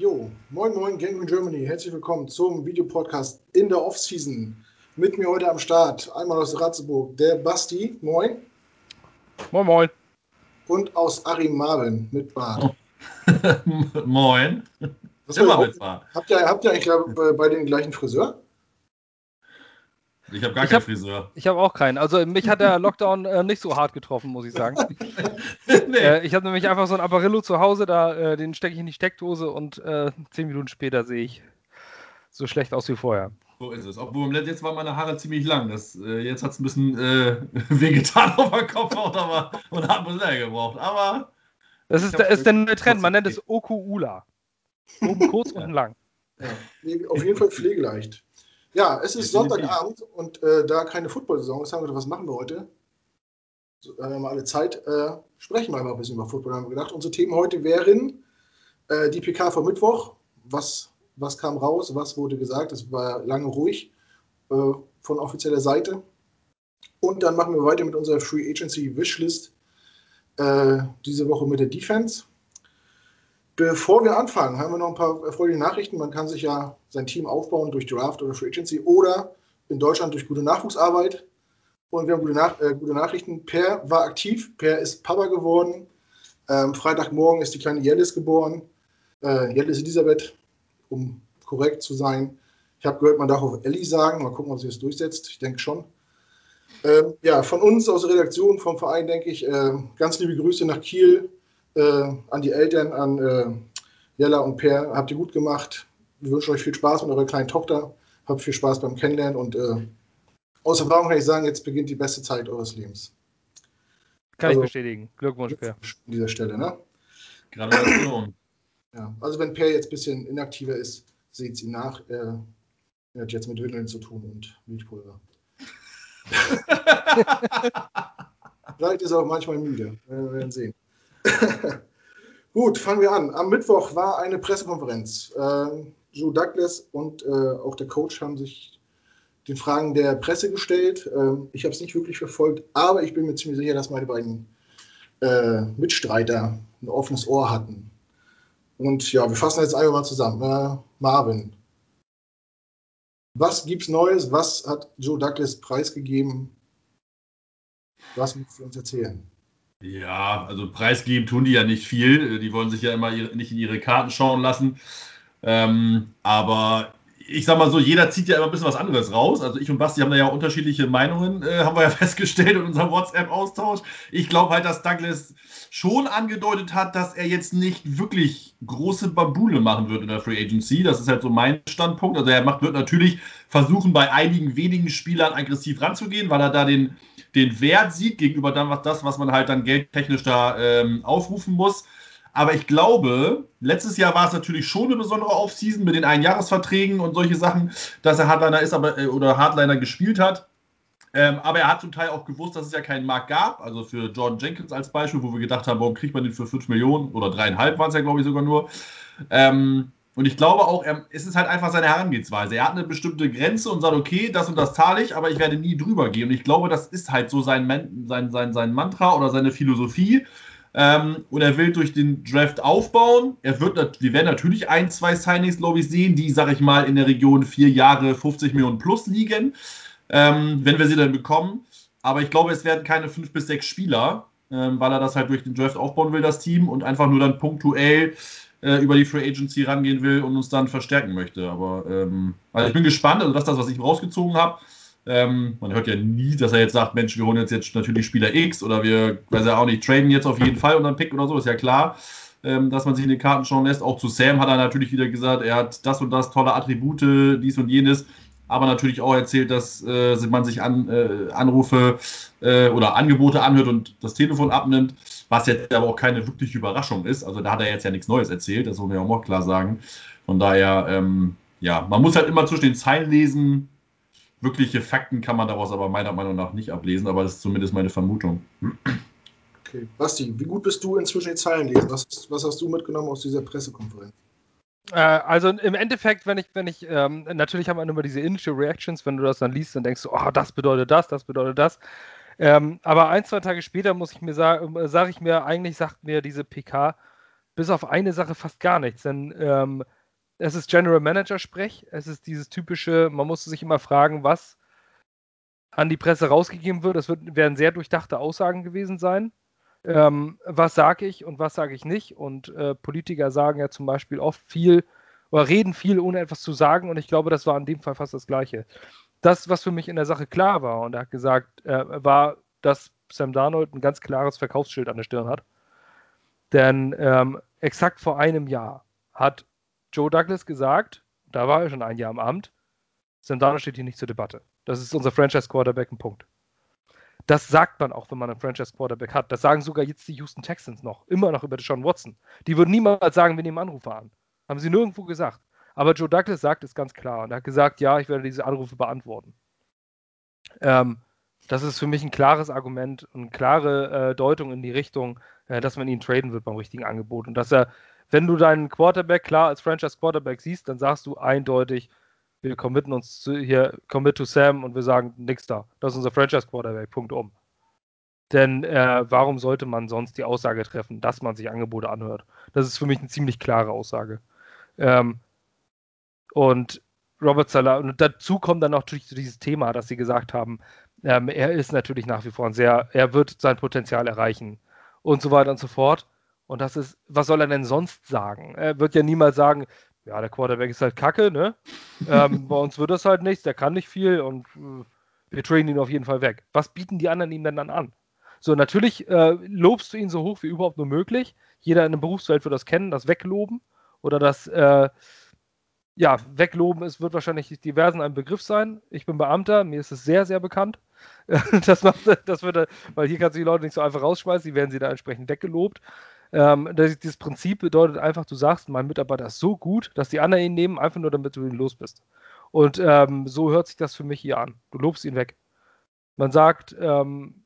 Jo, moin moin Gangrene Germany, herzlich willkommen zum Videopodcast in der Offseason. Mit mir heute am Start, einmal aus Ratzeburg, der Basti, moin. Moin moin. Und aus Achim Marvin mit Bart. Oh. moin. Was Immer mit Bart. Habt ihr, habt ihr eigentlich bei den gleichen Friseur? Ich habe gar ich keinen hab, Friseur. Ich habe auch keinen. Also mich hat der Lockdown äh, nicht so hart getroffen, muss ich sagen. nee. äh, ich habe nämlich einfach so ein Apparillo zu Hause, da äh, den stecke ich in die Steckdose und äh, zehn Minuten später sehe ich so schlecht aus wie vorher. So ist es. Obwohl jetzt waren meine Haare ziemlich lang. Das, äh, jetzt hat es ein bisschen äh, wehgetan auf dem Kopf auch, aber, und hat ein bisschen länger gebraucht. Aber. Das ist, ist der neue Trend. Man nennt es Okuula. Oben kurz, unten lang. Ja. Auf jeden Fall pflegeleicht. Ja, es ist Sonntagabend und äh, da keine Football-Saison ist, haben wir gedacht, was machen wir heute? So, haben wir alle Zeit, äh, sprechen wir einfach ein bisschen über Football, haben wir gedacht. Unsere Themen heute wären äh, die PK vom Mittwoch. Was, was kam raus? Was wurde gesagt? Es war lange ruhig äh, von offizieller Seite. Und dann machen wir weiter mit unserer Free Agency Wishlist. Äh, diese Woche mit der Defense. Bevor wir anfangen, haben wir noch ein paar erfreuliche Nachrichten. Man kann sich ja sein Team aufbauen durch Draft oder Free Agency oder in Deutschland durch gute Nachwuchsarbeit. Und wir haben gute, Nach äh, gute Nachrichten. Per war aktiv, Per ist Papa geworden. Ähm, Freitagmorgen ist die kleine Jellis geboren. Äh, Jellis Elisabeth, um korrekt zu sein. Ich habe gehört, man darf auf Ellie sagen. Mal gucken, ob sie es durchsetzt. Ich denke schon. Ähm, ja, von uns aus der Redaktion, vom Verein, denke ich, äh, ganz liebe Grüße nach Kiel äh, an die Eltern, an äh, Jella und Per. Habt ihr gut gemacht. Wir wünschen euch viel Spaß mit eurer kleinen Tochter. Habt viel Spaß beim Kennenlernen und äh, aus Erfahrung kann ich sagen, jetzt beginnt die beste Zeit eures Lebens. Kann also, ich bestätigen. Glückwunsch, Per. An dieser Stelle, ne? Gratulation. Ja, also wenn Per jetzt ein bisschen inaktiver ist, seht es ihm nach. Er, er hat jetzt mit Windeln zu tun und Milchpulver. Vielleicht ist er auch manchmal müde. Wir werden sehen. Gut, fangen wir an. Am Mittwoch war eine Pressekonferenz. Äh, Joe Douglas und äh, auch der Coach haben sich den Fragen der Presse gestellt. Äh, ich habe es nicht wirklich verfolgt, aber ich bin mir ziemlich sicher, dass meine beiden äh, Mitstreiter ein offenes Ohr hatten. Und ja, wir fassen jetzt einfach mal zusammen. Äh, Marvin, was gibt's Neues? Was hat Joe Douglas preisgegeben? Was musst du uns erzählen? Ja, also preisgeben tun die ja nicht viel. Die wollen sich ja immer nicht in ihre Karten schauen lassen. Ähm, aber ich sag mal so, jeder zieht ja immer ein bisschen was anderes raus. Also ich und Basti haben da ja unterschiedliche Meinungen, äh, haben wir ja festgestellt in unserem WhatsApp-Austausch. Ich glaube halt, dass Douglas schon angedeutet hat, dass er jetzt nicht wirklich große Babule machen wird in der Free Agency. Das ist halt so mein Standpunkt. Also er macht, wird natürlich versuchen, bei einigen wenigen Spielern aggressiv ranzugehen, weil er da den den Wert sieht gegenüber dann was das, was man halt dann geldtechnisch da ähm, aufrufen muss. Aber ich glaube, letztes Jahr war es natürlich schon eine besondere Offseason mit den Einjahresverträgen und solche Sachen, dass er Hardliner ist aber, äh, oder Hardliner gespielt hat. Ähm, aber er hat zum Teil auch gewusst, dass es ja keinen Markt gab. Also für Jordan Jenkins als Beispiel, wo wir gedacht haben, warum kriegt man den für 5 Millionen oder dreieinhalb waren es ja, glaube ich, sogar nur. Ähm, und ich glaube auch, er, es ist halt einfach seine Herangehensweise. Er hat eine bestimmte Grenze und sagt, okay, das und das zahle ich, aber ich werde nie drüber gehen. Und ich glaube, das ist halt so sein, sein, sein, sein Mantra oder seine Philosophie. Ähm, und er will durch den Draft aufbauen. Er wird, wir werden natürlich ein, zwei Signings, glaube ich, sehen, die, sage ich mal, in der Region vier Jahre 50 Millionen plus liegen, ähm, wenn wir sie dann bekommen. Aber ich glaube, es werden keine fünf bis sechs Spieler, ähm, weil er das halt durch den Draft aufbauen will, das Team, und einfach nur dann punktuell äh, über die Free Agency rangehen will und uns dann verstärken möchte. Aber ähm, also ich bin gespannt, also das ist das, was ich rausgezogen habe. Ähm, man hört ja nie, dass er jetzt sagt, Mensch, wir holen jetzt, jetzt natürlich Spieler X oder wir, weiß ja auch nicht, traden jetzt auf jeden Fall unseren Pick oder so, ist ja klar, ähm, dass man sich in die Karten schauen lässt. Auch zu Sam hat er natürlich wieder gesagt, er hat das und das tolle Attribute, dies und jenes, aber natürlich auch erzählt, dass äh, man sich an, äh, Anrufe äh, oder Angebote anhört und das Telefon abnimmt was jetzt aber auch keine wirkliche Überraschung ist. Also da hat er jetzt ja nichts Neues erzählt, das muss man ja auch klar sagen. Von daher, ähm, ja, man muss halt immer zwischen den Zeilen lesen. Wirkliche Fakten kann man daraus aber meiner Meinung nach nicht ablesen, aber das ist zumindest meine Vermutung. Okay, Basti, wie gut bist du inzwischen den Zeilen lesen? Was, was hast du mitgenommen aus dieser Pressekonferenz? Äh, also im Endeffekt, wenn ich, wenn ich, ähm, natürlich haben wir immer diese Initial Reactions, wenn du das dann liest, dann denkst du, oh, das bedeutet das, das bedeutet das. Ähm, aber ein, zwei Tage später muss ich mir sagen, äh, sage ich mir, eigentlich sagt mir diese PK bis auf eine Sache fast gar nichts. Denn ähm, es ist General Manager-Sprech. Es ist dieses typische, man musste sich immer fragen, was an die Presse rausgegeben wird. Das wird, werden sehr durchdachte Aussagen gewesen sein. Ähm, was sage ich und was sage ich nicht? Und äh, Politiker sagen ja zum Beispiel oft viel oder reden viel, ohne etwas zu sagen. Und ich glaube, das war in dem Fall fast das Gleiche. Das, was für mich in der Sache klar war, und er hat gesagt, äh, war, dass Sam Darnold ein ganz klares Verkaufsschild an der Stirn hat. Denn ähm, exakt vor einem Jahr hat Joe Douglas gesagt, da war er schon ein Jahr im Amt, Sam Darnold steht hier nicht zur Debatte. Das ist unser Franchise-Quarterback, ein Punkt. Das sagt man auch, wenn man einen Franchise-Quarterback hat. Das sagen sogar jetzt die Houston Texans noch, immer noch über Sean Watson. Die würden niemals sagen, wir nehmen Anrufe an. Haben sie nirgendwo gesagt. Aber Joe Douglas sagt es ganz klar und er hat gesagt, ja, ich werde diese Anrufe beantworten. Ähm, das ist für mich ein klares Argument und eine klare äh, Deutung in die Richtung, äh, dass man ihn traden wird beim richtigen Angebot. Und dass er, wenn du deinen Quarterback klar als Franchise Quarterback siehst, dann sagst du eindeutig, wir committen uns zu, hier, commit to Sam und wir sagen, nix da. Das ist unser Franchise Quarterback, Punkt um. Denn äh, warum sollte man sonst die Aussage treffen, dass man sich Angebote anhört? Das ist für mich eine ziemlich klare Aussage. Ähm, und Robert Salah, und dazu kommt dann natürlich dieses Thema, dass sie gesagt haben, ähm, er ist natürlich nach wie vor ein sehr, er wird sein Potenzial erreichen und so weiter und so fort. Und das ist, was soll er denn sonst sagen? Er wird ja niemals sagen, ja, der Quarterback ist halt kacke, ne? ähm, bei uns wird das halt nichts, der kann nicht viel und äh, wir trainen ihn auf jeden Fall weg. Was bieten die anderen ihm denn dann an? So, natürlich äh, lobst du ihn so hoch wie überhaupt nur möglich. Jeder in der Berufswelt wird das kennen, das Wegloben oder das, äh, ja, Wegloben ist, wird wahrscheinlich diversen ein Begriff sein. Ich bin Beamter, mir ist es sehr, sehr bekannt. das, macht, das wird, weil hier kannst du die Leute nicht so einfach rausschmeißen, die werden sie da entsprechend weggelobt. Ähm, das, dieses Prinzip bedeutet einfach, du sagst, mein Mitarbeiter ist so gut, dass die anderen ihn nehmen, einfach nur damit du ihn los bist. Und ähm, so hört sich das für mich hier an. Du lobst ihn weg. Man sagt, ähm,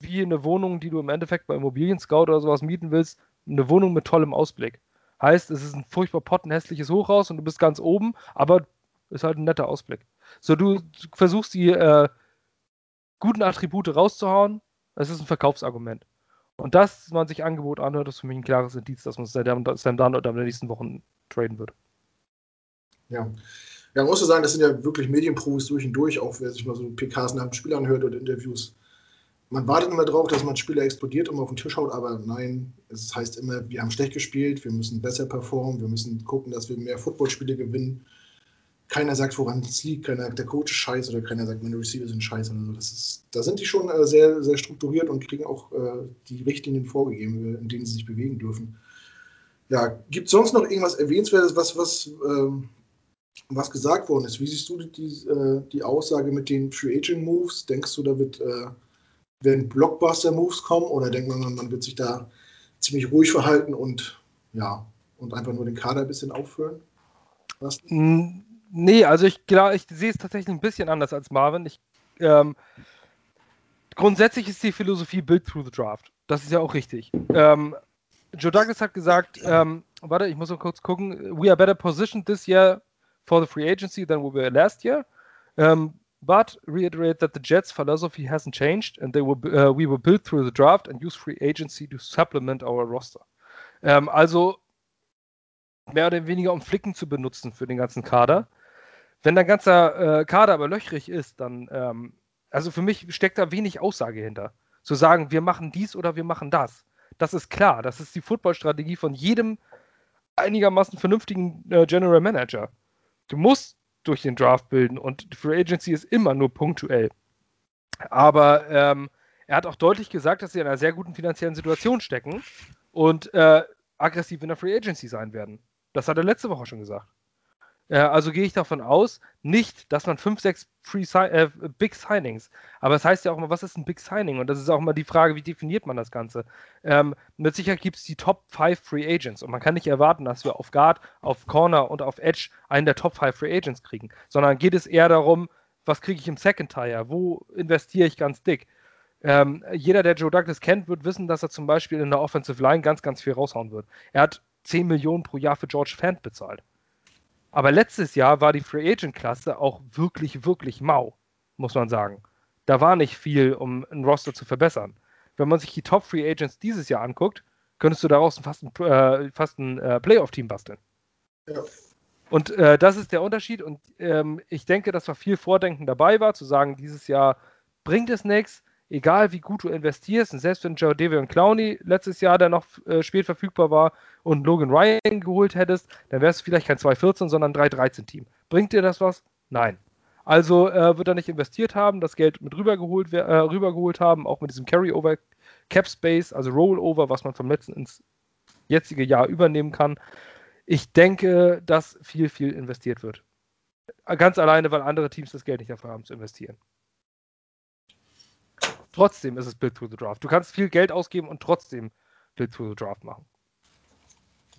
wie eine Wohnung, die du im Endeffekt bei Immobilien Scout oder sowas mieten willst, eine Wohnung mit tollem Ausblick. Heißt, es ist ein furchtbar pottenhässliches Hochhaus und du bist ganz oben, aber ist halt ein netter Ausblick. So, du, versuchst die äh, guten Attribute rauszuhauen, das ist ein Verkaufsargument. Und dass man sich Angebot anhört, ist für mich ein klares Indiz, dass man Sam Darnold in den nächsten Wochen traden wird. Ja. Ja, man muss sagen, das sind ja wirklich Medienprofis durch und durch, auch wer sich mal so PKs nach dem Spiel anhört oder Interviews. Man wartet immer drauf, dass man Spieler explodiert und auf den Tisch haut, aber nein, es heißt immer, wir haben schlecht gespielt, wir müssen besser performen, wir müssen gucken, dass wir mehr Footballspiele gewinnen keiner sagt, woran es liegt, keiner sagt, der Coach ist scheiße oder keiner sagt, meine Receiver sind scheiße oder so. Das ist, da sind die schon äh, sehr, sehr strukturiert und kriegen auch äh, die Richtlinien vorgegeben, in denen sie sich bewegen dürfen. Ja, gibt es sonst noch irgendwas Erwähnenswertes, was, was, ähm, was gesagt worden ist? Wie siehst du die, äh, die Aussage mit den Free Agent Moves? Denkst du, da wird, äh, werden Blockbuster-Moves kommen oder denkt man, man wird sich da ziemlich ruhig verhalten und ja, und einfach nur den Kader ein bisschen auffüllen? Was? Nee, also ich glaube, ich sehe es tatsächlich ein bisschen anders als Marvin. Ich, ähm, grundsätzlich ist die Philosophie Build through the Draft. Das ist ja auch richtig. Ähm, Joe Douglas hat gesagt, ähm, warte, ich muss noch kurz gucken. We are better positioned this year for the free agency than we were last year. Um, but reiterate that the Jets' philosophy hasn't changed and they will, uh, we will build through the draft and use free agency to supplement our roster. Ähm, also mehr oder weniger um Flicken zu benutzen für den ganzen Kader. Wenn dein ganzer äh, Kader aber löchrig ist, dann, ähm, also für mich steckt da wenig Aussage hinter. Zu sagen, wir machen dies oder wir machen das. Das ist klar. Das ist die Footballstrategie von jedem einigermaßen vernünftigen äh, General Manager. Du musst durch den Draft bilden und die Free Agency ist immer nur punktuell. Aber ähm, er hat auch deutlich gesagt, dass sie in einer sehr guten finanziellen Situation stecken und äh, aggressiv in der Free Agency sein werden. Das hat er letzte Woche schon gesagt. Äh, also gehe ich davon aus, nicht, dass man fünf, sechs Free äh, Big Signings, aber es das heißt ja auch mal, was ist ein Big Signing? Und das ist auch mal die Frage, wie definiert man das Ganze? Ähm, mit Sicherheit gibt es die Top 5 Free Agents und man kann nicht erwarten, dass wir auf Guard, auf Corner und auf Edge einen der Top 5 Free Agents kriegen, sondern geht es eher darum, was kriege ich im Second Tire? Wo investiere ich ganz dick? Ähm, jeder, der Joe Douglas kennt, wird wissen, dass er zum Beispiel in der Offensive Line ganz, ganz viel raushauen wird. Er hat 10 Millionen pro Jahr für George Fant bezahlt. Aber letztes Jahr war die Free Agent Klasse auch wirklich, wirklich mau, muss man sagen. Da war nicht viel, um ein Roster zu verbessern. Wenn man sich die Top Free Agents dieses Jahr anguckt, könntest du daraus fast ein, äh, fast ein äh, Playoff-Team basteln. Ja. Und äh, das ist der Unterschied. Und ähm, ich denke, dass da viel Vordenken dabei war, zu sagen, dieses Jahr bringt es nichts, egal wie gut du investierst. Und selbst wenn Joe Devi und Clowney letztes Jahr dann noch äh, spät verfügbar war und Logan Ryan geholt hättest, dann wärst du vielleicht kein 2-14, sondern ein 3-13-Team. Bringt dir das was? Nein. Also äh, wird er nicht investiert haben, das Geld mit rübergeholt, äh, rübergeholt haben, auch mit diesem Carryover Cap Space, also Rollover, was man vom letzten ins jetzige Jahr übernehmen kann. Ich denke, dass viel, viel investiert wird. Ganz alleine, weil andere Teams das Geld nicht dafür haben zu investieren. Trotzdem ist es Build through the Draft. Du kannst viel Geld ausgeben und trotzdem Build through the Draft machen.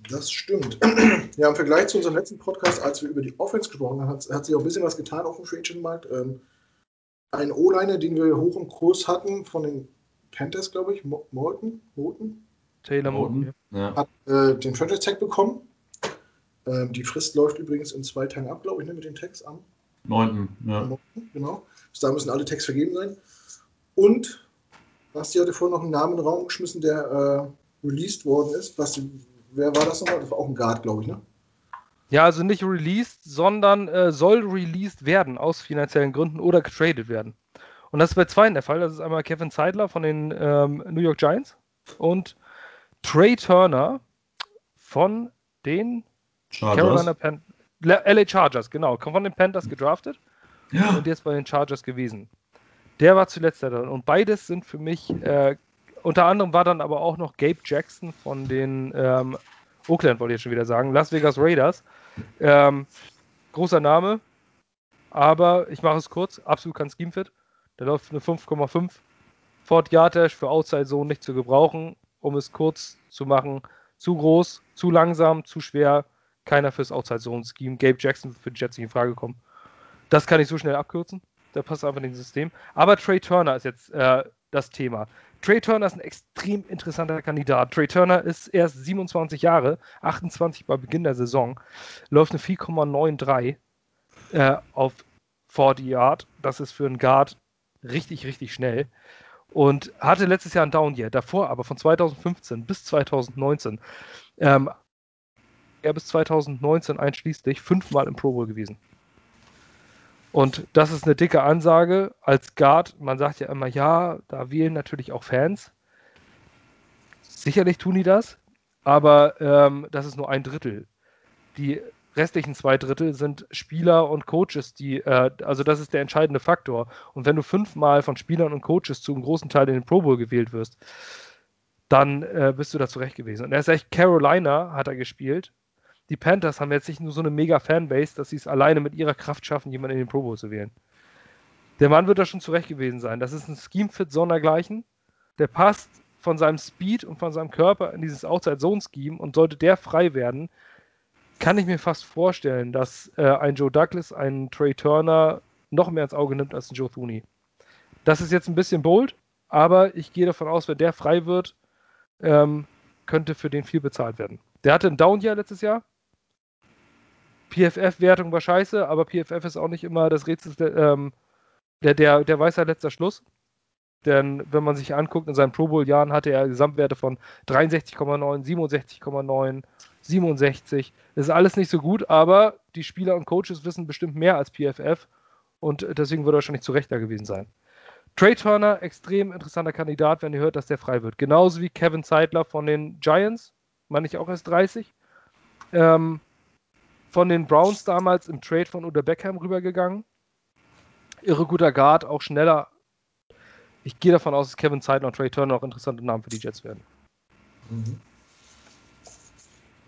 Das stimmt. Ja, im Vergleich zu unserem letzten Podcast, als wir über die Offense gesprochen haben, hat, hat sich auch ein bisschen was getan auf dem Free Agent Markt. Ähm, ein O-Liner, den wir hoch im Kurs hatten, von den Panthers, glaube ich, Morton, Morton? Taylor Morton, ja. hat äh, den Franchise Tag bekommen. Ähm, die Frist läuft übrigens in zwei Tagen ab, glaube ich, ne, mit den Tags am 9. Ja. Genau. Bis da müssen alle Tags vergeben sein. Und Basti hatte vorhin noch einen Namen in den Raum geschmissen, der äh, released worden ist. Basti, wer war das nochmal? Das war auch ein Guard, glaube ich, ne? Ja, also nicht released, sondern äh, soll released werden aus finanziellen Gründen oder getradet werden. Und das ist bei zwei der Fall. Das ist einmal Kevin Zeidler von den ähm, New York Giants und Trey Turner von den Chargers. Carolina Pan LA Chargers, genau. Kommt von den Panthers gedraftet ja. und jetzt bei den Chargers gewesen. Der war zuletzt da drin. Und beides sind für mich, äh, unter anderem war dann aber auch noch Gabe Jackson von den ähm, Oakland, wollte ich schon wieder sagen, Las Vegas Raiders. Ähm, großer Name, aber ich mache es kurz, absolut kein Scheme-Fit. Der läuft eine 5,5 Ford Yardage für Outside Zone nicht zu gebrauchen, um es kurz zu machen. Zu groß, zu langsam, zu schwer, keiner fürs Outside Zone Scheme. Gabe Jackson für die Jets nicht in Frage gekommen. Das kann ich so schnell abkürzen. Der passt einfach in das System. Aber Trey Turner ist jetzt äh, das Thema. Trey Turner ist ein extrem interessanter Kandidat. Trey Turner ist erst 27 Jahre, 28 bei Beginn der Saison, läuft eine 4,93 äh, auf 40 Yard. Das ist für einen Guard richtig, richtig schnell. Und hatte letztes Jahr ein Down Year. Davor aber von 2015 bis 2019, ähm, er bis 2019 einschließlich fünfmal im Pro Bowl gewesen. Und das ist eine dicke Ansage als Guard. Man sagt ja immer, ja, da wählen natürlich auch Fans. Sicherlich tun die das, aber ähm, das ist nur ein Drittel. Die restlichen zwei Drittel sind Spieler und Coaches, die, äh, also das ist der entscheidende Faktor. Und wenn du fünfmal von Spielern und Coaches zu einem großen Teil in den Pro Bowl gewählt wirst, dann äh, bist du da zurecht gewesen. Und er ist echt Carolina, hat er gespielt, die Panthers haben jetzt nicht nur so eine mega Fanbase, dass sie es alleine mit ihrer Kraft schaffen, jemanden in den Pro Bowl zu wählen. Der Mann wird da schon zurecht gewesen sein. Das ist ein Scheme-Fit sondergleichen. Der passt von seinem Speed und von seinem Körper in dieses Outside-Zone-Scheme und sollte der frei werden, kann ich mir fast vorstellen, dass äh, ein Joe Douglas einen Trey Turner noch mehr ins Auge nimmt als ein Joe Thuney. Das ist jetzt ein bisschen bold, aber ich gehe davon aus, wenn der frei wird, ähm, könnte für den viel bezahlt werden. Der hatte ein Down-Jahr letztes Jahr, PFF-Wertung war scheiße, aber PFF ist auch nicht immer das Rätsel, ähm, der, der, der ja letzter Schluss. Denn wenn man sich anguckt, in seinen Pro Bowl-Jahren hatte er Gesamtwerte von 63,9, 67,9, 67. Das ist alles nicht so gut, aber die Spieler und Coaches wissen bestimmt mehr als PFF und deswegen würde er wahrscheinlich zu Recht da gewesen sein. Trey Turner, extrem interessanter Kandidat, wenn ihr hört, dass der frei wird. Genauso wie Kevin Zeitler von den Giants, meine ich auch erst 30. Ähm, von den Browns damals im Trade von Uda Beckham rübergegangen. Irre guter Guard, auch schneller. Ich gehe davon aus, dass Kevin Zeitler und Trey Turner auch interessante Namen für die Jets werden. Mhm.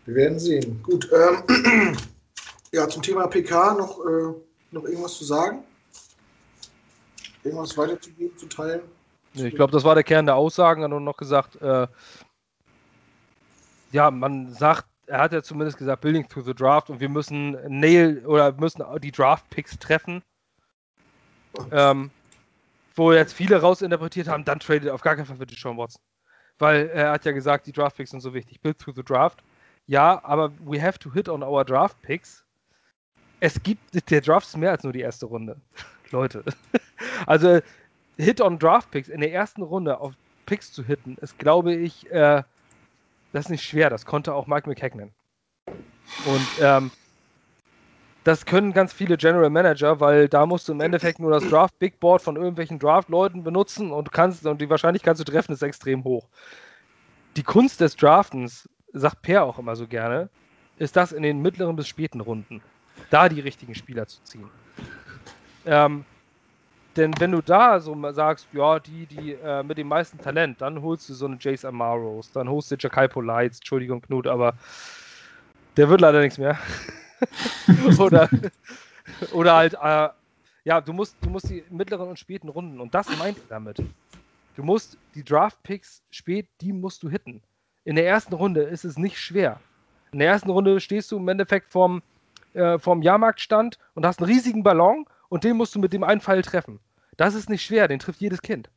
Wir werden sehen. Gut. Ähm, ja, zum Thema PK noch, äh, noch irgendwas zu sagen? Irgendwas weiterzugeben, zu teilen? Nee, ich glaube, das war der Kern der Aussagen. Hat noch gesagt, äh, ja, man sagt er hat ja zumindest gesagt, Building through the Draft und wir müssen nail oder müssen die Draft-Picks treffen. Ähm, wo jetzt viele rausinterpretiert haben, dann tradet auf gar keinen Fall für Sean Watson. Weil er hat ja gesagt, die Draft-Picks sind so wichtig. Build through the Draft. Ja, aber we have to hit on our Draft-Picks. Es gibt, der Draft ist mehr als nur die erste Runde. Leute. also, Hit on Draft-Picks in der ersten Runde auf Picks zu hitten, ist, glaube ich, äh, das ist nicht schwer, das konnte auch Mike McKagan. Und ähm, das können ganz viele General Manager, weil da musst du im Endeffekt nur das Draft Big Board von irgendwelchen Draft-Leuten benutzen und kannst und die Wahrscheinlichkeit zu treffen ist extrem hoch. Die Kunst des Draftens, sagt Per auch immer so gerne, ist das in den mittleren bis späten Runden, da die richtigen Spieler zu ziehen. Ähm, denn wenn du da so sagst, ja, die, die äh, mit dem meisten Talent, dann holst du so eine Jace Amaros, dann holst du Jakai Polites, Entschuldigung, Knut, aber der wird leider nichts mehr. oder, oder halt, äh, ja, du musst, du musst die mittleren und späten Runden, und das meint er damit. Du musst die Draft-Picks spät, die musst du hitten. In der ersten Runde ist es nicht schwer. In der ersten Runde stehst du im Endeffekt vorm, äh, vorm Jahrmarktstand und hast einen riesigen Ballon und den musst du mit dem einen Pfeil treffen. Das ist nicht schwer, den trifft jedes Kind.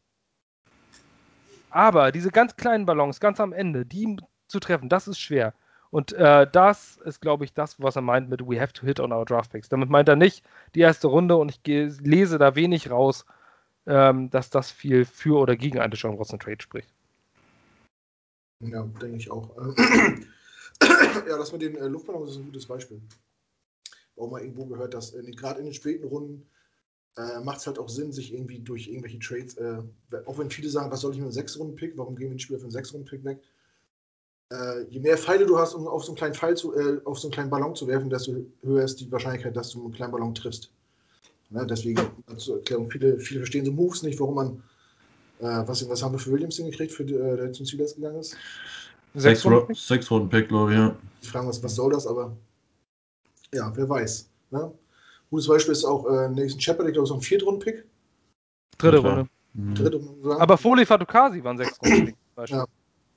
Aber diese ganz kleinen Ballons, ganz am Ende, die zu treffen, das ist schwer. Und äh, das ist, glaube ich, das, was er meint mit We have to hit on our draft picks. Damit meint er nicht die erste Runde und ich lese da wenig raus, ähm, dass das viel für oder gegen eine John Watson Trade spricht. Ja, denke ich auch. ja, das mit den äh, Luftballons ist ein gutes Beispiel. Auch mal irgendwo gehört, dass gerade in den späten Runden äh, macht es halt auch Sinn, sich irgendwie durch irgendwelche Trades, äh, auch wenn viele sagen, was soll ich mit einem Sechs-Runden-Pick, warum gehen wir den Spieler für einen Sechs-Runden-Pick weg? Äh, je mehr Pfeile du hast, um auf so einen kleinen Pfeil zu, äh, auf so einen kleinen Ballon zu werfen, desto höher ist die Wahrscheinlichkeit, dass du einen kleinen Ballon triffst. Ne, deswegen zur Erklärung, viele, viele verstehen so Moves nicht, warum man, äh, was, was haben wir für Williams hingekriegt, für die, äh, der zum Steelers gegangen ist? Sechs, Runden, sechs Runden Pick, glaube ich, ja. Ich frage was, was soll das, aber ja, wer weiß. Ne? Gutes Beispiel ist auch äh, Nathan Shepard, ich glaube, so ein Viertrunden-Pick. Dritte Runde. Mhm. Dritte Runde. Aber Foley Fatukasi waren sechs Runden. ja.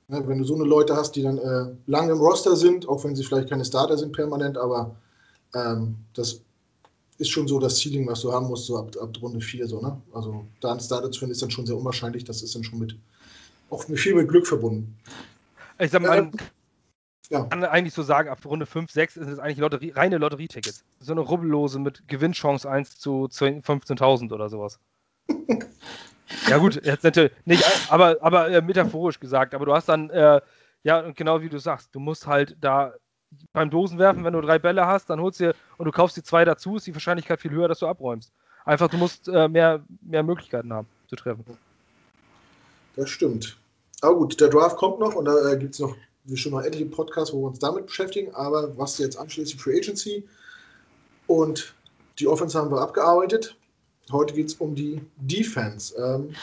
Ne, wenn du so eine Leute hast, die dann äh, lange im Roster sind, auch wenn sie vielleicht keine Starter sind permanent, aber ähm, das ist schon so das Ceiling, was du haben musst, so ab, ab Runde 4. So, ne? Also da einen Starter zu finden, ist dann schon sehr unwahrscheinlich. Das ist dann schon mit auch mit viel mit Glück verbunden. Ich sag mal, ja. kann eigentlich so sagen, ab Runde 5, 6 ist es eigentlich Lotterie, reine Lotterietickets. So eine Rubbellose mit Gewinnchance 1 zu 15.000 oder sowas. ja gut, jetzt natürlich nicht, aber, aber äh, metaphorisch gesagt. Aber du hast dann, äh, ja, und genau wie du sagst, du musst halt da beim Dosenwerfen, wenn du drei Bälle hast, dann holst du und du kaufst die zwei dazu, ist die Wahrscheinlichkeit viel höher, dass du abräumst. Einfach, du musst äh, mehr, mehr Möglichkeiten haben zu treffen. Das stimmt. Aber gut, der Draft kommt noch und da äh, gibt es noch wir schon mal etliche Podcasts, wo wir uns damit beschäftigen, aber was jetzt anschließt, die Free Agency und die Offense haben wir abgearbeitet. Heute geht es um die Defense. Ähm,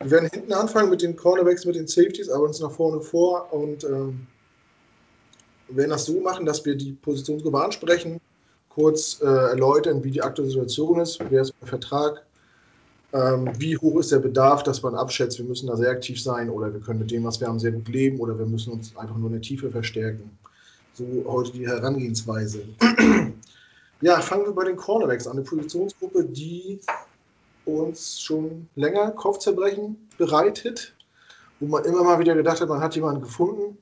wir werden hinten anfangen mit den Cornerbacks, mit den Safeties, aber uns nach vorne vor und ähm, werden das so machen, dass wir die Positionsgruppe ansprechen, kurz äh, erläutern, wie die aktuelle Situation ist, wer ist der Vertrag, ähm, wie hoch ist der Bedarf, dass man abschätzt, wir müssen da sehr aktiv sein oder wir können mit dem, was wir haben, sehr gut leben oder wir müssen uns einfach nur in der Tiefe verstärken. So heute die Herangehensweise. ja, fangen wir bei den Cornerbacks an. Eine Positionsgruppe, die uns schon länger Kopfzerbrechen bereitet, wo man immer mal wieder gedacht hat, man hat jemanden gefunden,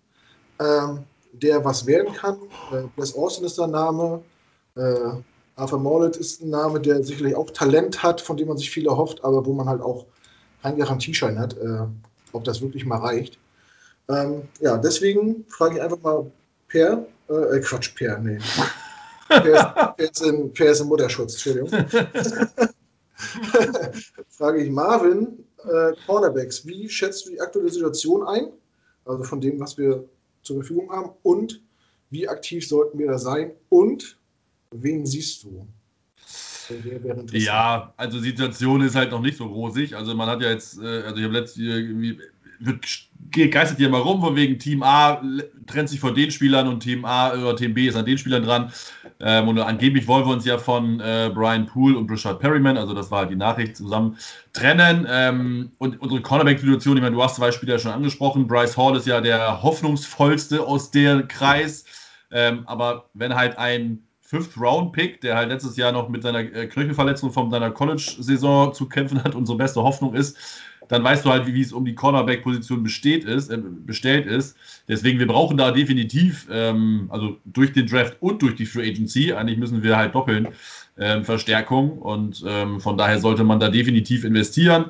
ähm, der was werden kann. Äh, Bless Austin ist der Name. Äh, Arthur Morlet ist ein Name, der sicherlich auch Talent hat, von dem man sich viel erhofft, aber wo man halt auch keinen Garantieschein hat, äh, ob das wirklich mal reicht. Ähm, ja, deswegen frage ich einfach mal Per, äh, äh Quatsch, Per, nee. Per ist, per ist, in, per ist in Mutterschutz, Entschuldigung. frage ich Marvin, äh, Cornerbacks, wie schätzt du die aktuelle Situation ein? Also von dem, was wir zur Verfügung haben und wie aktiv sollten wir da sein und Wen siehst du? Ja, also die Situation ist halt noch nicht so rosig. Also man hat ja jetzt, äh, also ich habe letztes irgendwie wird, geistert hier mal rum, von wegen Team A trennt sich von den Spielern und Team A oder Team B ist an den Spielern dran. Ähm, und angeblich wollen wir uns ja von äh, Brian Poole und Richard Perryman, also das war halt die Nachricht, zusammen trennen. Ähm, und unsere Cornerback-Situation, ich meine, du hast zwei Spieler schon angesprochen. Bryce Hall ist ja der hoffnungsvollste aus dem Kreis. Ähm, aber wenn halt ein Fifth-Round-Pick, der halt letztes Jahr noch mit seiner äh, Knöchelverletzung von seiner College-Saison zu kämpfen hat, unsere beste Hoffnung ist, dann weißt du halt, wie, wie es um die Cornerback-Position besteht ist, äh, bestellt ist. Deswegen, wir brauchen da definitiv, ähm, also durch den Draft und durch die Free Agency, eigentlich müssen wir halt doppeln, ähm, Verstärkung und ähm, von daher sollte man da definitiv investieren.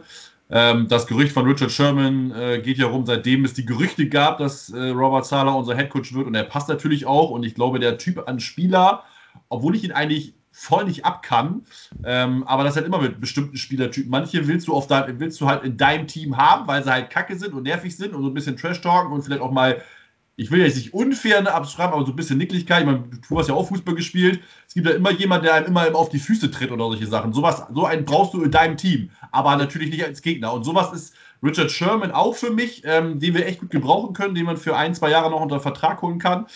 Ähm, das Gerücht von Richard Sherman äh, geht ja rum, seitdem es die Gerüchte gab, dass äh, Robert Sala unser Headcoach wird. Und er passt natürlich auch. Und ich glaube, der Typ an Spieler, obwohl ich ihn eigentlich voll nicht ab kann, ähm, aber das halt immer mit bestimmten Spielertypen. Manche willst du, auf dein, willst du halt in deinem Team haben, weil sie halt kacke sind und nervig sind und so ein bisschen Trash-Talken und vielleicht auch mal ich will jetzt nicht unfair abschreiben, aber so ein bisschen Nicklichkeit. Ich meine, du hast ja auch Fußball gespielt. Es gibt ja immer jemanden, der einem immer auf die Füße tritt oder solche Sachen. Sowas, so einen brauchst du in deinem Team, aber natürlich nicht als Gegner. Und sowas ist Richard Sherman auch für mich, ähm, den wir echt gut gebrauchen können, den man für ein, zwei Jahre noch unter Vertrag holen kann,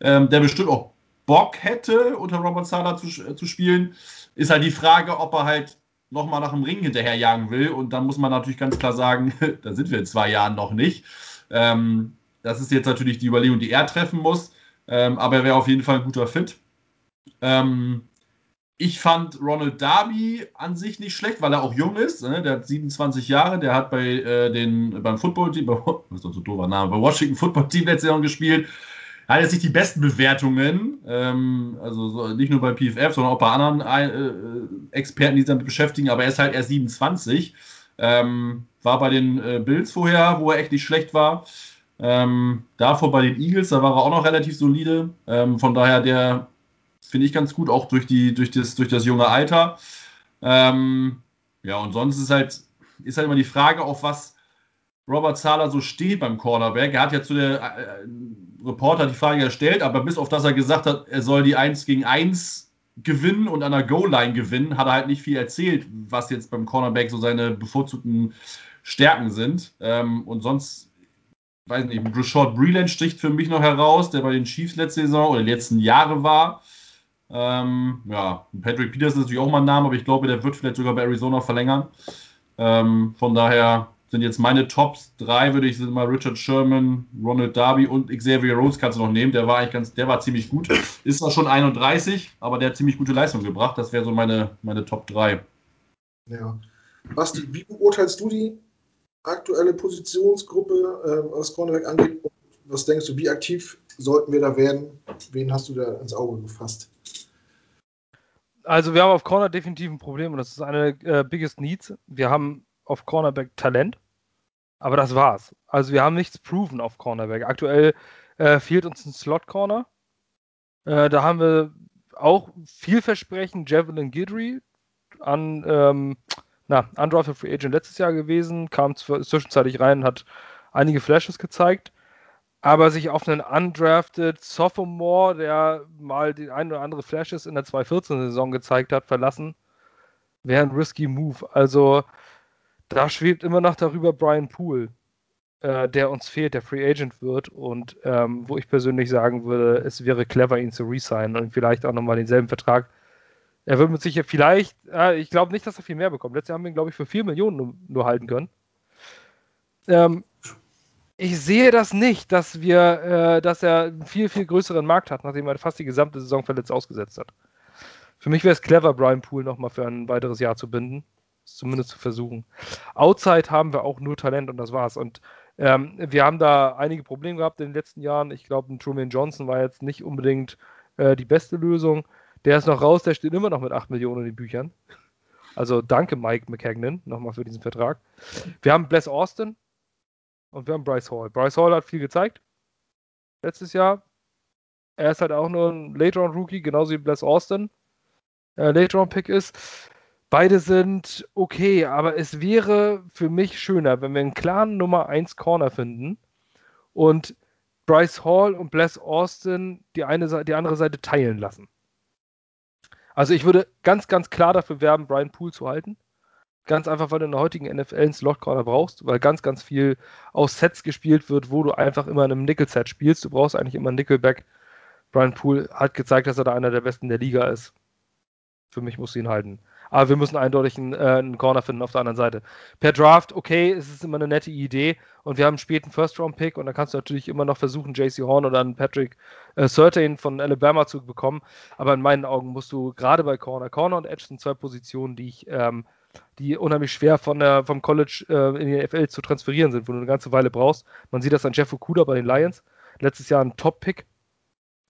ähm, der bestimmt auch Bock hätte, unter Robert Sala zu, äh, zu spielen. Ist halt die Frage, ob er halt nochmal nach dem Ring hinterherjagen will. Und dann muss man natürlich ganz klar sagen, da sind wir in zwei Jahren noch nicht. Ähm, das ist jetzt natürlich die Überlegung, die er treffen muss. Ähm, aber er wäre auf jeden Fall ein guter Fit. Ähm, ich fand Ronald Darby an sich nicht schlecht, weil er auch jung ist. Ne? Der hat 27 Jahre, der hat bei äh, den, beim Football-Team, was ist so ein doofer Name, bei Washington Football Team letztes Jahr gespielt. Hat jetzt nicht die besten Bewertungen, ähm, also so, nicht nur bei PFF, sondern auch bei anderen äh, Experten, die sich damit beschäftigen, aber er ist halt erst 27. Ähm, war bei den äh, Bills vorher, wo er echt nicht schlecht war. Ähm, davor bei den Eagles, da war er auch noch relativ solide. Ähm, von daher, der finde ich ganz gut, auch durch, die, durch, das, durch das junge Alter. Ähm, ja, und sonst ist halt, ist halt immer die Frage, auf was Robert Zahler so steht beim Cornerback. Er hat ja zu der äh, Reporter die Frage gestellt, aber bis auf das er gesagt hat, er soll die 1 gegen 1 gewinnen und an der Goal-Line gewinnen, hat er halt nicht viel erzählt, was jetzt beim Cornerback so seine bevorzugten Stärken sind. Ähm, und sonst weiß nicht, Rashad Breland sticht für mich noch heraus, der bei den Chiefs letzte Saison oder letzten Jahre war. Ähm, ja, Patrick Peters ist natürlich auch mal ein Name, aber ich glaube, der wird vielleicht sogar bei Arizona verlängern. Ähm, von daher sind jetzt meine Tops drei, würde ich mal Richard Sherman, Ronald Darby und Xavier Rhodes kannst du noch nehmen. Der war eigentlich ganz, der war ziemlich gut. Ist zwar schon 31, aber der hat ziemlich gute Leistung gebracht. Das wäre so meine, meine Top 3. Ja. Basti, wie beurteilst du die aktuelle Positionsgruppe, äh, was Cornerback angeht? Was denkst du, wie aktiv sollten wir da werden? Wen hast du da ins Auge gefasst? Also wir haben auf Corner definitiv ein Problem und das ist eine äh, biggest needs. Wir haben auf Cornerback Talent, aber das war's. Also wir haben nichts proven auf Cornerback. Aktuell äh, fehlt uns ein Slot Corner. Äh, da haben wir auch vielversprechend Javelin Gidry an ähm, na, undrafted Free Agent letztes Jahr gewesen, kam zwischenzeitlich rein, hat einige Flashes gezeigt, aber sich auf einen undrafted Sophomore, der mal die ein oder andere Flashes in der 2014-Saison gezeigt hat, verlassen, wäre ein risky Move. Also da schwebt immer noch darüber Brian Poole, äh, der uns fehlt, der Free Agent wird und ähm, wo ich persönlich sagen würde, es wäre clever, ihn zu resignen und vielleicht auch nochmal denselben Vertrag er wird mit sicher vielleicht, äh, ich glaube nicht, dass er viel mehr bekommt. Letztes Jahr haben wir ihn, glaube ich, für 4 Millionen nur, nur halten können. Ähm, ich sehe das nicht, dass wir, äh, dass er einen viel, viel größeren Markt hat, nachdem er fast die gesamte Saison verletzt ausgesetzt hat. Für mich wäre es clever, Brian Poole nochmal für ein weiteres Jahr zu binden. Zumindest zu versuchen. Outside haben wir auch nur Talent und das war's. Und ähm, wir haben da einige Probleme gehabt in den letzten Jahren. Ich glaube, ein Truman Johnson war jetzt nicht unbedingt äh, die beste Lösung. Der ist noch raus, der steht immer noch mit 8 Millionen in den Büchern. Also danke Mike McCagnon nochmal für diesen Vertrag. Wir haben Bless Austin und wir haben Bryce Hall. Bryce Hall hat viel gezeigt letztes Jahr. Er ist halt auch nur ein Late-Round-Rookie, genauso wie Bless Austin äh, Late-Round-Pick ist. Beide sind okay, aber es wäre für mich schöner, wenn wir einen klaren Nummer 1 Corner finden und Bryce Hall und Bless Austin die, eine, die andere Seite teilen lassen. Also ich würde ganz, ganz klar dafür werben, Brian Poole zu halten. Ganz einfach, weil du in der heutigen NFL einen Slot Corner brauchst, weil ganz, ganz viel aus Sets gespielt wird, wo du einfach immer in einem Nickel-Set spielst. Du brauchst eigentlich immer einen Nickelback. Brian Poole hat gezeigt, dass er da einer der besten der Liga ist. Für mich musst du ihn halten. Aber wir müssen eindeutig einen, äh, einen, Corner finden auf der anderen Seite. Per Draft, okay, es ist immer eine nette Idee und wir haben einen späten First-Round-Pick und dann kannst du natürlich immer noch versuchen, JC Horn oder einen Patrick äh, Surtain von Alabama zu bekommen. Aber in meinen Augen musst du gerade bei Corner, Corner und Edge sind zwei Positionen, die ich, ähm, die unheimlich schwer von der, vom College äh, in die NFL zu transferieren sind, wo du eine ganze Weile brauchst. Man sieht das an Jeff Okuda bei den Lions. Letztes Jahr ein Top-Pick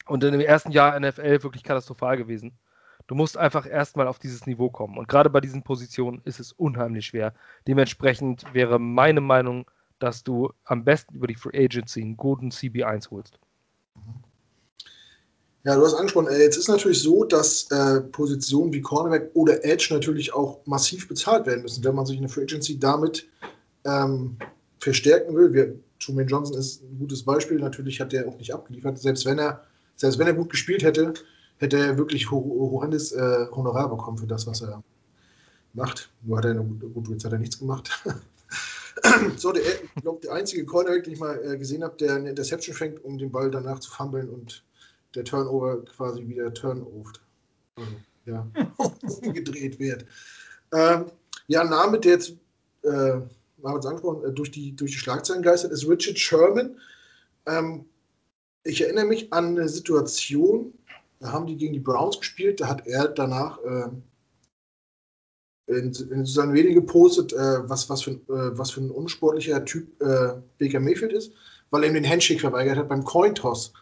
und in dem ersten Jahr NFL wirklich katastrophal gewesen Du musst einfach erstmal auf dieses Niveau kommen. Und gerade bei diesen Positionen ist es unheimlich schwer. Dementsprechend wäre meine Meinung, dass du am besten über die Free Agency einen guten CB1 holst. Ja, du hast angesprochen, äh, jetzt ist natürlich so, dass äh, Positionen wie Cornerback oder Edge natürlich auch massiv bezahlt werden müssen, wenn man sich in der Free Agency damit ähm, verstärken will. Wir, Truman Johnson ist ein gutes Beispiel. Natürlich hat er auch nicht abgeliefert. Selbst wenn er, selbst wenn er gut gespielt hätte, hätte er wirklich horrendes äh, Honorar bekommen für das, was er macht. Nur hat er, gut, jetzt hat er nichts gemacht. so, der, ich der einzige Cornerback, den ich mal äh, gesehen habe, der eine Interception fängt, um den Ball danach zu fummeln und der Turnover quasi wieder turnoft. Also, ja, gedreht wird. Ähm, ja, ein Name, der jetzt, äh, haben wir es angesprochen, äh, durch, die, durch die Schlagzeilen geistert, ist Richard Sherman. Ähm, ich erinnere mich an eine Situation, da haben die gegen die Browns gespielt, da hat er danach äh, in, in seinen Medien gepostet, äh, was, was, für, äh, was für ein unsportlicher Typ äh, Baker Mayfield ist, weil er ihm den Handshake verweigert hat beim Cointoss.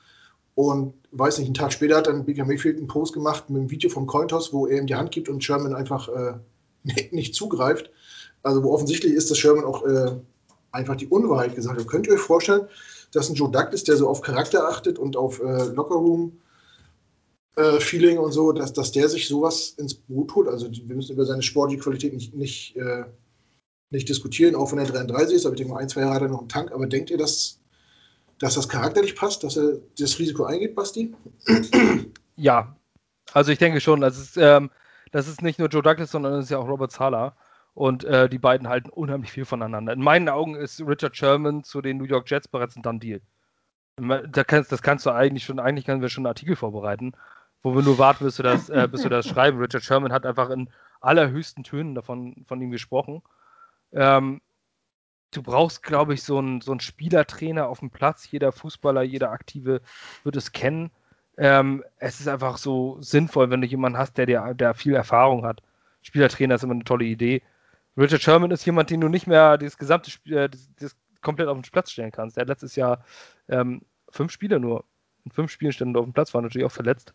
Und weiß nicht, einen Tag später hat dann Baker Mayfield einen Post gemacht mit einem Video vom Cointoss, wo er ihm die Hand gibt und Sherman einfach äh, nicht zugreift. Also wo offensichtlich ist, dass Sherman auch äh, einfach die Unwahrheit gesagt hat. Könnt ihr euch vorstellen, dass ein Joe Douglas, der so auf Charakter achtet und auf äh, Lockerroom äh, Feeling und so, dass, dass der sich sowas ins Boot holt. Also wir müssen über seine sportliche Qualität nicht, nicht, äh, nicht diskutieren, auch wenn er 33 ist, aber ich denke mal, ein, zwei Jahre hat er noch einen Tank. Aber denkt ihr, dass dass das charakterlich passt, dass er das Risiko eingeht, Basti? Ja, also ich denke schon. Das ist, ähm, das ist nicht nur Joe Douglas, sondern das ist ja auch Robert Sala. Und äh, die beiden halten unheimlich viel voneinander. In meinen Augen ist Richard Sherman zu den New York Jets bereits ein Done-Deal. Da kannst, das kannst du eigentlich schon, eigentlich können wir schon einen Artikel vorbereiten, wo wir nur warten, bis wir das, äh, bis wir das schreiben. Richard Sherman hat einfach in allerhöchsten Tönen davon von ihm gesprochen. Ähm, du brauchst, glaube ich, so einen, so Spielertrainer auf dem Platz. Jeder Fußballer, jeder Aktive wird es kennen. Ähm, es ist einfach so sinnvoll, wenn du jemanden hast, der, der, der viel Erfahrung hat. Spielertrainer ist immer eine tolle Idee. Richard Sherman ist jemand, den du nicht mehr das gesamte Spiel, äh, das, das komplett auf den Platz stellen kannst. Der hat letztes Jahr ähm, fünf Spiele nur. In fünf Spielen stand auf dem Platz, war natürlich auch verletzt.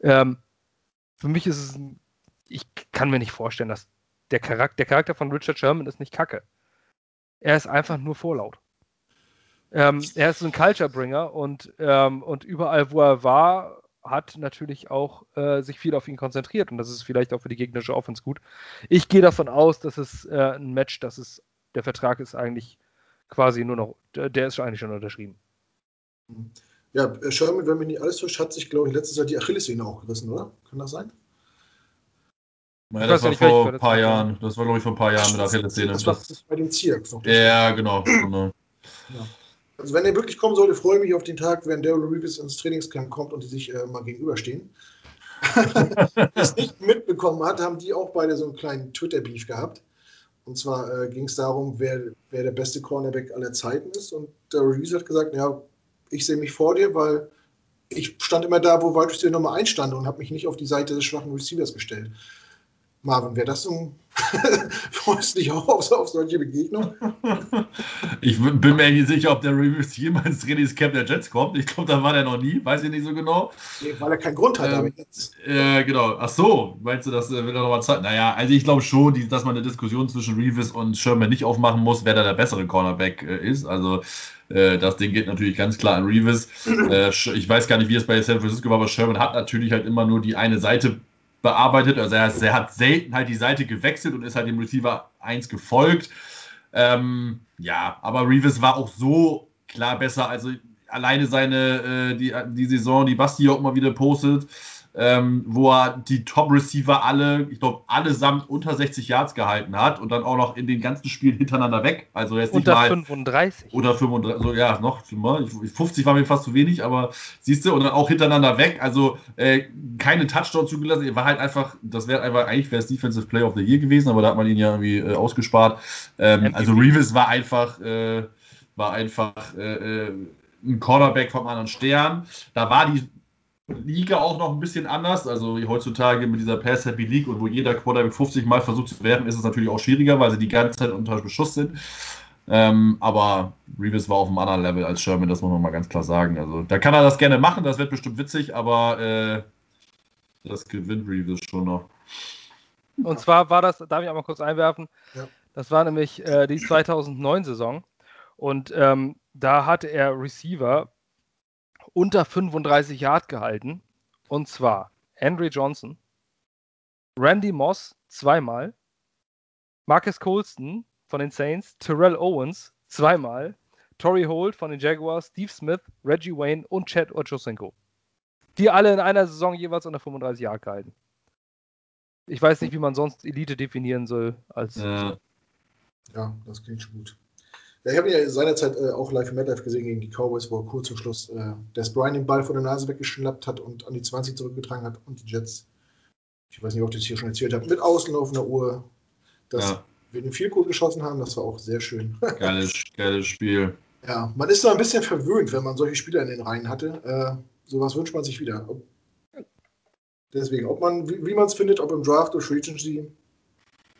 Ähm, für mich ist es, ich kann mir nicht vorstellen, dass der Charakter, der Charakter von Richard Sherman ist nicht kacke. Er ist einfach nur vorlaut. Ähm, er ist ein Culture Bringer und, ähm, und überall, wo er war, hat natürlich auch äh, sich viel auf ihn konzentriert und das ist vielleicht auch für die gegnerische Offense gut. Ich gehe davon aus, dass es äh, ein Match, dass es der Vertrag ist eigentlich quasi nur noch, der ist eigentlich schon unterschrieben. Ja, Sherman, wenn mich nicht alles täuscht, hat sich, glaube ich, letztes Jahr die Achillessehne auch gerissen, oder? Kann das sein? Ja, das war nicht, vor ein paar Jahren. Das war, glaube ich, vor ein paar Jahren mit der Achillessehne. Das, das, das bei den Zirks noch. Ja, genau. genau. Ja. Also wenn er wirklich kommen sollte, freue ich mich auf den Tag, wenn Daryl Reeves ins Trainingscamp kommt und die sich äh, mal gegenüberstehen. Es nicht mitbekommen hat, haben die auch beide so einen kleinen Twitter-Beef gehabt. Und zwar äh, ging es darum, wer, wer der beste Cornerback aller Zeiten ist. Und Daryl Reeves hat gesagt, ja, ich sehe mich vor dir, weil ich stand immer da, wo Wide Receiver Nummer 1 stand und habe mich nicht auf die Seite des schwachen Receivers gestellt. Marvin, wäre das so Freust dich auch auf, auf solche Begegnungen? Ich bin mir nicht sicher, ob der Reviews jemals ins Trainingscamp der Jets kommt. Ich glaube, da war der noch nie, weiß ich nicht so genau. Nee, weil er keinen Grund hat. Ähm, äh, genau. Ach so, meinst du, das äh, will er nochmal zeigen? Naja, also ich glaube schon, die, dass man eine Diskussion zwischen Reeves und Sherman nicht aufmachen muss, wer da der bessere Cornerback äh, ist. Also äh, das Ding geht natürlich ganz klar an Reeves. Äh, ich weiß gar nicht, wie es bei San Francisco war, aber Sherman hat natürlich halt immer nur die eine Seite bearbeitet. Also er, er, hat selten halt die Seite gewechselt und ist halt dem Receiver 1 gefolgt. Ähm, ja, aber Reeves war auch so klar besser. Also alleine seine, äh, die, die Saison, die Basti auch mal wieder postet, ähm, wo er die Top-Receiver alle, ich glaube, allesamt unter 60 Yards gehalten hat und dann auch noch in den ganzen Spielen hintereinander weg. Also jetzt unter nicht mal. 35. Oder 35, so, ja, noch 50 war mir fast zu wenig, aber siehst du, und dann auch hintereinander weg. Also äh, keine Touchdown zugelassen. Er war halt einfach, das wäre einfach, eigentlich wäre es Defensive Player of the Year gewesen, aber da hat man ihn ja irgendwie äh, ausgespart. Ähm, also Reeves war einfach, äh, war einfach äh, äh, ein Cornerback vom anderen Stern. Da war die Liga auch noch ein bisschen anders. Also heutzutage mit dieser Pass-Happy League und wo jeder Quarterback 50 Mal versucht zu werfen, ist es natürlich auch schwieriger, weil sie die ganze Zeit unter Beschuss sind. Ähm, aber Reeves war auf einem anderen Level als Sherman, das muss man mal ganz klar sagen. Also da kann er das gerne machen, das wird bestimmt witzig, aber äh, Das gewinnt Reeves schon noch. Und zwar war das, darf ich einmal kurz einwerfen, ja. das war nämlich äh, die 2009-Saison. Und ähm, da hatte er Receiver unter 35 Yard gehalten. Und zwar Andre Johnson, Randy Moss zweimal, Marcus Colston von den Saints, Terrell Owens zweimal, Torrey Holt von den Jaguars, Steve Smith, Reggie Wayne und Chad Ochocinco. Die alle in einer Saison jeweils unter 35 Jahre gehalten. Ich weiß nicht, wie man sonst Elite definieren soll. Als ja. ja, das klingt schon gut. Ich habe ja seinerzeit äh, auch live im MetLife gesehen gegen die Cowboys, wo er kurz zum Schluss äh, Des Brian den Ball vor der Nase weggeschnappt hat und an die 20 zurückgetragen hat und die Jets, ich weiß nicht, ob ich das hier schon erzählt habe, mit auslaufender Uhr das ja wir den viel gut geschossen haben. Das war auch sehr schön. Geiles, geiles Spiel. Ja, man ist so ein bisschen verwöhnt, wenn man solche Spieler in den Reihen hatte. Äh, sowas wünscht man sich wieder. Ob, deswegen, ob man, wie, wie man es findet, ob im Draft oder Free Agency,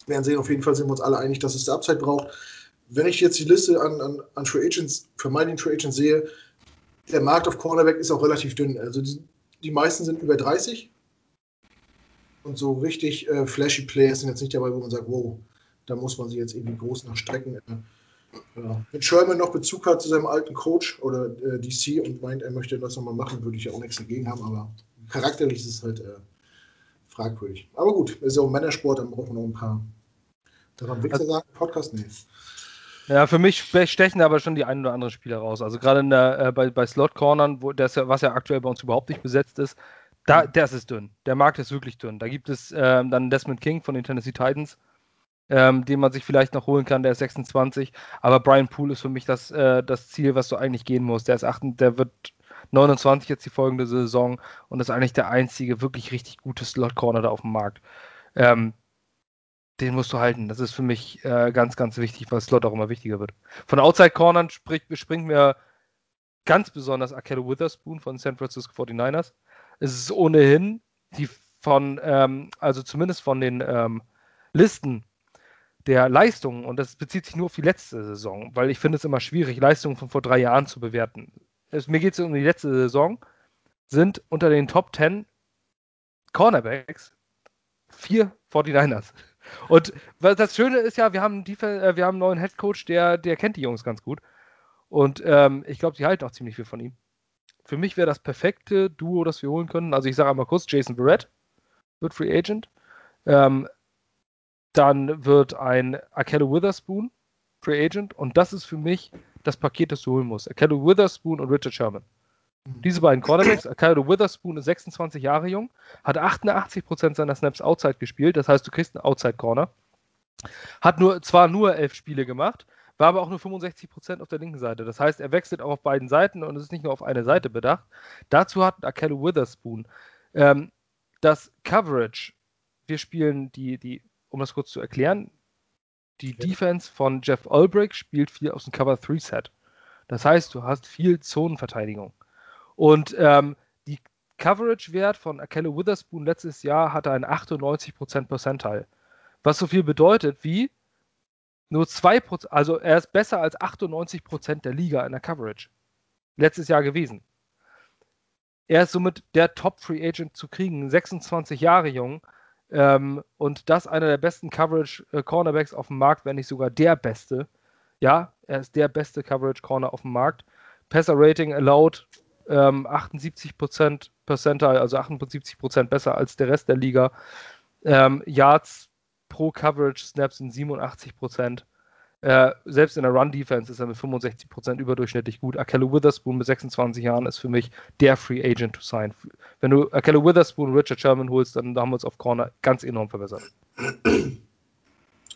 werden sehen. Auf jeden Fall sind wir uns alle einig, dass es der Upside braucht. Wenn ich jetzt die Liste an, an, an Free Agents, vermeintlichen Free Agents sehe, der Markt auf Cornerback ist auch relativ dünn. Also die, die meisten sind über 30. Und so richtig äh, flashy Players sind jetzt nicht dabei, wo man sagt, wow, da muss man sich jetzt irgendwie groß nach strecken. Äh, ja. Wenn Sherman noch Bezug hat zu seinem alten Coach oder äh, DC und meint, er möchte das nochmal machen, würde ich ja auch nichts dagegen haben, aber charakterlich ist es halt äh, fragwürdig. Aber gut, ist ja auch Männersport, dann brauchen wir noch ein paar. Darf man Wichser sagen? Podcast? Nee. Ja, für mich stechen aber schon die ein oder anderen Spieler raus. Also gerade in der, äh, bei, bei Slot-Cornern, ja, was ja aktuell bei uns überhaupt nicht besetzt ist, da, das ist dünn. Der Markt ist wirklich dünn. Da gibt es ähm, dann Desmond King von den Tennessee Titans, ähm, den man sich vielleicht noch holen kann, der ist 26. Aber Brian Poole ist für mich das, äh, das Ziel, was du eigentlich gehen musst. Der ist 8, der wird 29 jetzt die folgende Saison und ist eigentlich der einzige wirklich richtig gute Slot-Corner da auf dem Markt. Ähm, den musst du halten. Das ist für mich äh, ganz, ganz wichtig, weil Slot auch immer wichtiger wird. Von Outside-Cornern springt mir ganz besonders Akello Witherspoon von San Francisco 49ers. Es ist ohnehin die von, ähm, also zumindest von den ähm, Listen der Leistungen, und das bezieht sich nur auf die letzte Saison, weil ich finde es immer schwierig, Leistungen von vor drei Jahren zu bewerten. Es, mir geht es um die letzte Saison, sind unter den Top 10 Cornerbacks vier 49ers. Und das Schöne ist ja, wir haben, die, äh, wir haben einen neuen Head Coach, der, der kennt die Jungs ganz gut. Und ähm, ich glaube, sie halten auch ziemlich viel von ihm. Für mich wäre das perfekte Duo, das wir holen können. Also ich sage einmal kurz, Jason Barrett wird Free Agent. Ähm, dann wird ein Akello Witherspoon Free Agent und das ist für mich das Paket, das du holen musst. Akello Witherspoon und Richard Sherman. Diese beiden Quarterbacks, Akello Witherspoon ist 26 Jahre jung, hat 88% seiner Snaps Outside gespielt, das heißt, du kriegst einen Outside Corner. Hat nur, zwar nur elf Spiele gemacht, war aber auch nur 65% auf der linken Seite. Das heißt, er wechselt auch auf beiden Seiten und ist nicht nur auf eine Seite bedacht. Dazu hat Akello Witherspoon ähm, das Coverage. Wir spielen die, die um das kurz zu erklären, die ja. Defense von Jeff Ulbrich spielt viel aus dem Cover 3 Set. Das heißt, du hast viel Zonenverteidigung. Und ähm, die Coverage-Wert von Akello Witherspoon letztes Jahr hatte einen 98% Percentile. Was so viel bedeutet wie nur 2%, also er ist besser als 98% der Liga in der Coverage. Letztes Jahr gewesen. Er ist somit der Top-Free Agent zu kriegen, 26 Jahre jung, ähm, und das einer der besten Coverage-Cornerbacks äh, auf dem Markt, wenn nicht sogar der beste. Ja, er ist der beste Coverage-Corner auf dem Markt. Passer-Rating allowed ähm, 78% Percentile, also 78% besser als der Rest der Liga. Ähm, Yards pro Coverage Snaps sind 87%. Äh, selbst in der Run-Defense ist er mit 65% überdurchschnittlich gut. Akello Witherspoon mit 26 Jahren ist für mich der Free Agent to sign. Wenn du Akello Witherspoon und Richard Sherman holst, dann haben wir uns auf Corner ganz enorm verbessert.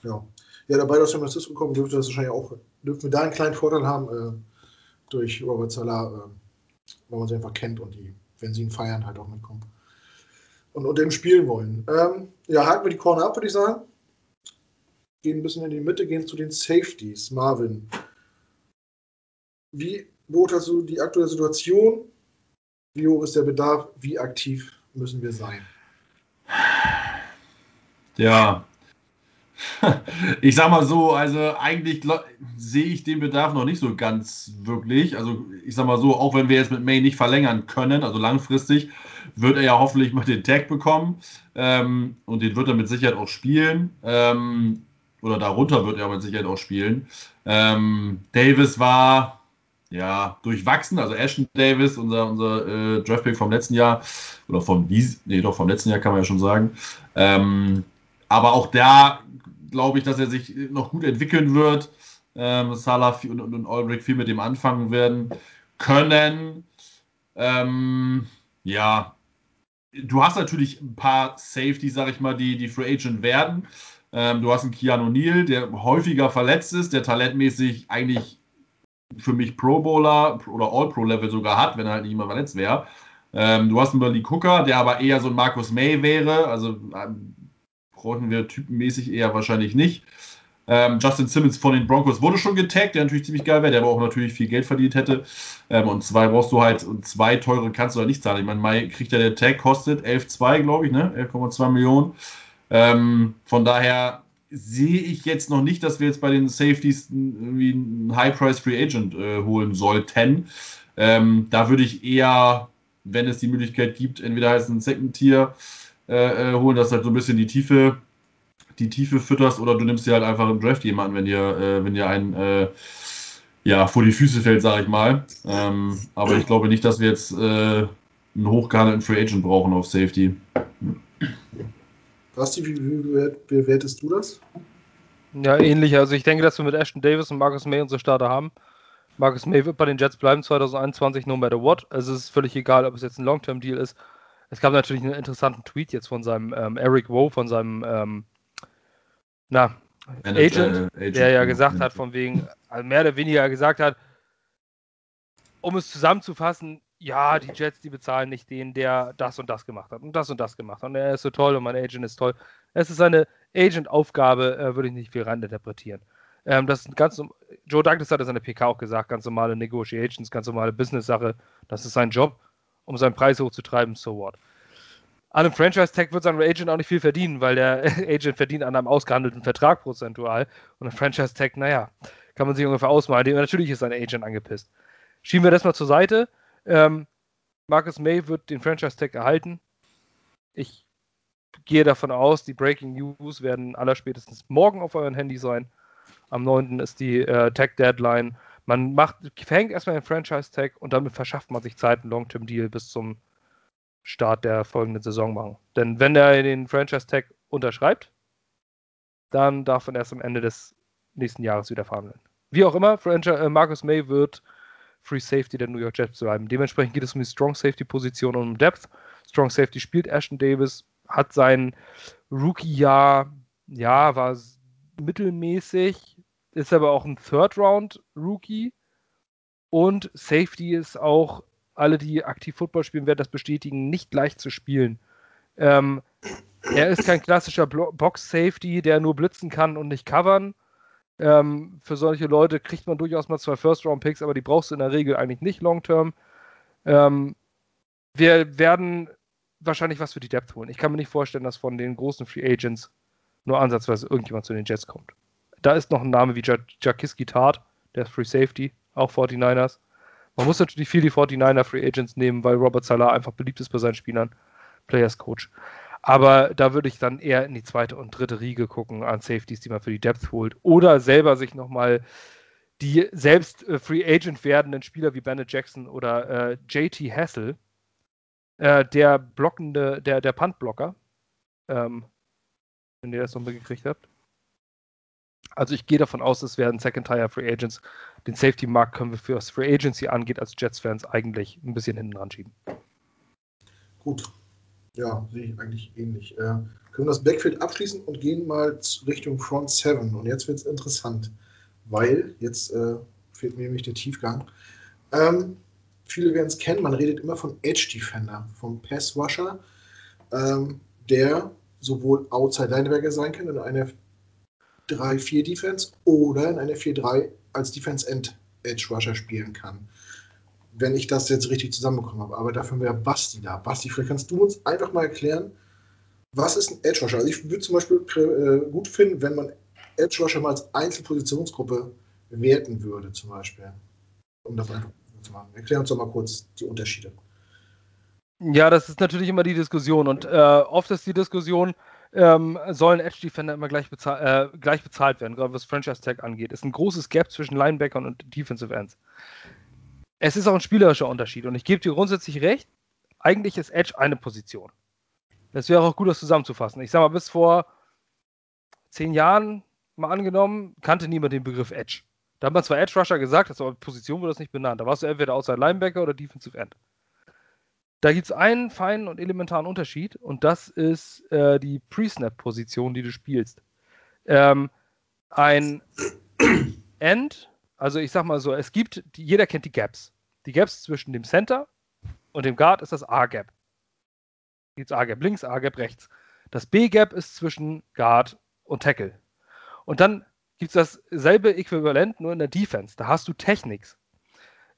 Ja, ja dabei aus San Francisco kommen, dürfte das wahrscheinlich auch, dürfen wir da einen kleinen Vorteil haben äh, durch Robert Salah, äh, weil man sie einfach kennt und die, wenn sie ihn feiern, halt auch mitkommen. Und unter ihm spielen wollen. Ähm, ja, haken wir die Corner ab, würde ich sagen gehen ein bisschen in die Mitte, gehen zu den Safeties. Marvin, wie beurteilst du die aktuelle Situation? Wie hoch ist der Bedarf? Wie aktiv müssen wir sein? Ja, ich sag mal so, also eigentlich sehe ich den Bedarf noch nicht so ganz wirklich. Also ich sag mal so, auch wenn wir jetzt mit May nicht verlängern können, also langfristig, wird er ja hoffentlich mal den Tag bekommen. Ähm, und den wird er mit Sicherheit auch spielen. Ähm, oder darunter wird er mit Sicherheit auch spielen. Ähm, Davis war ja durchwachsen, also Ashton Davis, unser, unser äh, Draftpick vom letzten Jahr, oder vom, nee, doch vom letzten Jahr kann man ja schon sagen. Ähm, aber auch da glaube ich, dass er sich noch gut entwickeln wird. Ähm, Salah und, und Ulrich viel mit dem anfangen werden können. Ähm, ja, du hast natürlich ein paar Safety, sag ich mal, die, die Free Agent werden. Ähm, du hast einen Keanu Neal, der häufiger verletzt ist, der talentmäßig eigentlich für mich Pro Bowler oder All-Pro-Level sogar hat, wenn er halt nicht immer verletzt wäre. Ähm, du hast einen Bernie Cooker, der aber eher so ein Markus May wäre. Also ähm, brauchen wir typenmäßig eher wahrscheinlich nicht. Ähm, Justin Simmons von den Broncos wurde schon getaggt, der natürlich ziemlich geil wäre, der aber auch natürlich viel Geld verdient hätte. Ähm, und zwei brauchst du halt, und zwei teure kannst du halt nicht zahlen. Ich meine, Mai kriegt ja der Tag, kostet 11,2, glaube ich, ne? 11,2 Millionen. Ähm, von daher sehe ich jetzt noch nicht, dass wir jetzt bei den Safeties irgendwie einen High-Price Free Agent äh, holen sollten. Ähm, da würde ich eher, wenn es die Möglichkeit gibt, entweder heißt ein Second Tier äh, äh, holen, dass halt so ein bisschen die Tiefe, die Tiefe fütterst oder du nimmst dir halt einfach im Draft jemanden, wenn dir, äh, wenn dir ein äh, ja, vor die Füße fällt, sage ich mal. Ähm, aber ich glaube nicht, dass wir jetzt äh, einen hochgehandelten Free Agent brauchen auf Safety. Basti, wie, wie bewertest du das? Ja, ähnlich. Also ich denke, dass wir mit Ashton Davis und Marcus May unsere Starter haben. Marcus May wird bei den Jets bleiben 2021, no matter what. Also es ist völlig egal, ob es jetzt ein Long-Term-Deal ist es gab natürlich einen interessanten Tweet jetzt von seinem ähm, Eric Woe, von seinem ähm, na, Agent, äh, Agent, der ja gesagt hat, von wegen, also mehr oder weniger gesagt hat, um es zusammenzufassen, ja, die Jets, die bezahlen nicht den, der das und das gemacht hat und das und das gemacht hat. Und er ist so toll und mein Agent ist toll. Es ist eine Agent-Aufgabe, äh, würde ich nicht viel reininterpretieren. Ähm, das ist ganz, Joe Douglas hat das in der PK auch gesagt, ganz normale Negotiations, ganz normale Business-Sache. Das ist sein Job um seinen Preis hochzutreiben, so what. An einem Franchise-Tag wird sein Agent auch nicht viel verdienen, weil der Agent verdient an einem ausgehandelten Vertrag prozentual. Und ein Franchise-Tag, naja, kann man sich ungefähr ausmalen. Natürlich ist sein Agent angepisst. Schieben wir das mal zur Seite. Ähm, Marcus May wird den Franchise-Tag erhalten. Ich gehe davon aus, die Breaking News werden allerspätestens morgen auf euren Handy sein. Am 9. ist die äh, Tag-Deadline. Man macht, fängt erstmal den Franchise-Tag und damit verschafft man sich Zeit, einen Long-Term-Deal bis zum Start der folgenden Saison machen. Denn wenn er den Franchise-Tag unterschreibt, dann darf man erst am Ende des nächsten Jahres wieder verhandeln. Wie auch immer, Franchise, äh, Marcus May wird Free Safety der New York Jets bleiben. Dementsprechend geht es um die Strong Safety-Position und um Depth. Strong Safety spielt Ashton Davis, hat sein Rookie-Jahr, ja, war mittelmäßig, ist aber auch ein Third-Round-Rookie. Und Safety ist auch, alle, die aktiv Football spielen, werden das bestätigen, nicht leicht zu spielen. Ähm, er ist kein klassischer Box-Safety, der nur blitzen kann und nicht covern. Ähm, für solche Leute kriegt man durchaus mal zwei First-Round-Picks, aber die brauchst du in der Regel eigentlich nicht long-term. Ähm, wir werden wahrscheinlich was für die Depth holen. Ich kann mir nicht vorstellen, dass von den großen Free Agents nur ansatzweise irgendjemand zu den Jets kommt. Da ist noch ein Name wie Jakiski Tart, der ist Free Safety, auch 49ers. Man muss natürlich viel die 49er Free Agents nehmen, weil Robert Salah einfach beliebt ist bei seinen Spielern. Players Coach. Aber da würde ich dann eher in die zweite und dritte Riege gucken an Safeties, die man für die Depth holt. Oder selber sich nochmal die selbst äh, Free Agent werdenden Spieler wie Bennett Jackson oder äh, JT Hassel, äh, der blockende, der, der Puntblocker, ähm, wenn ihr das noch mitgekriegt habt. Also ich gehe davon aus, es werden Second-Tier Free Agents. Den Safety-Markt können wir für was Free Agency angeht, als Jets-Fans eigentlich ein bisschen hinten ran schieben. Gut. Ja, sehe ich eigentlich ähnlich. Äh, können wir das Backfield abschließen und gehen mal Richtung Front 7. Und jetzt wird es interessant, weil jetzt äh, fehlt mir nämlich der Tiefgang. Ähm, viele werden es kennen, man redet immer von Edge Defender, vom Pass Rusher, ähm, der sowohl Outside Linebacker sein kann in einer 3-4 Defense oder in einer 4-3 als Defense End Edge Rusher spielen kann. Wenn ich das jetzt richtig zusammenbekommen habe. Aber dafür wäre Basti da. Basti, vielleicht kannst du uns einfach mal erklären, was ist ein Edge Rusher? Also ich würde zum Beispiel äh, gut finden, wenn man Edge Rusher mal als Einzelpositionsgruppe werten würde, zum Beispiel. Um das einfach zu machen. Erklär uns doch mal kurz die Unterschiede. Ja, das ist natürlich immer die Diskussion und äh, oft ist die Diskussion, ähm, sollen Edge Defender immer gleich, bezahl äh, gleich bezahlt werden, gerade was Franchise Tag angeht. Es ist ein großes Gap zwischen Linebackern und Defensive Ends. Es ist auch ein spielerischer Unterschied und ich gebe dir grundsätzlich recht, eigentlich ist Edge eine Position. Das wäre auch gut, das zusammenzufassen. Ich sage mal, bis vor zehn Jahren mal angenommen, kannte niemand den Begriff Edge. Da hat man zwar Edge Rusher gesagt, aber Position wurde das nicht benannt. Da warst du entweder Outside Linebacker oder Defensive End. Da gibt es einen feinen und elementaren Unterschied und das ist äh, die Pre-Snap-Position, die du spielst. Ähm, ein End, also ich sag mal so, es gibt, jeder kennt die Gaps. Die Gaps zwischen dem Center und dem Guard ist das A-Gap. Gibt es A-Gap links, A-Gap rechts. Das B-Gap ist zwischen Guard und Tackle. Und dann gibt es dasselbe Äquivalent nur in der Defense. Da hast du Techniks.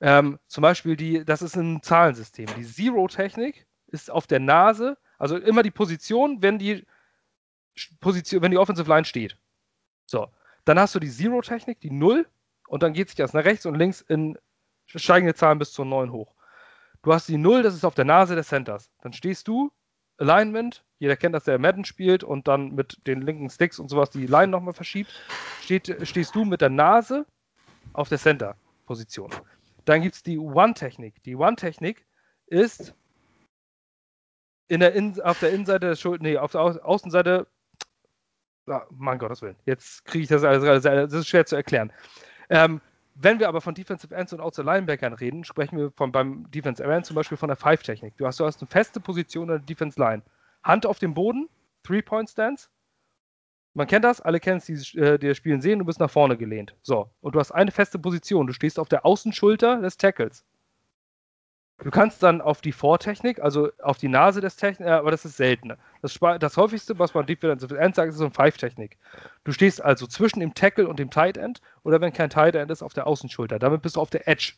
Ähm, zum Beispiel die, das ist ein Zahlensystem. Die Zero-Technik ist auf der Nase, also immer die Position, wenn die Position, wenn die Offensive Line steht. So. Dann hast du die Zero-Technik, die Null, und dann geht sich das nach rechts und links in steigende Zahlen bis zur 9 hoch. Du hast die Null, das ist auf der Nase des Centers. Dann stehst du, Alignment, jeder kennt, dass der Madden spielt und dann mit den linken Sticks und sowas die Line nochmal verschiebt. Steht, stehst du mit der Nase auf der Center-Position. Dann gibt es die One-Technik. Die One-Technik ist in der in, auf der Innenseite der Schulter, nee, auf der Au Außenseite, oh, mein Gottes Willen, jetzt kriege ich das alles, das ist schwer zu erklären. Ähm, wenn wir aber von Defensive Ends und Outside Linebackern reden, sprechen wir von, beim Defensive End zum Beispiel von der Five-Technik. Du hast, du hast eine feste Position in der Defense Line. Hand auf dem Boden, Three-Point-Stance, man kennt das, alle kennen es, die, äh, das Spielen sehen, du bist nach vorne gelehnt. So, und du hast eine feste Position, du stehst auf der Außenschulter des Tackles. Du kannst dann auf die Vortechnik, also auf die Nase des Technik, äh, aber das ist selten. Das, das häufigste, was man Defensive End sagt, ist so eine Five-Technik. Du stehst also zwischen dem Tackle und dem Tight End oder wenn kein Tight End ist, auf der Außenschulter. Damit bist du auf der Edge,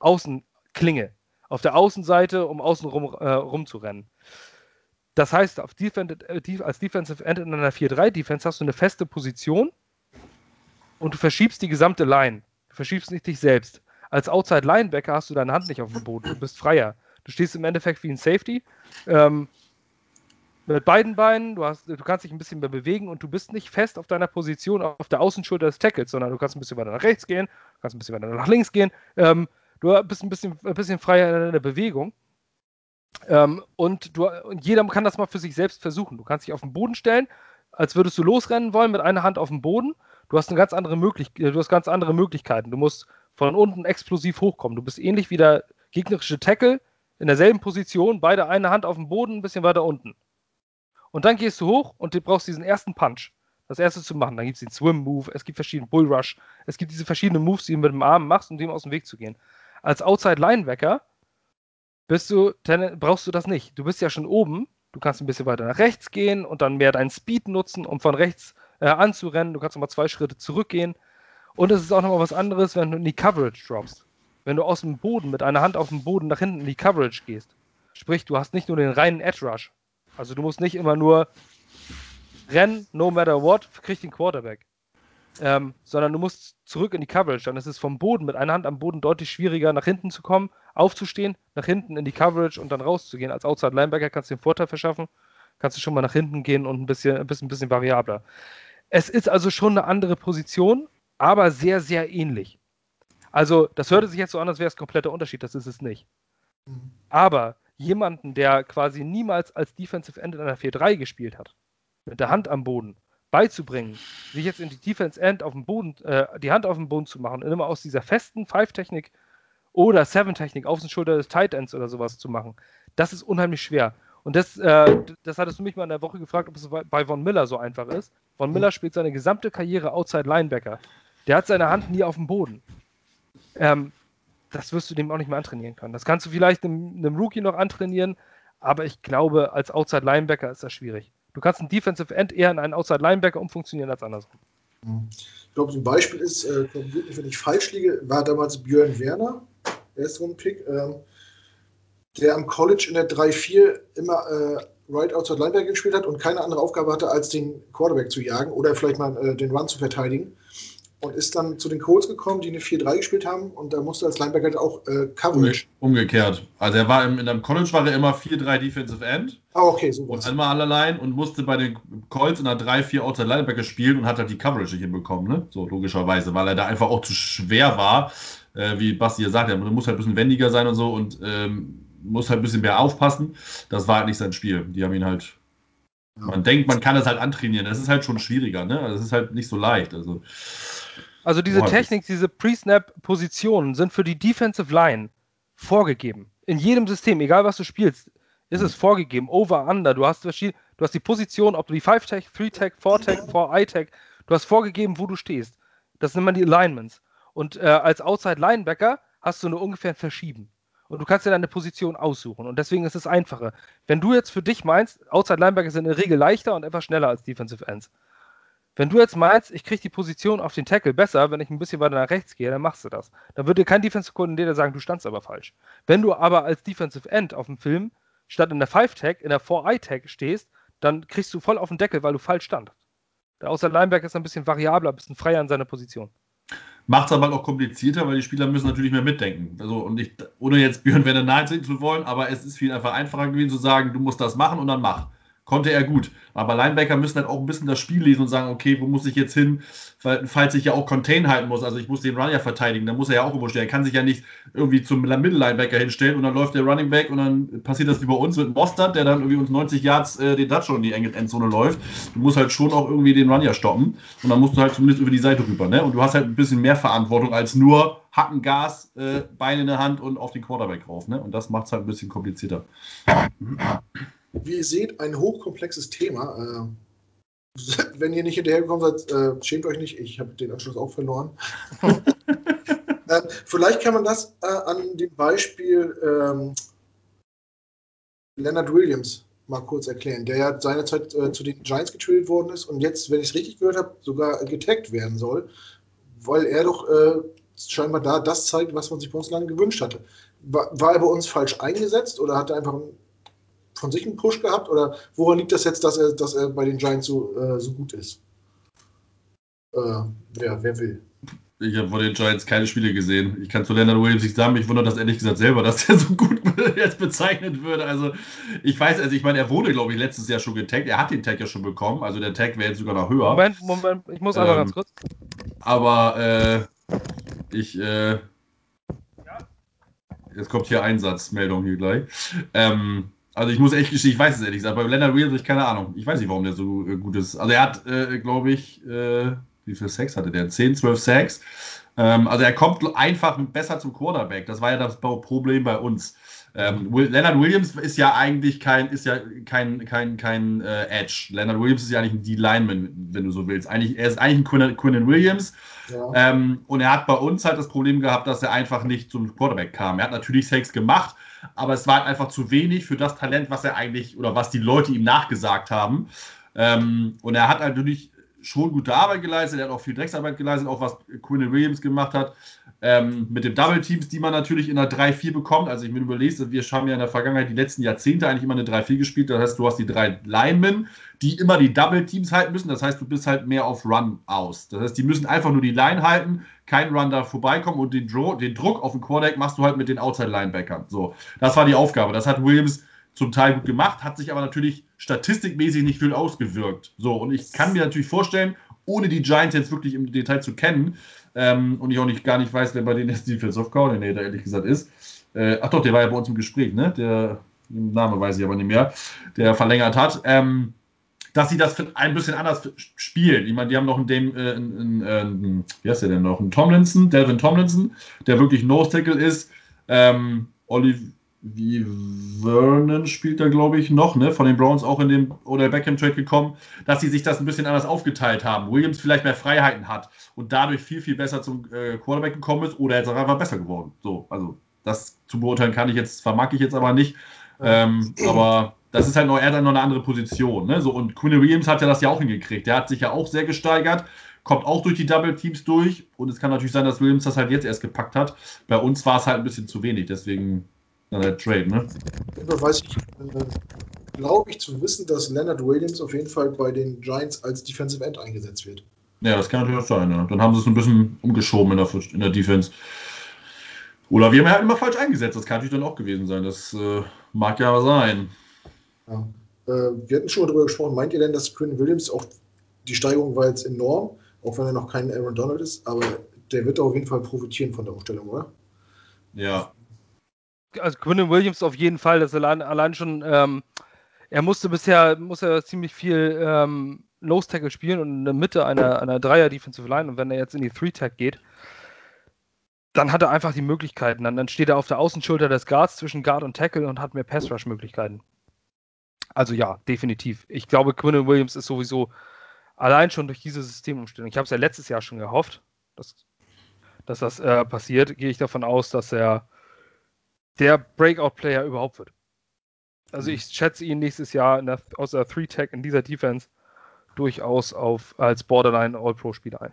Außenklinge, auf der Außenseite, um außen rum äh, rumzurennen. Das heißt, Defense, äh, als Defensive End in einer 4-3-Defense hast du eine feste Position und du verschiebst die gesamte Line. Du verschiebst nicht dich selbst. Als Outside Linebacker hast du deine Hand nicht auf dem Boden. Du bist freier. Du stehst im Endeffekt wie ein Safety. Ähm, mit beiden Beinen, du, hast, du kannst dich ein bisschen mehr bewegen und du bist nicht fest auf deiner Position auf der Außenschulter des Tackles, sondern du kannst ein bisschen weiter nach rechts gehen, du kannst ein bisschen weiter nach links gehen. Ähm, du bist ein bisschen, ein bisschen freier in der Bewegung. Ähm, und, du, und jeder kann das mal für sich selbst versuchen. Du kannst dich auf den Boden stellen, als würdest du losrennen wollen mit einer Hand auf dem Boden. Du hast eine ganz andere äh, du hast ganz andere Möglichkeiten. Du musst von unten explosiv hochkommen. Du bist ähnlich wie der gegnerische Tackle in derselben Position, beide eine Hand auf dem Boden, ein bisschen weiter unten. Und dann gehst du hoch und du brauchst diesen ersten Punch. Das erste zu machen. Dann gibt es den Swim Move, es gibt verschiedene Bull Rush, es gibt diese verschiedenen Moves, die du mit dem Arm machst, um dem aus dem Weg zu gehen. Als Outside Linebacker bist du, brauchst du das nicht. Du bist ja schon oben, du kannst ein bisschen weiter nach rechts gehen und dann mehr deinen Speed nutzen, um von rechts äh, anzurennen. Du kannst nochmal zwei Schritte zurückgehen. Und es ist auch nochmal was anderes, wenn du in die Coverage droppst. Wenn du aus dem Boden mit einer Hand auf dem Boden nach hinten in die Coverage gehst. Sprich, du hast nicht nur den reinen Edge Rush. Also du musst nicht immer nur rennen, no matter what, krieg den Quarterback. Ähm, sondern du musst zurück in die Coverage. Dann ist es vom Boden mit einer Hand am Boden deutlich schwieriger, nach hinten zu kommen, aufzustehen, nach hinten in die Coverage und dann rauszugehen. Als Outside Linebacker kannst du den Vorteil verschaffen, kannst du schon mal nach hinten gehen und ein bisschen, ein bisschen, ein bisschen variabler. Es ist also schon eine andere Position, aber sehr, sehr ähnlich. Also, das hörte sich jetzt so an, als wäre es kompletter Unterschied. Das ist es nicht. Mhm. Aber jemanden, der quasi niemals als Defensive End in einer 4-3 gespielt hat, mit der Hand am Boden, beizubringen, sich jetzt in die Defense End auf dem Boden, äh, die Hand auf dem Boden zu machen und immer aus dieser festen Five-Technik oder Seven-Technik auf den Schulter des Tight Ends oder sowas zu machen, das ist unheimlich schwer. Und das, äh, das hattest du mich mal in der Woche gefragt, ob es bei Von Miller so einfach ist. Von Miller spielt seine gesamte Karriere Outside Linebacker. Der hat seine Hand nie auf dem Boden. Ähm, das wirst du dem auch nicht mehr antrainieren können. Das kannst du vielleicht einem, einem Rookie noch antrainieren, aber ich glaube, als Outside Linebacker ist das schwierig. Du kannst einen Defensive End eher in einen Outside Linebacker umfunktionieren als andersrum. Ich glaube, so ein Beispiel ist, äh, wenn ich falsch liege, war damals Björn Werner, der ist so ein Pick, ähm, der am College in der 3-4 immer äh, Right Outside Linebacker gespielt hat und keine andere Aufgabe hatte, als den Quarterback zu jagen oder vielleicht mal äh, den Run zu verteidigen. Und ist dann zu den Colts gekommen, die eine 4-3 gespielt haben und da musste als Linebacker halt auch äh, Coverage. Umgekehrt. Also er war im, in einem College war er immer 4-3 Defensive End. Ah, okay, so Und einmal allerlein und musste bei den Colts in einer 3-4 Outside Linebacker spielen und hat halt die Coverage nicht hinbekommen, ne? So logischerweise, weil er da einfach auch zu schwer war. Äh, wie Basti ja sagt, er muss halt ein bisschen wendiger sein und so und ähm, muss halt ein bisschen mehr aufpassen. Das war halt nicht sein Spiel. Die haben ihn halt. Ja. Man denkt, man kann das halt antrainieren. Das ist halt schon schwieriger, ne? Das ist halt nicht so leicht. Also, also diese oh, Technik, diese Pre-Snap-Positionen sind für die Defensive Line vorgegeben. In jedem System, egal was du spielst, ist es vorgegeben. Over, Under. Du hast, du hast die Position, ob du die 5-Tag, 3-Tag, 4-Tag, 4-I-Tag, du hast vorgegeben, wo du stehst. Das nennt man die Alignments. Und äh, als Outside Linebacker hast du nur ungefähr ein Verschieben. Und du kannst dir deine Position aussuchen. Und deswegen ist es einfacher. Wenn du jetzt für dich meinst, Outside Linebacker sind in der Regel leichter und etwas schneller als Defensive Ends. Wenn du jetzt meinst, ich kriege die Position auf den Tackle besser, wenn ich ein bisschen weiter nach rechts gehe, dann machst du das. Dann würde dir kein Defensive Coordinator sagen, du standst aber falsch. Wenn du aber als Defensive End auf dem Film statt in der 5-Tag, in der 4-I-Tag stehst, dann kriegst du voll auf den Deckel, weil du falsch standest. Der Outside Linebacker ist ein bisschen variabler, ein bisschen freier in seiner Position. Macht es aber auch komplizierter, weil die Spieler müssen natürlich mehr mitdenken. Also, und ich, ohne jetzt Björn Werner naheziehen zu wollen, aber es ist viel einfach einfacher gewesen zu sagen, du musst das machen und dann mach. Konnte er gut. Aber Linebacker müssen halt auch ein bisschen das Spiel lesen und sagen, okay, wo muss ich jetzt hin, falls ich ja auch Contain halten muss. Also ich muss den Run ja verteidigen, dann muss er ja auch irgendwo stehen. Er kann sich ja nicht irgendwie zum Middle-Linebacker hinstellen und dann läuft der Running Back und dann passiert das wie bei uns mit Mostert, der dann irgendwie uns 90 Yards äh, den Touchdown in die Endzone läuft. Du musst halt schon auch irgendwie den Run ja stoppen und dann musst du halt zumindest über die Seite rüber. Ne? Und du hast halt ein bisschen mehr Verantwortung als nur Hacken, Gas, äh, Beine in der Hand und auf den Quarterback rauf. Ne? Und das macht es halt ein bisschen komplizierter. Wie ihr seht, ein hochkomplexes Thema. Äh, wenn ihr nicht hinterhergekommen seid, äh, schämt euch nicht, ich habe den Anschluss auch verloren. äh, vielleicht kann man das an dem Beispiel ähm, Leonard Williams mal kurz erklären, der ja seinerzeit zu den Giants getradet worden ist und jetzt, wenn ich es richtig gehört habe, sogar getaggt werden soll, weil er doch äh, scheinbar da das zeigt, was man sich bei uns lange gewünscht hatte. War, war er bei uns falsch eingesetzt oder hat er einfach ein von sich einen Push gehabt? Oder woran liegt das jetzt, dass er, dass er bei den Giants so, äh, so gut ist? Äh, wer, wer will? Ich habe von den Giants keine Spiele gesehen. Ich kann zu Leonard Williams nicht sagen. Ich wundere das ehrlich gesagt selber, dass der so gut jetzt bezeichnet würde. Also, ich weiß, also ich meine, er wurde, glaube ich, letztes Jahr schon getaggt. Er hat den Tag ja schon bekommen. Also, der Tag wäre jetzt sogar noch höher. Moment, Moment, ich muss einmal ähm, ganz kurz. Aber, äh, ich, äh, Jetzt kommt hier Einsatzmeldung hier gleich. Ähm, also ich muss echt gestehen, ich weiß es ehrlich gesagt. Bei Leonard Williams habe ich keine Ahnung. Ich weiß nicht, warum der so äh, gut ist. Also er hat, äh, glaube ich, äh, wie viel Sex hatte der? 10, 12 Sex. Ähm, also er kommt einfach besser zum Quarterback. Das war ja das Problem bei uns. Ähm, Leonard Williams ist ja eigentlich kein, ist ja kein, kein, kein äh, Edge. Leonard Williams ist ja eigentlich ein D-Lineman, wenn du so willst. Eigentlich, er ist eigentlich ein Quinnen Williams. Ja. Ähm, und er hat bei uns halt das Problem gehabt, dass er einfach nicht zum Quarterback kam. Er hat natürlich Sex gemacht, aber es war halt einfach zu wenig für das Talent, was er eigentlich oder was die Leute ihm nachgesagt haben. Ähm, und er hat natürlich schon gute Arbeit geleistet, er hat auch viel Drecksarbeit geleistet, auch was Quinn Williams gemacht hat. Ähm, mit den Double Teams, die man natürlich in der 3-4 bekommt. Also ich mir überlege, wir haben ja in der Vergangenheit die letzten Jahrzehnte eigentlich immer eine 3-4 gespielt. Das heißt, du hast die drei Linemen, die immer die Double Teams halten müssen. Das heißt, du bist halt mehr auf Run aus. Das heißt, die müssen einfach nur die Line halten, kein Run da vorbeikommen und den, Dro den Druck auf den Quarterback machst du halt mit den Outside Linebackern. So, das war die Aufgabe. Das hat Williams zum Teil gut gemacht, hat sich aber natürlich statistikmäßig nicht viel ausgewirkt. So, und ich kann mir natürlich vorstellen, ohne die Giants jetzt wirklich im Detail zu kennen, ähm, und ich auch nicht gar nicht weiß, wer bei denen jetzt Defensive Coordinator ehrlich gesagt ist. Äh, ach doch, der war ja bei uns im Gespräch, ne? Der Name weiß ich aber nicht mehr, der verlängert hat. Ähm, dass sie das ein bisschen anders spielen. Ich meine, die haben noch einen, äh, einen, einen, wie heißt der denn noch? Einen Tomlinson, Delvin Tomlinson, der wirklich Nose-Tackle ist. Ähm, Olive, wie Vernon spielt da, glaube ich, noch, ne? Von den Browns auch in dem oder Beckham Trade gekommen, dass sie sich das ein bisschen anders aufgeteilt haben. Williams vielleicht mehr Freiheiten hat und dadurch viel, viel besser zum äh, Quarterback gekommen ist oder jetzt auch einfach besser geworden. So, also das zu beurteilen kann ich jetzt, vermag ich jetzt aber nicht. Ähm, aber das ist halt noch, er hat noch eine andere Position. Ne? So, und Quinn Williams hat ja das ja auch hingekriegt. Der hat sich ja auch sehr gesteigert, kommt auch durch die Double Teams durch. Und es kann natürlich sein, dass Williams das halt jetzt erst gepackt hat. Bei uns war es halt ein bisschen zu wenig. Deswegen na, der Trade, ne? Da weiß ich, äh, glaube ich, zu wissen, dass Leonard Williams auf jeden Fall bei den Giants als Defensive End eingesetzt wird. Ja, das kann natürlich sein. Ja. Dann haben sie es ein bisschen umgeschoben in der, in der Defense. Oder wir haben halt immer falsch eingesetzt. Das kann natürlich dann auch gewesen sein. Das äh, mag ja sein. Ja. Äh, wir hatten schon darüber gesprochen. Meint ihr denn, dass Quinn Williams auch die Steigerung war jetzt enorm, auch wenn er noch kein Aaron Donald ist, aber der wird auf jeden Fall profitieren von der Umstellung, oder? Ja. Also Quinn Williams auf jeden Fall. Das allein, allein schon, ähm, er musste bisher muss er ziemlich viel ähm, Nose Tackle spielen und in der Mitte einer, einer Dreier Defensive Line und wenn er jetzt in die Three Tag geht, dann hat er einfach die Möglichkeiten. Dann, dann steht er auf der Außenschulter des Guards zwischen Guard und Tackle und hat mehr Pass Rush Möglichkeiten. Also ja, definitiv. Ich glaube, Quinn Williams ist sowieso allein schon durch diese Systemumstellung. Ich habe es ja letztes Jahr schon gehofft, dass, dass das äh, passiert. Gehe ich davon aus, dass er der Breakout-Player überhaupt wird. Also ich schätze ihn nächstes Jahr der, aus der Three-Tag in dieser Defense durchaus auf, als Borderline All-Pro-Spieler ein.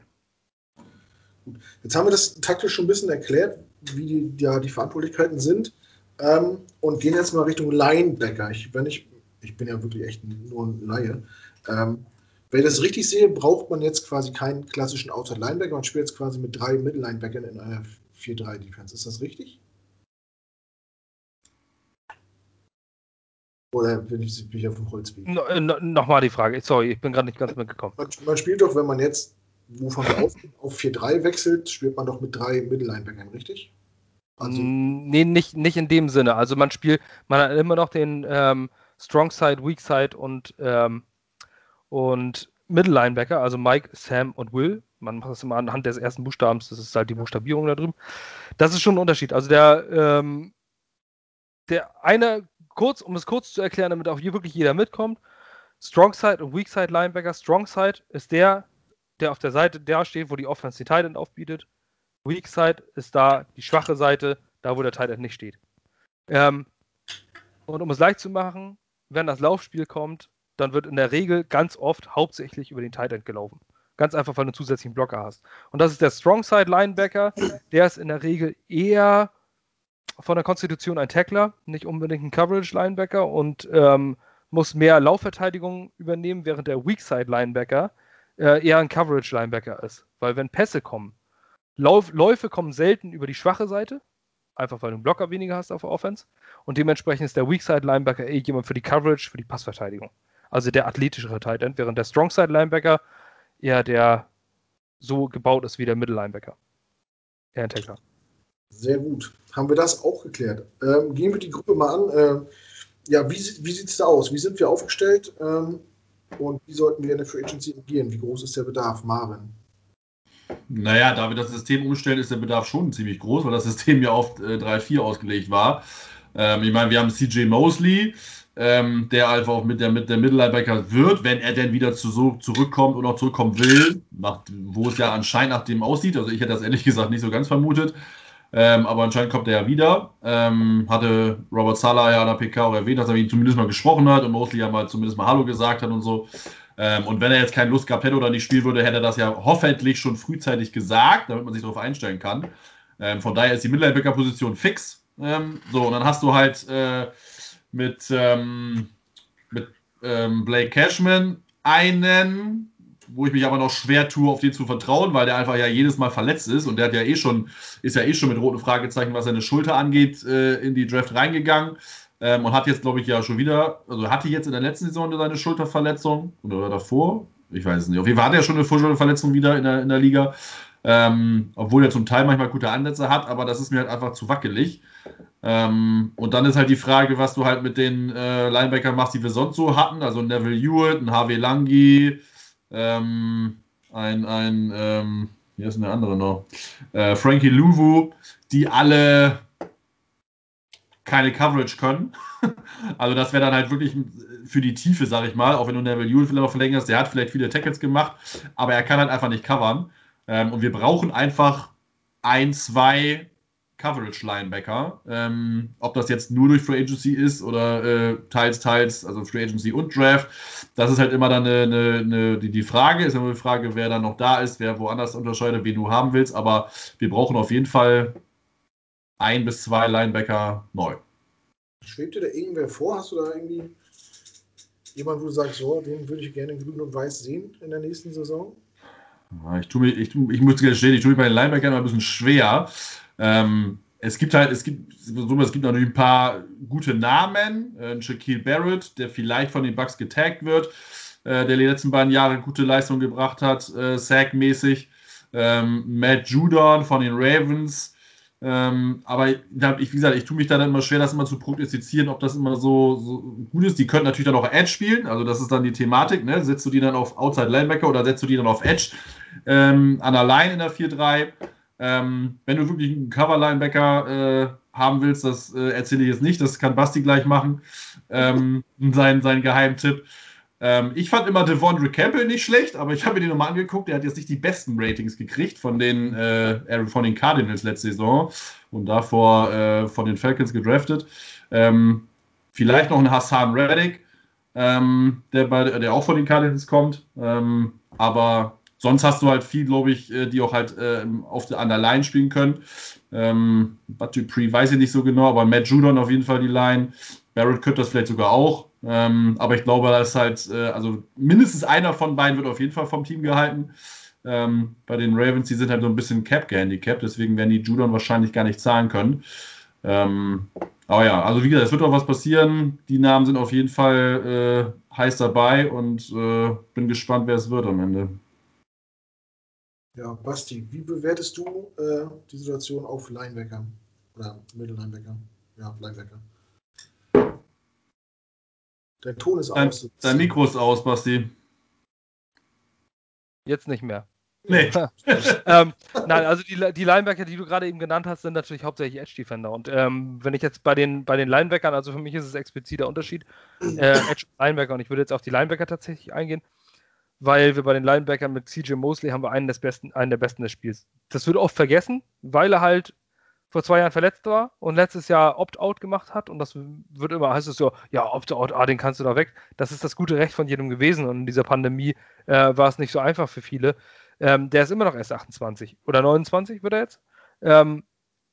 Jetzt haben wir das taktisch schon ein bisschen erklärt, wie die, ja, die Verantwortlichkeiten sind. Ähm, und gehen jetzt mal Richtung Linebacker. Ich, wenn ich, ich bin ja wirklich echt nur ein Laie. Ähm, wenn ich das richtig sehe, braucht man jetzt quasi keinen klassischen Outside Linebacker. Man spielt jetzt quasi mit drei Middle Linebackern in einer 4-3-Defense. Ist das richtig? Oder bin ich, bin ich auf dem Holzweg? No, äh, no, Nochmal die Frage. Sorry, ich bin gerade nicht ganz mitgekommen. Man, man, spielt doch, wenn man jetzt, wovon wir auf, auf 4-3 wechselt, spielt man doch mit drei Mittellinebackern, richtig? Also, nee, nicht, nicht in dem Sinne. Also man spielt, man hat immer noch den ähm, Strong Side, Weak Side und, ähm, und Middle Linebacker, also Mike, Sam und Will. Man macht das immer anhand des ersten Buchstabens, das ist halt die Buchstabierung da drüben. Das ist schon ein Unterschied. Also der, ähm, der eine kurz, um es kurz zu erklären, damit auch hier wirklich jeder mitkommt. Strong Side und Weak Side Linebacker. Strong Side ist der, der auf der Seite da steht, wo die Offense die Tight End aufbietet. Weak Side ist da die schwache Seite, da wo der Tight End nicht steht. Ähm, und um es leicht zu machen, wenn das Laufspiel kommt, dann wird in der Regel ganz oft hauptsächlich über den Tight End gelaufen. Ganz einfach, weil du einen zusätzlichen Blocker hast. Und das ist der Strong Side Linebacker. Der ist in der Regel eher von der Konstitution ein Tackler, nicht unbedingt ein Coverage-Linebacker und ähm, muss mehr Laufverteidigung übernehmen, während der Weakside-Linebacker äh, eher ein Coverage-Linebacker ist. Weil wenn Pässe kommen, Lauf, Läufe kommen selten über die schwache Seite, einfach weil du einen Blocker weniger hast auf der Offense und dementsprechend ist der Weakside-Linebacker eher jemand für die Coverage, für die Passverteidigung. Also der athletischere Tight End, während der Strongside-Linebacker eher der so gebaut ist wie der Middle-Linebacker. Eher ein Tackler. Sehr gut. Haben wir das auch geklärt. Ähm, gehen wir die Gruppe mal an. Ähm, ja, wie, wie sieht es da aus? Wie sind wir aufgestellt? Ähm, und wie sollten wir in der Free Agency agieren? Wie groß ist der Bedarf, Marvin? Naja, da wir das System umstellen, ist der Bedarf schon ziemlich groß, weil das System ja auf äh, 3-4 ausgelegt war. Ähm, ich meine, wir haben CJ Mosley, ähm, der einfach auch mit der, mit der Mittellinebacker wird, wenn er denn wieder zu, so zurückkommt und auch zurückkommen will, nach, wo es ja anscheinend nach dem aussieht. Also ich hätte das ehrlich gesagt nicht so ganz vermutet. Ähm, aber anscheinend kommt er ja wieder. Ähm, hatte Robert Sala ja an der PK auch erwähnt, dass er ihn zumindest mal gesprochen hat und Mosley ja mal zumindest mal Hallo gesagt hat und so. Ähm, und wenn er jetzt keine Lust gehabt hätte oder nicht spielen würde, hätte er das ja hoffentlich schon frühzeitig gesagt, damit man sich darauf einstellen kann. Ähm, von daher ist die Mittellinebacker-Position fix. Ähm, so, und dann hast du halt äh, mit, ähm, mit Blake Cashman einen wo ich mich aber noch schwer tue, auf den zu vertrauen, weil der einfach ja jedes Mal verletzt ist und der hat ja eh schon, ist ja eh schon mit roten Fragezeichen, was seine Schulter angeht, äh, in die Draft reingegangen. Ähm, und hat jetzt, glaube ich, ja schon wieder, also hatte jetzt in der letzten Saison seine Schulterverletzung oder davor, ich weiß es nicht. Auf jeden Fall hat er schon eine Schulterverletzung wieder in der, in der Liga. Ähm, obwohl er zum Teil manchmal gute Ansätze hat, aber das ist mir halt einfach zu wackelig. Ähm, und dann ist halt die Frage, was du halt mit den äh, Linebackern machst, die wir sonst so hatten. Also Neville Hewitt, ein HW Langi, ähm, ein, ein ähm, hier ist eine andere noch, äh, Frankie Louvu, die alle keine Coverage können. also das wäre dann halt wirklich für die Tiefe, sag ich mal, auch wenn du Neville Ewell vielleicht verlängerst, der hat vielleicht viele Tackles gemacht, aber er kann halt einfach nicht covern. Ähm, und wir brauchen einfach ein, zwei Coverage-Linebacker. Ähm, ob das jetzt nur durch Free Agency ist oder äh, teils, teils, also Free Agency und Draft, das ist halt immer dann eine, eine, eine, die, die Frage. Ist immer die Frage, wer dann noch da ist, wer woanders unterscheidet, wen du haben willst. Aber wir brauchen auf jeden Fall ein bis zwei Linebacker neu. Schwebt dir da irgendwer vor? Hast du da irgendwie Jemand, wo du sagst, so, den würde ich gerne in grün und weiß sehen in der nächsten Saison? Ich, tue mich, ich, ich muss gestehen, ich tue mich bei den Linebackern ein bisschen schwer. Ähm, es gibt halt, es gibt, es gibt natürlich ein paar gute Namen. Äh, Shaquille Barrett, der vielleicht von den Bucks getaggt wird, äh, der die letzten beiden Jahre gute Leistung gebracht hat, äh, Sack-mäßig. Ähm, Matt Judon von den Ravens. Ähm, aber ich, wie gesagt, ich tue mich da dann immer schwer, das immer zu prognostizieren, ob das immer so, so, gut ist. Die können natürlich dann auch Edge spielen, also das ist dann die Thematik. Ne? Setzt du die dann auf Outside Linebacker oder setzt du die dann auf Edge ähm, an der Line in der 4-3? Ähm, wenn du wirklich einen Cover-Linebacker äh, haben willst, das äh, erzähle ich jetzt nicht, das kann Basti gleich machen, ähm, sein, sein Geheimtipp. Ähm, ich fand immer Devondre Campbell nicht schlecht, aber ich habe mir den nochmal angeguckt. Der hat jetzt nicht die besten Ratings gekriegt von den, äh, von den Cardinals letzte Saison und davor äh, von den Falcons gedraftet. Ähm, vielleicht noch ein Hassan Reddick, ähm, der, bei, der auch von den Cardinals kommt. Ähm, aber sonst hast du halt viel, glaube ich, äh, die auch halt äh, auf an der Line spielen können. Ähm, But Dupree weiß ich nicht so genau, aber Matt Judon auf jeden Fall die Line. Barrett könnte das vielleicht sogar auch. Ähm, aber ich glaube, dass halt, äh, also mindestens einer von beiden wird auf jeden Fall vom Team gehalten. Ähm, bei den Ravens, die sind halt so ein bisschen Cap gehandicapt, deswegen werden die Judon wahrscheinlich gar nicht zahlen können. Ähm, aber ja, also wie gesagt, es wird auch was passieren. Die Namen sind auf jeden Fall äh, heiß dabei und äh, bin gespannt, wer es wird am Ende. Ja, Basti, wie bewertest du äh, die Situation auf Linebacker oder Mittellinebacker? Ja, Linebacker. Dein Ton ist dein, aus. Dein Mikro ist aus, Basti. Jetzt nicht mehr. Nee. ähm, nein, also die, die Linebacker, die du gerade eben genannt hast, sind natürlich hauptsächlich Edge-Defender. Und ähm, wenn ich jetzt bei den, bei den Linebackern, also für mich ist es expliziter Unterschied, äh, Edge-Linebacker, und ich würde jetzt auf die Linebacker tatsächlich eingehen, weil wir bei den Linebackern mit CJ Mosley haben wir einen, des besten, einen der besten des Spiels. Das wird oft vergessen, weil er halt vor zwei Jahren verletzt war und letztes Jahr Opt-out gemacht hat und das wird immer, heißt es so, ja, Opt-out, ah, den kannst du da weg. Das ist das gute Recht von jedem gewesen und in dieser Pandemie äh, war es nicht so einfach für viele. Ähm, der ist immer noch erst 28 oder 29 wird er jetzt ähm,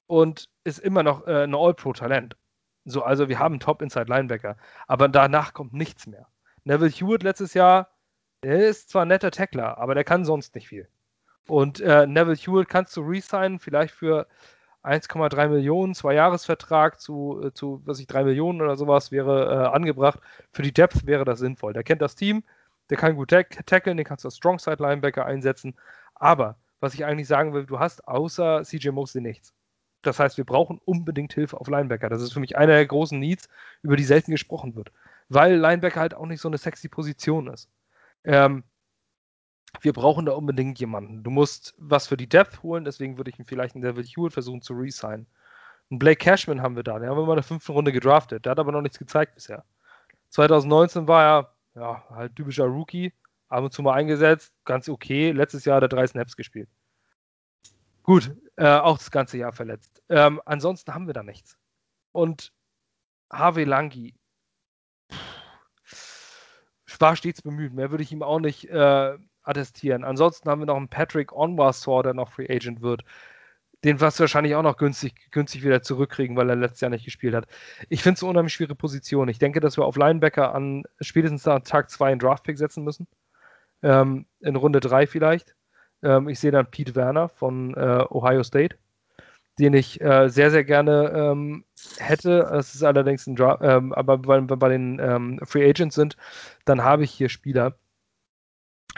und ist immer noch äh, ein All-Pro-Talent. So, also wir haben Top-Inside-Linebacker, aber danach kommt nichts mehr. Neville Hewitt letztes Jahr, der ist zwar ein netter Tackler, aber der kann sonst nicht viel. Und äh, Neville Hewitt kannst du resignen, vielleicht für 1,3 Millionen, zwei Jahresvertrag zu, äh, zu, was ich, 3 Millionen oder sowas wäre äh, angebracht. Für die Depth wäre das sinnvoll. Der kennt das Team, der kann gut tack tackeln, den kannst du als Strongside Linebacker einsetzen. Aber was ich eigentlich sagen will, du hast außer CJ Mosley nichts. Das heißt, wir brauchen unbedingt Hilfe auf Linebacker. Das ist für mich einer der großen Needs, über die selten gesprochen wird. Weil Linebacker halt auch nicht so eine sexy Position ist. Ähm, wir brauchen da unbedingt jemanden. Du musst was für die Depth holen, deswegen würde ich ihn vielleicht in Devil Hewitt versuchen zu resignen. Einen Blake Cashman haben wir da, den haben wir mal in der fünften Runde gedraftet. Der hat aber noch nichts gezeigt bisher. 2019 war er ja, halt typischer Rookie, ab und zu mal eingesetzt, ganz okay. Letztes Jahr hat er drei Snaps gespielt. Gut, äh, auch das ganze Jahr verletzt. Ähm, ansonsten haben wir da nichts. Und Harvey Langi war stets bemüht. Mehr würde ich ihm auch nicht äh, attestieren. Ansonsten haben wir noch einen Patrick Onwasor, der noch Free Agent wird. Den was wahrscheinlich auch noch günstig, günstig wieder zurückkriegen, weil er letztes Jahr nicht gespielt hat. Ich finde es eine unheimlich schwere Position. Ich denke, dass wir auf Linebacker an spätestens an Tag 2 einen Draftpick setzen müssen. Ähm, in Runde 3 vielleicht. Ähm, ich sehe dann Pete Werner von äh, Ohio State, den ich äh, sehr, sehr gerne ähm, hätte. Es ist allerdings ein Draft, ähm, aber wenn wir bei den ähm, Free Agents sind, dann habe ich hier Spieler,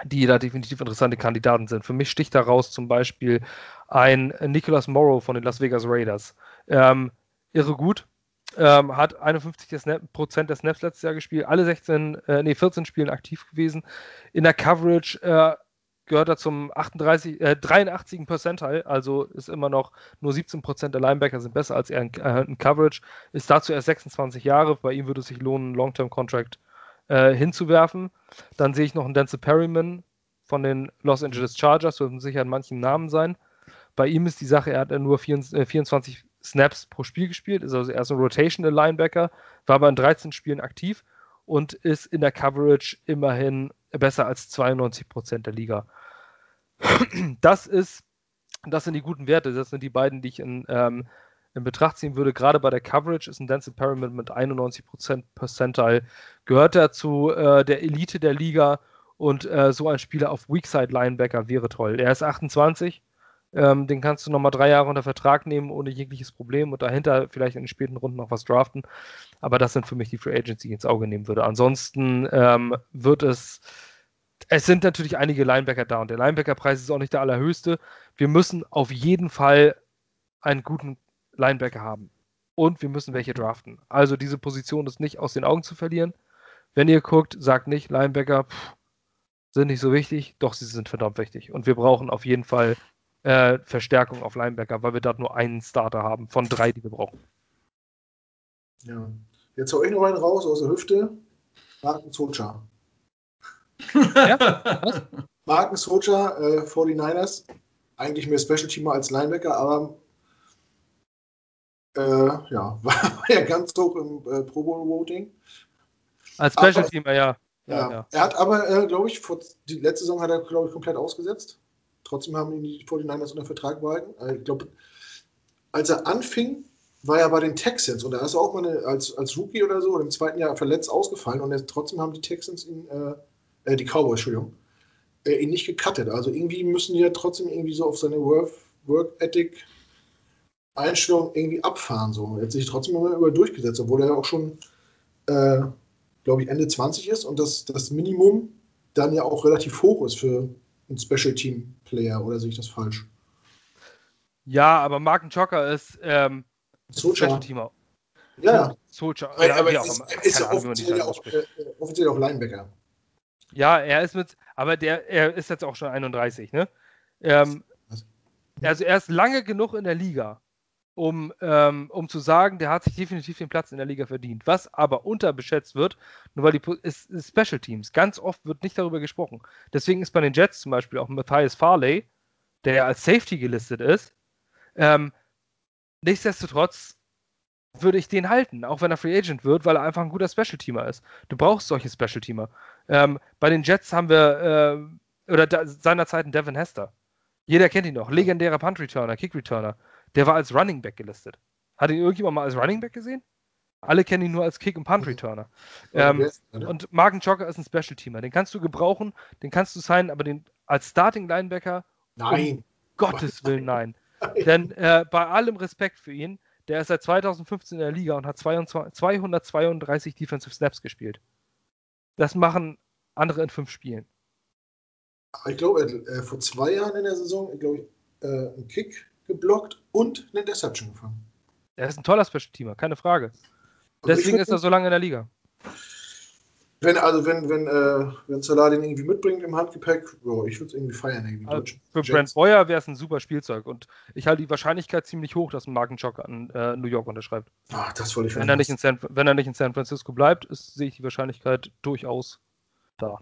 die da definitiv interessante Kandidaten sind. Für mich sticht daraus zum Beispiel ein Nicholas Morrow von den Las Vegas Raiders. Ähm, irre gut, ähm, hat 51 der Snap, Prozent der Snaps letztes Jahr gespielt, alle 16, äh, nee, 14 Spielen aktiv gewesen. In der Coverage äh, gehört er zum 38, äh, 83. Percentile, also ist immer noch nur 17 Prozent der Linebacker sind besser als er in, äh, in, Coverage. Ist dazu erst 26 Jahre, bei ihm würde es sich lohnen, einen Long-Term-Contract äh, hinzuwerfen. Dann sehe ich noch einen Denzel Perryman von den Los Angeles Chargers, wird sicher in manchen Namen sein. Bei ihm ist die Sache, er hat nur 24 äh, Snaps pro Spiel gespielt, ist also erst ein Rotational Linebacker, war aber in 13 Spielen aktiv und ist in der Coverage immerhin besser als 92 Prozent der Liga. Das ist, das sind die guten Werte. Das sind die beiden, die ich in, ähm, in Betracht ziehen würde, gerade bei der Coverage, ist ein Denzel Pyramid mit 91% Percentile, gehört er zu äh, der Elite der Liga und äh, so ein Spieler auf Weakside Linebacker wäre toll. Er ist 28, ähm, den kannst du nochmal drei Jahre unter Vertrag nehmen, ohne jegliches Problem und dahinter vielleicht in den späten Runden noch was draften. Aber das sind für mich die Free Agents, die ich ins Auge nehmen würde. Ansonsten ähm, wird es, es sind natürlich einige Linebacker da und der Linebacker-Preis ist auch nicht der allerhöchste. Wir müssen auf jeden Fall einen guten Linebacker haben. Und wir müssen welche draften. Also diese Position ist nicht aus den Augen zu verlieren. Wenn ihr guckt, sagt nicht, Linebacker pff, sind nicht so wichtig. Doch, sie sind verdammt wichtig. Und wir brauchen auf jeden Fall äh, Verstärkung auf Linebacker, weil wir dort nur einen Starter haben von drei, die wir brauchen. Ja. Jetzt hau ich noch einen raus aus der Hüfte. Marken Socha. Ja? Marken Socha, äh, 49ers. Eigentlich mehr Special Teamer als Linebacker, aber äh, ja, war ja ganz hoch im äh, Pro Bowl Voting. Als Special Teamer, ja. Ja, ja. Er hat aber, äh, glaube ich, vor, die letzte Saison hat er, glaube ich, komplett ausgesetzt. Trotzdem haben ihn die 49ers unter Vertrag behalten. Äh, ich glaube, als er anfing, war er bei den Texans und da ist er auch mal eine, als, als Rookie oder so im zweiten Jahr verletzt ausgefallen und er, trotzdem haben die Texans ihn, äh, äh die Cowboys, Entschuldigung, äh, ihn nicht gecuttet. Also irgendwie müssen die ja trotzdem irgendwie so auf seine Work, Work Ethic Einstellung irgendwie abfahren. So. Er hat sich trotzdem immer über durchgesetzt, obwohl er ja auch schon, äh, glaube ich, Ende 20 ist und das, das Minimum dann ja auch relativ hoch ist für einen Special Team Player, oder sehe ich das falsch? Ja, aber Marken Jocker ist ähm, Special Teamer. Ja, Socha. Aber, aber er ist, ist ja offiziell, ja auch, äh, offiziell auch Linebacker. Ja, er ist mit, aber der, er ist jetzt auch schon 31, ne? Ähm, also er ist lange genug in der Liga, um, ähm, um zu sagen, der hat sich definitiv den Platz in der Liga verdient. Was aber unterbeschätzt wird, nur weil die ist, ist Special Teams. Ganz oft wird nicht darüber gesprochen. Deswegen ist bei den Jets zum Beispiel auch Matthias Farley, der ja als Safety gelistet ist, ähm, nichtsdestotrotz würde ich den halten, auch wenn er Free Agent wird, weil er einfach ein guter Special Teamer ist. Du brauchst solche Special Teamer. Ähm, bei den Jets haben wir, äh, oder da, seinerzeit einen Devin Hester. Jeder kennt ihn noch. Legendärer Punt Returner, Kick Returner. Der war als Running Back gelistet. Hat ihn irgendjemand mal als Running Back gesehen? Alle kennen ihn nur als Kick- und Punt-Returner. Ähm, und Marken Jocker ist ein Special-Teamer. Den kannst du gebrauchen, den kannst du sein, aber den als Starting-Linebacker. Nein. Um Gottes Willen, nein. nein. Denn äh, bei allem Respekt für ihn, der ist seit 2015 in der Liga und hat 22, 232 Defensive Snaps gespielt. Das machen andere in fünf Spielen. Ich glaube, äh, vor zwei Jahren in der Saison, glaube ich, äh, einen Kick geblockt und eine Interception gefangen. Er ist ein toller Special-Teamer, keine Frage. Also Deswegen ist er so lange in der Liga. Wenn, also wenn, wenn, äh, wenn Salah den irgendwie mitbringt im Handgepäck, oh, ich würde es irgendwie feiern. Irgendwie also für Brent Boyer wäre es ein super Spielzeug und ich halte die Wahrscheinlichkeit ziemlich hoch, dass ein Markenchock an äh, New York unterschreibt. Ach, das wollte ich wenn er, nicht in San, wenn er nicht in San Francisco bleibt, ist, sehe ich die Wahrscheinlichkeit durchaus da.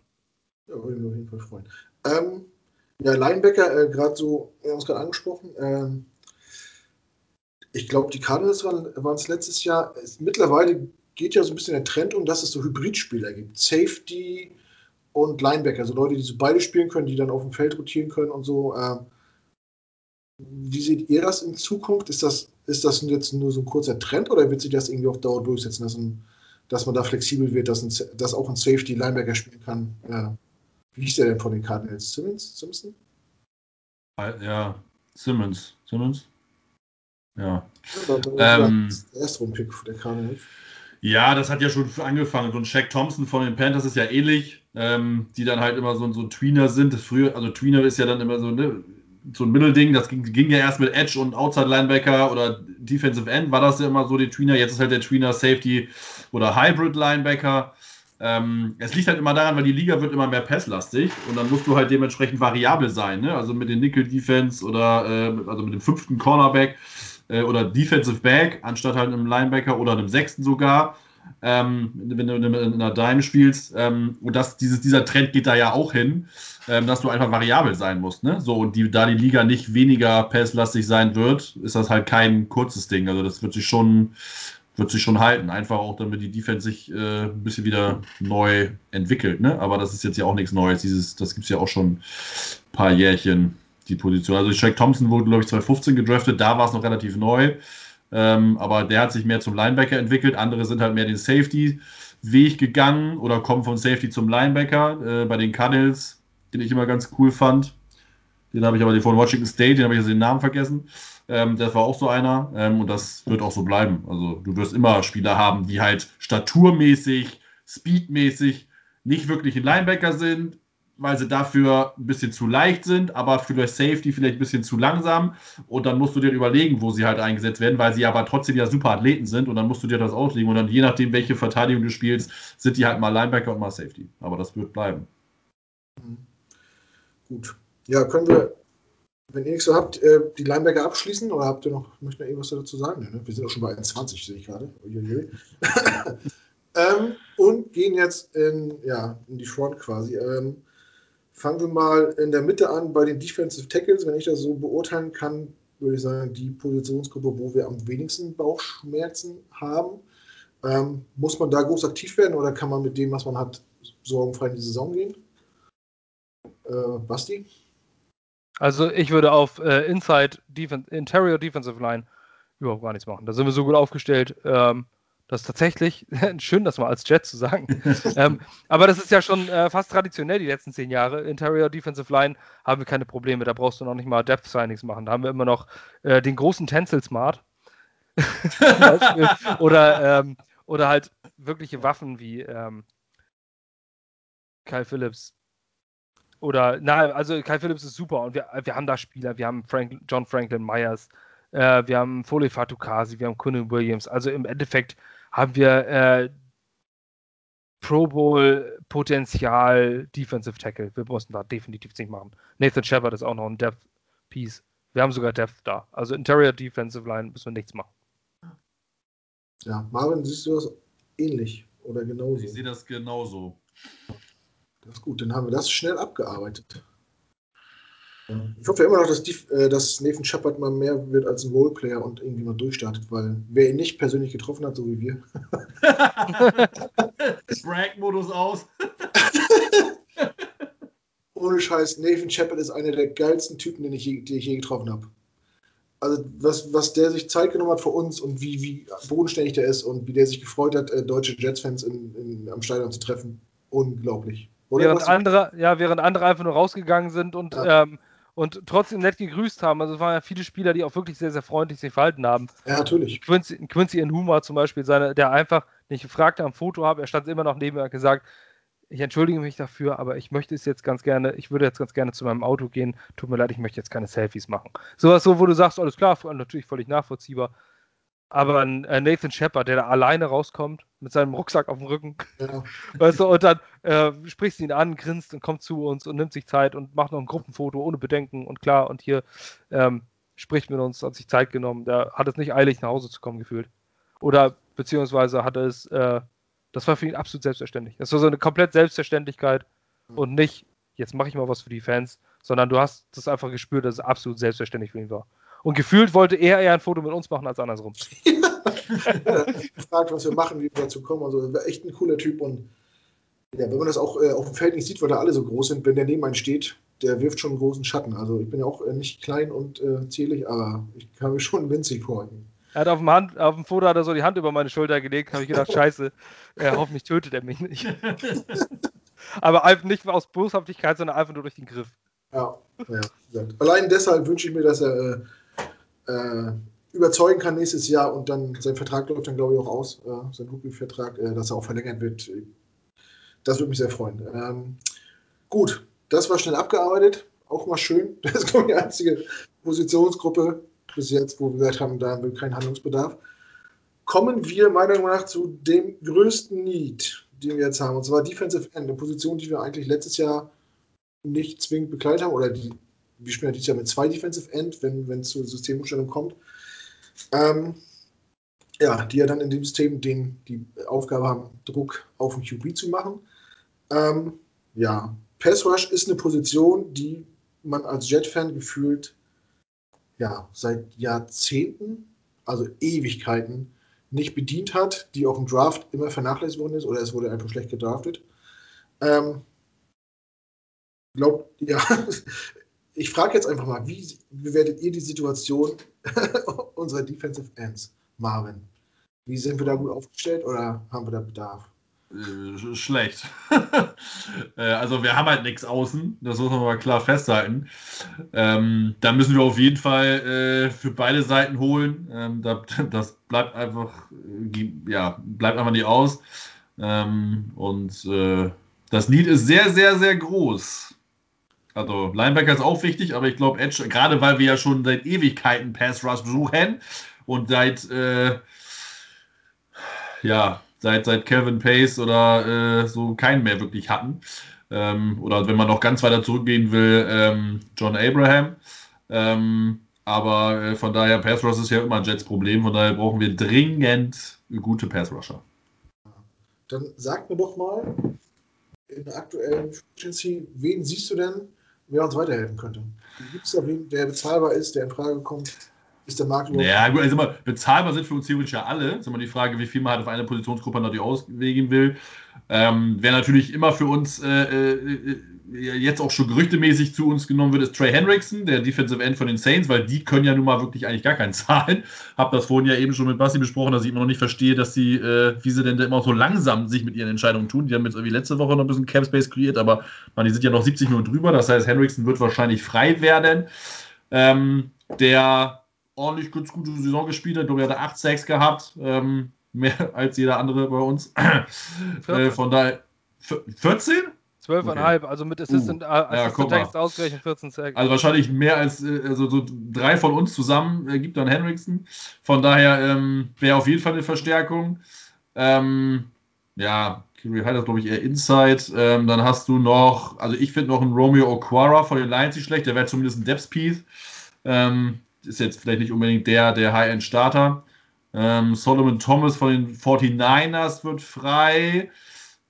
Ja, würde mich auf jeden Fall freuen. Ähm, ja, Linebacker, äh, gerade so, wir haben es gerade angesprochen. Ähm, ich glaube, die Cardinals waren es letztes Jahr. Es, mittlerweile geht ja so ein bisschen der Trend um, dass es so Hybridspieler gibt. Safety und Linebacker, also Leute, die so beide spielen können, die dann auf dem Feld rotieren können und so. Ähm, wie seht ihr das in Zukunft? Ist das, ist das jetzt nur so ein kurzer Trend oder wird sich das irgendwie auf Dauer durchsetzen, dass, ein, dass man da flexibel wird, dass, ein, dass auch ein Safety Linebacker spielen kann? Ja. Wie hieß der denn von den Cardinals? Simmons? Simpson? Ja, Simmons. Simmons? Ja. ja ähm, der erste Rundpick der Cardinals. Ja, das hat ja schon angefangen. So ein Shaq Thompson von den Panthers ist ja ähnlich, ähm, die dann halt immer so, so ein Tweener sind. Früher, also Tweener ist ja dann immer so, ne, so ein Mittelding. Das ging, ging, ja erst mit Edge und Outside Linebacker oder Defensive End war das ja immer so die Tweener. Jetzt ist halt der Tweener Safety oder Hybrid Linebacker. Ähm, es liegt halt immer daran, weil die Liga wird immer mehr passlastig und dann musst du halt dementsprechend variabel sein. Ne? Also mit den Nickel Defense oder äh, also mit dem fünften Cornerback äh, oder Defensive Back anstatt halt einem Linebacker oder einem sechsten sogar. Ähm, wenn du in einer Dime spielst. Ähm, und das, dieses, dieser Trend geht da ja auch hin, ähm, dass du einfach variabel sein musst. Ne? So, und die, da die Liga nicht weniger passlastig sein wird, ist das halt kein kurzes Ding. Also das wird sich schon wird sich schon halten. Einfach auch, damit die Defense sich äh, ein bisschen wieder neu entwickelt. Ne? Aber das ist jetzt ja auch nichts Neues. Dieses, das gibt es ja auch schon ein paar Jährchen, die Position. Also Shaq Thompson wurde, glaube ich, 2015 gedraftet. Da war es noch relativ neu. Ähm, aber der hat sich mehr zum Linebacker entwickelt. Andere sind halt mehr den Safety-Weg gegangen oder kommen von Safety zum Linebacker. Äh, bei den Cardinals, den ich immer ganz cool fand. Den habe ich aber von Washington State, den habe ich jetzt den Namen vergessen. Ähm, das war auch so einer. Ähm, und das wird auch so bleiben. Also du wirst immer Spieler haben, die halt staturmäßig, speedmäßig nicht wirklich ein Linebacker sind, weil sie dafür ein bisschen zu leicht sind, aber für das Safety vielleicht ein bisschen zu langsam. Und dann musst du dir überlegen, wo sie halt eingesetzt werden, weil sie aber trotzdem ja super Athleten sind. Und dann musst du dir das auslegen. Und dann je nachdem, welche Verteidigung du spielst, sind die halt mal Linebacker und mal Safety. Aber das wird bleiben. Mhm. Gut. Ja, können wir, wenn ihr nichts so habt, äh, die Linebacker abschließen? Oder habt ihr noch, möchtet ihr irgendwas dazu sagen? Ne? Wir sind auch schon bei 21, sehe ich gerade. ähm, und gehen jetzt in, ja, in die Front quasi. Ähm, Fangen wir mal in der Mitte an bei den Defensive Tackles. Wenn ich das so beurteilen kann, würde ich sagen, die Positionsgruppe, wo wir am wenigsten Bauchschmerzen haben. Ähm, muss man da groß aktiv werden oder kann man mit dem, was man hat, sorgenfrei in die Saison gehen? Äh, Basti? Also ich würde auf äh, Inside Defense, Interior Defensive Line überhaupt gar nichts machen. Da sind wir so gut aufgestellt. Ähm, das ist tatsächlich schön, das mal als Jet zu sagen. ähm, aber das ist ja schon äh, fast traditionell die letzten zehn Jahre. Interior Defensive Line haben wir keine Probleme. Da brauchst du noch nicht mal Depth Signings machen. Da haben wir immer noch äh, den großen Tencel Smart. oder, ähm, oder halt wirkliche Waffen wie ähm, Kyle Phillips. Oder, na, also Kyle Phillips ist super und wir, wir haben da Spieler. Wir haben Frank, John Franklin Myers. Äh, wir haben Foley Fatukasi, wir haben Conan Williams. Also im Endeffekt haben wir äh, Pro Bowl Potenzial Defensive Tackle. Wir mussten da definitiv nicht machen. Nathan Shepard ist auch noch ein Depth Piece. Wir haben sogar Depth da. Also Interior Defensive Line müssen wir nichts machen. Ja, Marvin, siehst du das ähnlich oder genauso? Ich sehe das genauso. Das ist gut, dann haben wir das schnell abgearbeitet. Ich hoffe immer noch, dass, die, äh, dass Nathan Shepard mal mehr wird als ein Roleplayer und irgendwie mal durchstartet, weil wer ihn nicht persönlich getroffen hat, so wie wir. Brag-Modus aus. Ohne Scheiß, Nathan Shepard ist einer der geilsten Typen, den ich je, die ich je getroffen habe. Also, was, was der sich Zeit genommen hat für uns und wie, wie bodenständig der ist und wie der sich gefreut hat, äh, deutsche Jets-Fans am Stadion zu treffen. Unglaublich. Oder während andere, ja, während andere einfach nur rausgegangen sind und ja. ähm, und trotzdem nett gegrüßt haben. Also es waren ja viele Spieler, die auch wirklich sehr, sehr freundlich sich verhalten haben. Ja, natürlich. Quincy, Quincy Nhuma zum Beispiel, seine, der einfach nicht gefragt am Foto habe, er stand immer noch neben mir und gesagt, ich entschuldige mich dafür, aber ich möchte es jetzt ganz gerne, ich würde jetzt ganz gerne zu meinem Auto gehen. Tut mir leid, ich möchte jetzt keine Selfies machen. Sowas so, wo du sagst, alles klar, natürlich völlig nachvollziehbar. Aber ein äh, Nathan Shepard, der da alleine rauskommt, mit seinem Rucksack auf dem Rücken, ja. weißt du, und dann äh, sprichst du ihn an, grinst und kommt zu uns und nimmt sich Zeit und macht noch ein Gruppenfoto ohne Bedenken und klar, und hier ähm, spricht mit uns, hat sich Zeit genommen. Der hat es nicht eilig, nach Hause zu kommen, gefühlt. Oder beziehungsweise hat es, äh, das war für ihn absolut selbstverständlich. Das war so eine komplett Selbstverständlichkeit mhm. und nicht, jetzt mache ich mal was für die Fans, sondern du hast das einfach gespürt, dass es absolut selbstverständlich für ihn war. Und gefühlt wollte er eher ein Foto mit uns machen als andersrum. ja, fragt, was wir machen, wie wir dazu kommen. Also echt ein cooler Typ. Und ja, wenn man das auch äh, auf dem Feld nicht sieht, weil da alle so groß sind, wenn der neben einem steht, der wirft schon einen großen Schatten. Also ich bin ja auch äh, nicht klein und äh, zierlich, aber ich kann mir schon winzig vorhalten. Er hat auf dem, Hand, auf dem Foto hat er so die Hand über meine Schulter gelegt, habe ich gedacht, scheiße, äh, hoffentlich tötet er mich nicht. aber einfach nicht aus Boshaftigkeit, sondern einfach nur durch den Griff. Ja, ja. Allein deshalb wünsche ich mir, dass er äh, überzeugen kann nächstes Jahr und dann sein Vertrag läuft dann, glaube ich, auch aus, äh, sein Rookie-Vertrag, äh, dass er auch verlängert wird. Das würde mich sehr freuen. Ähm, gut, das war schnell abgearbeitet. Auch mal schön. Das ist, glaube ich, die einzige Positionsgruppe bis jetzt, wo wir gesagt haben, da haben wir keinen Handlungsbedarf. Kommen wir meiner Meinung nach zu dem größten Need, den wir jetzt haben, und zwar Defensive End, eine Position, die wir eigentlich letztes Jahr nicht zwingend begleitet haben, oder die wir spielen ja dieses Jahr mit zwei Defensive End, wenn es zur Systemumstellung kommt. Ähm, ja, die ja dann in dem System den, die Aufgabe haben, Druck auf den QB zu machen. Ähm, ja, Pass Rush ist eine Position, die man als Jet-Fan gefühlt ja, seit Jahrzehnten, also Ewigkeiten, nicht bedient hat, die auch im Draft immer vernachlässigt worden ist oder es wurde einfach schlecht gedraftet. Ähm, glaubt, ja, ich frage jetzt einfach mal, wie bewertet ihr die Situation unserer Defensive Ends? Marvin. Wie sind wir da gut aufgestellt oder haben wir da Bedarf? Äh, schlecht. Äh, also wir haben halt nichts außen, das muss man mal klar festhalten. Ähm, da müssen wir auf jeden Fall äh, für beide Seiten holen. Ähm, da, das bleibt einfach, äh, ja, bleibt einfach nicht aus. Ähm, und äh, das Need ist sehr, sehr, sehr groß. Also Linebacker ist auch wichtig, aber ich glaube Edge, gerade weil wir ja schon seit Ewigkeiten Pass Rush suchen und seit äh, ja, seit, seit Calvin Pace oder äh, so keinen mehr wirklich hatten. Ähm, oder wenn man noch ganz weiter zurückgehen will, ähm, John Abraham. Ähm, aber äh, von daher, Pass Rush ist ja immer Jets Problem. Von daher brauchen wir dringend gute Pass Rusher. Dann sag mir doch mal in der aktuellen Efficiency, wen siehst du denn, wer uns weiterhelfen könnte? Gibt es da wen, der bezahlbar ist, der in Frage kommt? ist der Markt. Ja, gut, also mal, bezahlbar sind für uns theoretisch ja alle. Das ist immer die Frage, wie viel man halt auf eine Positionsgruppe natürlich auslegen will. Ähm, wer natürlich immer für uns äh, äh, jetzt auch schon gerüchtemäßig zu uns genommen wird, ist Trey Hendrickson, der Defensive End von den Saints, weil die können ja nun mal wirklich eigentlich gar keinen zahlen. Hab das vorhin ja eben schon mit Basti besprochen, dass ich immer noch nicht verstehe, dass sie, äh, wie sie denn immer so langsam sich mit ihren Entscheidungen tun. Die haben jetzt irgendwie letzte Woche noch ein bisschen Cap Space kreiert, aber man, die sind ja noch 70 Minuten drüber. Das heißt, Hendrickson wird wahrscheinlich frei werden. Ähm, der ordentlich ganz gute Saison gespielt hat. Ich glaube, er hat 8 Sacks gehabt. Ähm, mehr als jeder andere bei uns. äh, von daher 14? 12,5, okay. also mit Assistant, uh, Assistant ja, Text ausgerechnet 14 Sacks. Also wahrscheinlich mehr als äh, also so drei von uns zusammen äh, gibt dann Henriksen. Von daher ähm, wäre auf jeden Fall eine Verstärkung. Ähm, ja, Kiri Hyde ist, glaube ich, eher Inside. Ähm, dann hast du noch, also ich finde noch einen Romeo O'Quara von den Lions nicht schlecht, der wäre zumindest ein Depth-Piece. Ähm, ist jetzt vielleicht nicht unbedingt der, der High-End-Starter. Ähm, Solomon Thomas von den 49ers wird frei.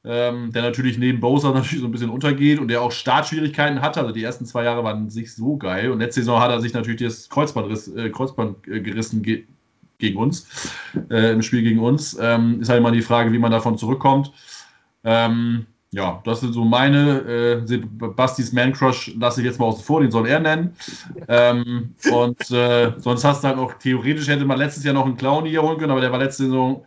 Ähm, der natürlich neben Bowser natürlich so ein bisschen untergeht und der auch Startschwierigkeiten hatte. Also die ersten zwei Jahre waren nicht so geil. Und letzte Saison hat er sich natürlich das Kreuzband, äh, Kreuzband äh, gerissen ge gegen uns, äh, im Spiel gegen uns. Ähm, ist halt immer die Frage, wie man davon zurückkommt. Ähm, ja, das sind so meine. Äh, Bastis Man Crush lasse ich jetzt mal außen vor, den soll er nennen. Ähm, und äh, sonst hast du halt noch, theoretisch hätte man letztes Jahr noch einen Clown hier holen können, aber der war letzte Saison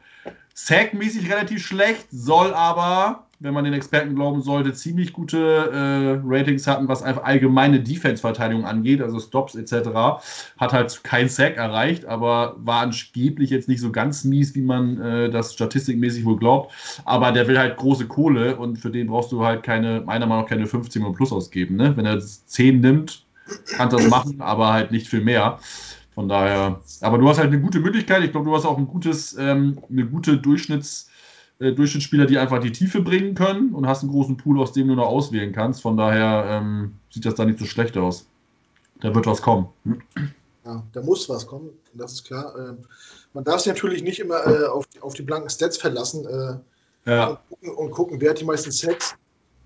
Sack-mäßig relativ schlecht, soll aber wenn man den Experten glauben sollte, ziemlich gute äh, Ratings hatten, was einfach allgemeine Defense-Verteidigung angeht, also Stops etc. Hat halt kein Sack erreicht, aber war angeblich jetzt nicht so ganz mies, wie man äh, das statistikmäßig wohl glaubt. Aber der will halt große Kohle und für den brauchst du halt keine, meiner Meinung nach, keine 15 Uhr plus ausgeben. Ne? Wenn er 10 nimmt, kann das machen, aber halt nicht viel mehr. Von daher, aber du hast halt eine gute Möglichkeit. Ich glaube, du hast auch ein gutes, ähm, eine gute Durchschnitts- äh, Durchschnittsspieler, die einfach die Tiefe bringen können und hast einen großen Pool, aus dem du noch auswählen kannst. Von daher ähm, sieht das da nicht so schlecht aus. Da wird was kommen. Ja, da muss was kommen, das ist klar. Ähm, man darf sich natürlich nicht immer äh, auf, die, auf, die blanken Stats verlassen äh, ja. und, gucken, und, gucken, wer hat die meisten Sets.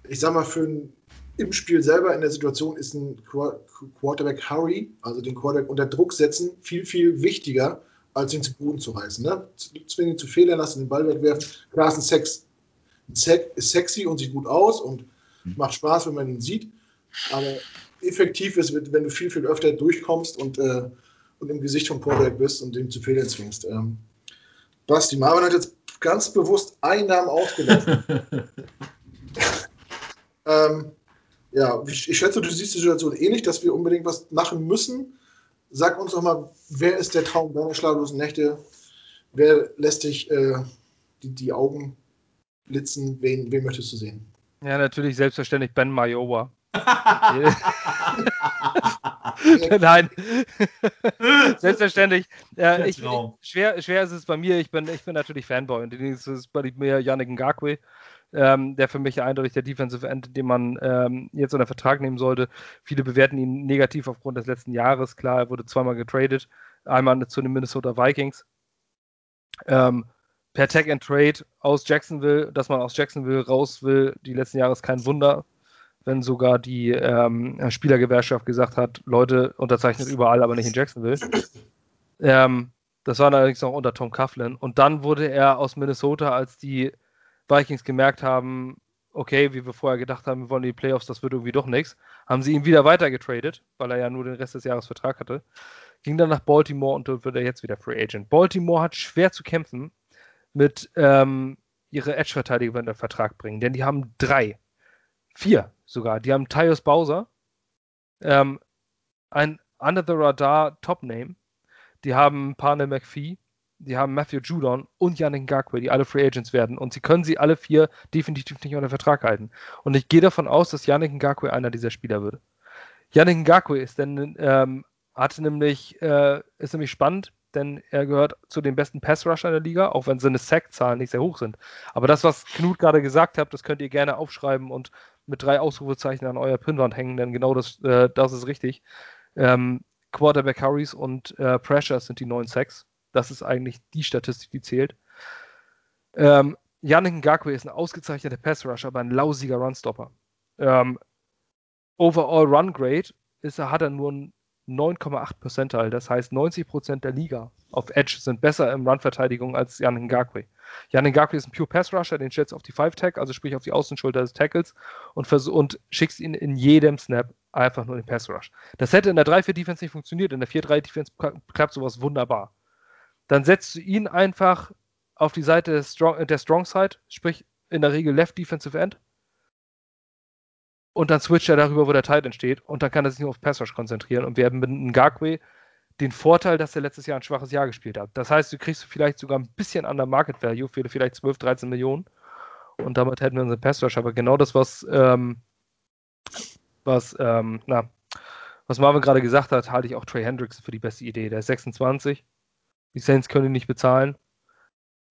Ich sag mal, für ein, im Spiel selber in der Situation ist ein Quarterback Hurry, also den Quarterback unter Druck setzen, viel, viel wichtiger als ihn zu Boden zu reißen. Ne? Zwingen ihn zu Fehlern lassen, den Ball wegwerfen. Klar ist ein Sex. Ein Sex ist sexy und sieht gut aus und mhm. macht Spaß, wenn man ihn sieht. Aber effektiv ist, wenn du viel, viel öfter durchkommst und, äh, und im Gesicht vom Quarterback bist und den zu Fehlern zwingst. Ähm, Basti Marvin hat jetzt ganz bewusst einen Namen ausgelassen. ähm, ja, ich, ich, schätze, du siehst die Situation ähnlich, dass wir unbedingt was machen müssen. Sag uns doch mal, wer ist der Traum deiner schlaflosen Nächte? Wer lässt dich äh, die, die, Augen blitzen? Wen, wen möchtest du sehen? Ja, natürlich selbstverständlich Ben Mayowa. Nein, selbstverständlich. Äh, ich, schwer, schwer ist es bei mir. Ich bin, ich bin natürlich Fanboy und ist es bei mir Yannick Ngakwe ähm, der für mich eindeutig der Defensive End, den man ähm, jetzt unter Vertrag nehmen sollte. Viele bewerten ihn negativ aufgrund des letzten Jahres. Klar, er wurde zweimal getradet, einmal zu den Minnesota Vikings. Ähm, per Tag and Trade aus Jacksonville, dass man aus Jacksonville raus will, die letzten Jahre ist kein Wunder, wenn sogar die ähm, Spielergewerkschaft gesagt hat, Leute unterzeichnet überall, aber nicht in Jacksonville. Ähm, das war allerdings noch unter Tom Coughlin. Und dann wurde er aus Minnesota als die Vikings gemerkt haben, okay, wie wir vorher gedacht haben, wir wollen die Playoffs, das wird irgendwie doch nichts, haben sie ihn wieder weiter getradet, weil er ja nur den Rest des Jahres Vertrag hatte. ging dann nach Baltimore und dort wird er jetzt wieder Free Agent. Baltimore hat schwer zu kämpfen mit ähm, ihre Edge-Verteidiger, wenn der Vertrag bringen, denn die haben drei, vier sogar. Die haben Tyus Bowser, ähm, ein Under the Radar Top-Name. Die haben Parnell McPhee, die haben Matthew Judon und Yannick Ngakwe, die alle Free Agents werden. Und sie können sie alle vier definitiv nicht unter Vertrag halten. Und ich gehe davon aus, dass Yannick Ngakwe einer dieser Spieler wird. Yannick Ngakwe ist denn, ähm, hatte nämlich, äh, ist nämlich spannend, denn er gehört zu den besten Pass-Rusher der Liga, auch wenn seine Sack-Zahlen nicht sehr hoch sind. Aber das, was Knut gerade gesagt hat, das könnt ihr gerne aufschreiben und mit drei Ausrufezeichen an euer Pinnwand hängen, denn genau das, äh, das ist richtig. Ähm, Quarterback Hurries und äh, Pressures sind die neuen Sacks. Das ist eigentlich die Statistik, die zählt. Ähm, Yannick Ngakwe ist ein ausgezeichneter Pass-Rusher, aber ein lausiger Runstopper. Ähm, Overall Run Grade ist, hat er nur ein 9,8 Percentile. Das heißt, 90 Prozent der Liga auf Edge sind besser im Run-Verteidigung als Jan Ngakwe. Jan Ngakwe ist ein Pure Pass Rusher, den du auf die 5-Tag, also sprich auf die Außenschulter des Tackles und, und schickst ihn in jedem Snap einfach nur den Pass Rush. Das hätte in der 3-4-Defense nicht funktioniert, in der 4-3-Defense klappt sowas wunderbar. Dann setzt du ihn einfach auf die Seite der Strong, der Strong Side, sprich in der Regel Left Defensive End und dann switcht er darüber, wo der Tight entsteht und dann kann er sich nur auf Pass Rush konzentrieren und wir haben mit Ngakwe den Vorteil, dass er letztes Jahr ein schwaches Jahr gespielt hat. Das heißt, du kriegst vielleicht sogar ein bisschen an der Market Value für vielleicht 12, 13 Millionen und damit hätten wir unseren Pass Rush. Aber genau das, was, ähm, was, ähm, na, was Marvin gerade gesagt hat, halte ich auch Trey Hendricks für die beste Idee. Der ist 26. Die Saints können ihn nicht bezahlen.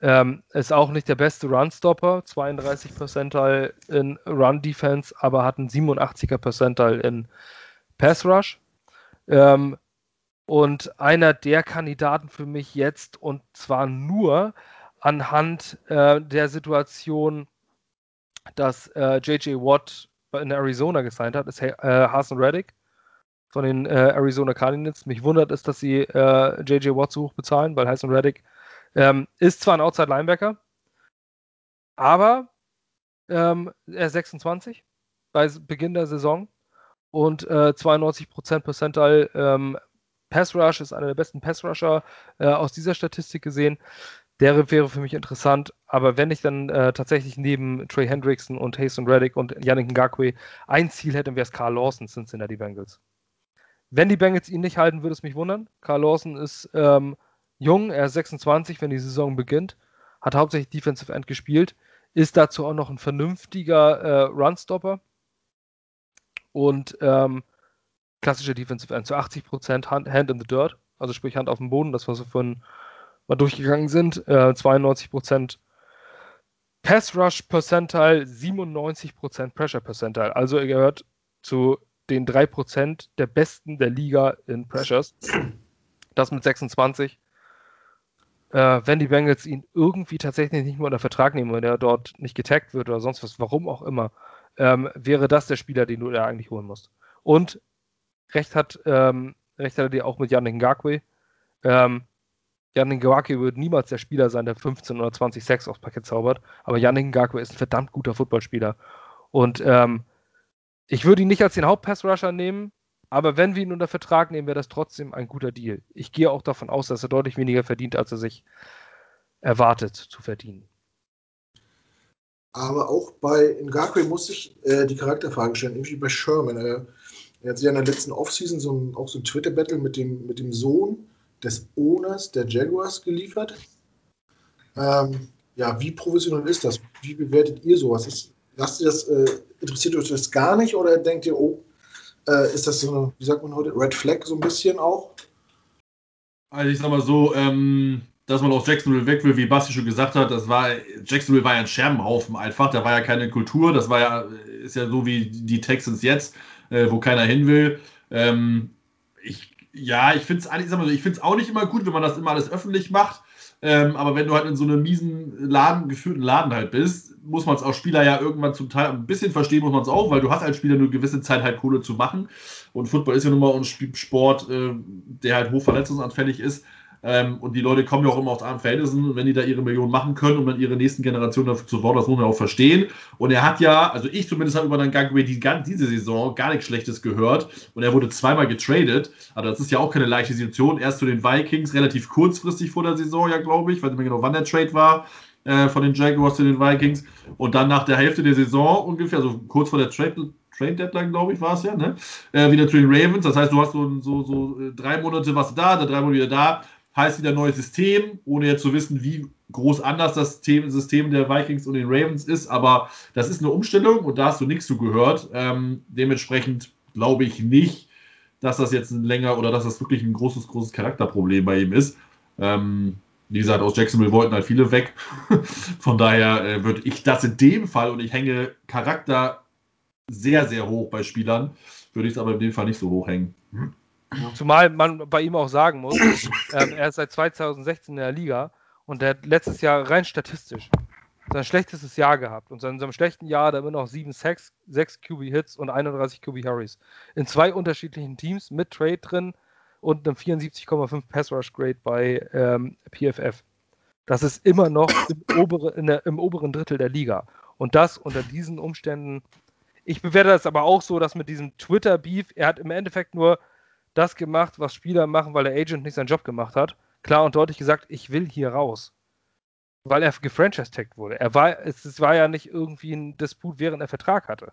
Ähm, ist auch nicht der beste Run-Stopper, 32 Percentile in Run-Defense, aber hat einen 87er Percentile in Pass-Rush. Ähm, und einer der Kandidaten für mich jetzt, und zwar nur anhand äh, der Situation, dass äh, J.J. Watt in Arizona gesigned hat, ist äh, Hassan Reddick von den äh, Arizona Cardinals. Mich wundert es, dass sie J.J. Watt so hoch bezahlen, weil Hassan Reddick ähm, ist zwar ein Outside Linebacker, aber ähm, er ist 26 bei Beginn der Saison und äh, 92% Percentile ähm, Pass Rush ist einer der besten Pass Rusher äh, aus dieser Statistik gesehen. Der wäre für mich interessant, aber wenn ich dann äh, tatsächlich neben Trey Hendrickson und Hasten Reddick und Yannick Ngakwe ein Ziel hätte, wäre es Carl Lawson, Cincinnati Bengals. Wenn die Bengals ihn nicht halten, würde es mich wundern. Carl Lawson ist ähm, jung, er ist 26, wenn die Saison beginnt, hat hauptsächlich Defensive End gespielt, ist dazu auch noch ein vernünftiger äh, Runstopper und ähm, klassischer Defensive End, zu 80% Hand, Hand in the Dirt, also sprich Hand auf dem Boden, das was wir vorhin mal durchgegangen sind, äh, 92% Pass Rush Percentile, 97% Pressure Percentile, also er gehört zu den 3% der besten der Liga in Pressures. Das mit 26 äh, wenn die Bengals ihn irgendwie tatsächlich nicht mehr unter Vertrag nehmen, wenn er dort nicht getaggt wird oder sonst was, warum auch immer, ähm, wäre das der Spieler, den du da eigentlich holen musst. Und recht hat, ähm, recht hat er dir auch mit Yannick Ngakwe. Ähm, Yannick Ngakwe wird niemals der Spieler sein, der 15 oder 20 Sex aufs Paket zaubert, aber Yannick Ngakwe ist ein verdammt guter Footballspieler. Und ähm, ich würde ihn nicht als den Hauptpass-Rusher nehmen, aber wenn wir ihn unter Vertrag nehmen, wäre das trotzdem ein guter Deal. Ich gehe auch davon aus, dass er deutlich weniger verdient, als er sich erwartet zu verdienen. Aber auch bei Ngakwe muss ich äh, die Charakterfrage stellen, irgendwie bei Sherman. Äh, er hat sich in der letzten Offseason so ein, auch so ein Twitter-Battle mit dem, mit dem Sohn des Owners der Jaguars geliefert. Ähm, ja, wie professionell ist das? Wie bewertet ihr sowas? Ist, lasst ihr das, äh, interessiert euch das gar nicht oder denkt ihr, oh, äh, ist das so eine, wie sagt man heute, Red Flag so ein bisschen auch? Also ich sag mal so, ähm, dass man aus Jacksonville weg will, wie Basti schon gesagt hat, das war, Jacksonville war ja ein Scherbenhaufen einfach, da war ja keine Kultur, das war ja, ist ja so wie die Texans jetzt, äh, wo keiner hin will. Ähm, ich, ja, ich finde es eigentlich, ich finde es auch nicht immer gut, wenn man das immer alles öffentlich macht. Ähm, aber wenn du halt in so einem miesen Laden, geführten Laden halt bist, muss man es als Spieler ja irgendwann zum Teil ein bisschen verstehen, muss man es auch, weil du hast als Spieler nur eine gewisse Zeit halt Kohle zu machen. Und Football ist ja nun mal ein Sport, äh, der halt hochverletzungsanfällig ist. Ähm, und die Leute kommen ja auch immer aus armen Verhältnissen, wenn die da ihre Millionen machen können und dann ihre nächsten Generationen dafür zu bauen, das muss man auch verstehen. Und er hat ja, also ich zumindest habe über den Gangway die, diese Saison gar nichts Schlechtes gehört. Und er wurde zweimal getradet. Also das ist ja auch keine leichte Situation. Erst zu den Vikings, relativ kurzfristig vor der Saison, ja, glaube. Ich weiß nicht mehr genau, wann der Trade war äh, von den Jaguars zu den Vikings. Und dann nach der Hälfte der Saison ungefähr, also kurz vor der Trade Deadline, glaube ich, war es ja, ne? Äh, wieder zu den Ravens. Das heißt, du hast so, so, so äh, drei Monate was da, dann drei Monate wieder da heißt wieder neues System, ohne jetzt zu wissen, wie groß anders das System der Vikings und den Ravens ist. Aber das ist eine Umstellung und da hast du nichts zu gehört. Ähm, dementsprechend glaube ich nicht, dass das jetzt ein länger oder dass das wirklich ein großes, großes Charakterproblem bei ihm ist. Ähm, wie gesagt, aus Jacksonville wollten halt viele weg. Von daher äh, würde ich das in dem Fall, und ich hänge Charakter sehr, sehr hoch bei Spielern, würde ich es aber in dem Fall nicht so hoch hängen. Zumal man bei ihm auch sagen muss, ähm, er ist seit 2016 in der Liga und der hat letztes Jahr rein statistisch sein schlechtestes Jahr gehabt. Und in seinem schlechten Jahr hat er immer noch 7 Sacks, 6 QB-Hits und 31 QB-Hurries. In zwei unterschiedlichen Teams mit Trade drin und einem 74,5 Pass-Rush-Grade bei ähm, PFF. Das ist immer noch im, obere, der, im oberen Drittel der Liga. Und das unter diesen Umständen. Ich bewerte das aber auch so, dass mit diesem Twitter-Beef, er hat im Endeffekt nur das gemacht, was Spieler machen, weil der Agent nicht seinen Job gemacht hat. Klar und deutlich gesagt, ich will hier raus. Weil er gefranchise-tagged wurde. Er war, es, es war ja nicht irgendwie ein Disput, während er Vertrag hatte.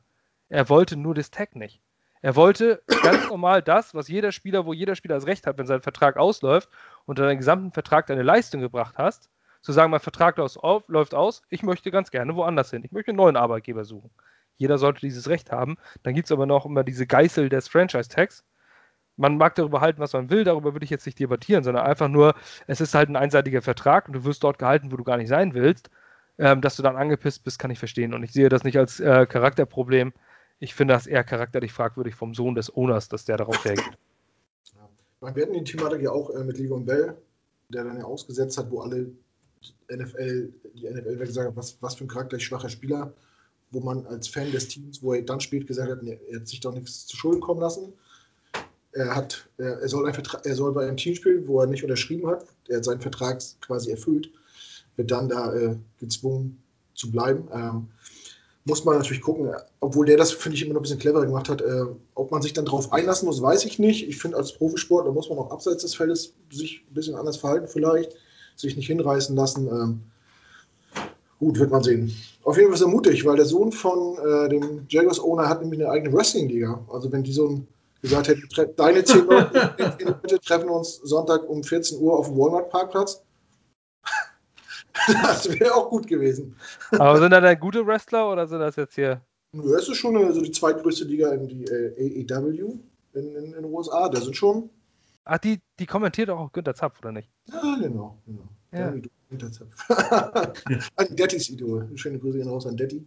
Er wollte nur das Tag nicht. Er wollte ganz normal das, was jeder Spieler, wo jeder Spieler das Recht hat, wenn sein Vertrag ausläuft und du deinen gesamten Vertrag deine Leistung gebracht hast, zu sagen, mein Vertrag läuft aus, ich möchte ganz gerne woanders hin. Ich möchte einen neuen Arbeitgeber suchen. Jeder sollte dieses Recht haben. Dann gibt es aber noch immer diese Geißel des Franchise-Tags, man mag darüber halten, was man will, darüber würde ich jetzt nicht debattieren, sondern einfach nur, es ist halt ein einseitiger Vertrag und du wirst dort gehalten, wo du gar nicht sein willst. Ähm, dass du dann angepisst bist, kann ich verstehen. Und ich sehe das nicht als äh, Charakterproblem. Ich finde das eher charakterlich fragwürdig vom Sohn des Owners, dass der darauf reagiert. Ja. Wir hatten die Thematik ja auch äh, mit Legon Bell, der dann ja ausgesetzt hat, wo alle NFL, die NFL gesagt hat, was, was für ein charakterlich schwacher Spieler, wo man als Fan des Teams, wo er dann spät gesagt hat, nee, er hat sich doch nichts zu Schulden kommen lassen er, hat, er, soll ein er soll bei einem Team spielen, wo er nicht unterschrieben hat. Er hat seinen Vertrag quasi erfüllt, wird dann da äh, gezwungen zu bleiben. Ähm, muss man natürlich gucken, obwohl der das, finde ich, immer noch ein bisschen cleverer gemacht hat. Äh, ob man sich dann darauf einlassen muss, weiß ich nicht. Ich finde, als Profisport, da muss man auch abseits des Feldes sich ein bisschen anders verhalten, vielleicht. Sich nicht hinreißen lassen. Ähm, gut, wird man sehen. Auf jeden Fall ist er mutig, weil der Sohn von äh, dem Jaguars-Owner hat nämlich eine eigene Wrestling-Liga. Also, wenn die so ein gesagt hätten, deine zehn Leute, treffen uns Sonntag um 14 Uhr auf dem Walmart-Parkplatz. das wäre auch gut gewesen. Aber sind da dann gute Wrestler oder sind das jetzt hier? Ja, es ist schon also die zweitgrößte Liga in die äh, AEW in, in, in, den USA. Da sind schon. Ach, die, die kommentiert auch Günter Zapf, oder nicht? Ja, genau. genau. Ja. Günter Zapf. Ein Dettys Idol. Schöne Grüße gehen raus an Detti.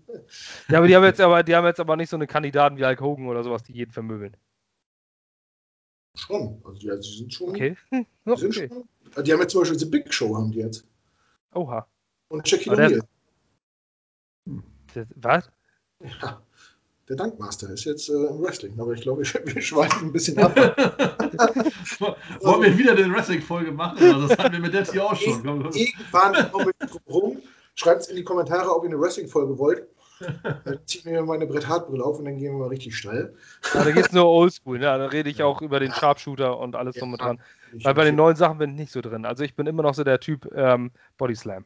Ja, aber die haben jetzt aber, die haben jetzt aber nicht so eine Kandidaten wie Hulk Hogan oder sowas, die jeden vermöbeln. Schon. Also die, also die sind schon. Okay. Die, sind okay. schon die haben jetzt zum Beispiel The Big Show, haben die jetzt. Oha. Und Jackie O'Neill. Was? Ja. Der Dankmaster ist jetzt äh, im Wrestling, aber ich glaube, wir schweifen ein bisschen ab. Wollen wir wieder eine Wrestling-Folge machen? Also das haben wir mit der hier auch schon. Irgendwann kommen wir rum. Schreibt es in die Kommentare, ob ihr eine Wrestling-Folge wollt. Dann ziehe ich mir meine Brett Hart-Brille auf und dann gehen wir mal richtig steil. Ja, da geht es nur oldschool, ne? Da rede ich auch über den Sharpshooter und alles ja, drum und dran. Weil bei den neuen Sachen bin ich nicht so drin. Also ich bin immer noch so der Typ ähm, Body Slam.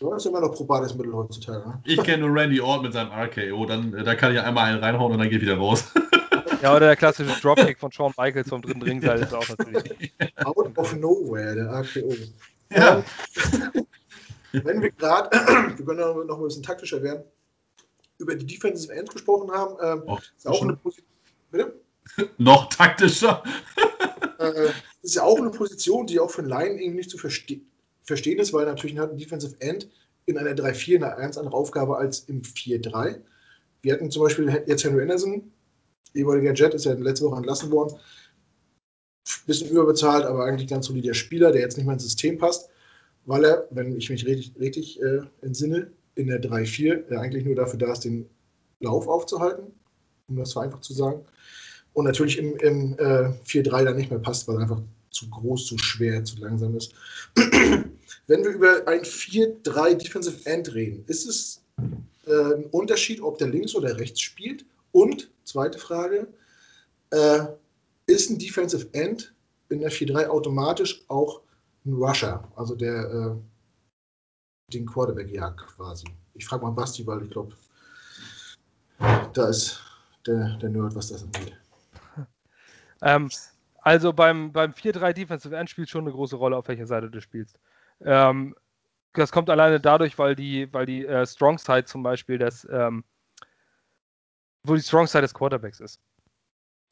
Du hast immer noch probates Mittel heutzutage. Ne? Ich kenne nur Randy Orton mit seinem RKO. Dann, äh, da kann ich einmal einen reinhauen und dann geht wieder raus. Ja, oder der klassische Dropkick von Shawn Michaels vom dritten Ringseil ist auch natürlich. Out of nowhere, der RKO. Ja. Wenn wir gerade, wir können noch ein bisschen taktischer werden, über die Defensive Ends gesprochen haben, ähm, oh, ist auch eine Position. Bitte? noch taktischer. äh, ist ja auch eine Position, die auch für einen Laien irgendwie nicht zu verste verstehen ist, weil natürlich hat ein Defensive End in einer 3-4 eine ganz andere Aufgabe als im 4-3. Wir hatten zum Beispiel jetzt Henry Anderson, ehemaliger Jet, ist ja letzte Woche entlassen worden. Bisschen überbezahlt, aber eigentlich ganz solider Spieler, der jetzt nicht mehr ins System passt weil er, wenn ich mich richtig, richtig äh, entsinne, in der 3-4 eigentlich nur dafür da ist, den Lauf aufzuhalten, um das vereinfacht zu sagen. Und natürlich im, im äh, 4-3 dann nicht mehr passt, weil einfach zu groß, zu schwer, zu langsam ist. Wenn wir über ein 4-3 Defensive End reden, ist es äh, ein Unterschied, ob der links oder rechts spielt? Und, zweite Frage, äh, ist ein Defensive End in der 4-3 automatisch auch ein Rusher, also der äh, den Quarterback jagt quasi? Ich frage mal Basti, weil ich glaube, da ist der, der Nerd, was das angeht. Ähm, also beim, beim 4-3 Defensive End spielt schon eine große Rolle, auf welcher Seite du spielst. Ähm, das kommt alleine dadurch, weil die, weil die äh, Strong Side zum Beispiel des, ähm, wo die Strong Side des Quarterbacks ist.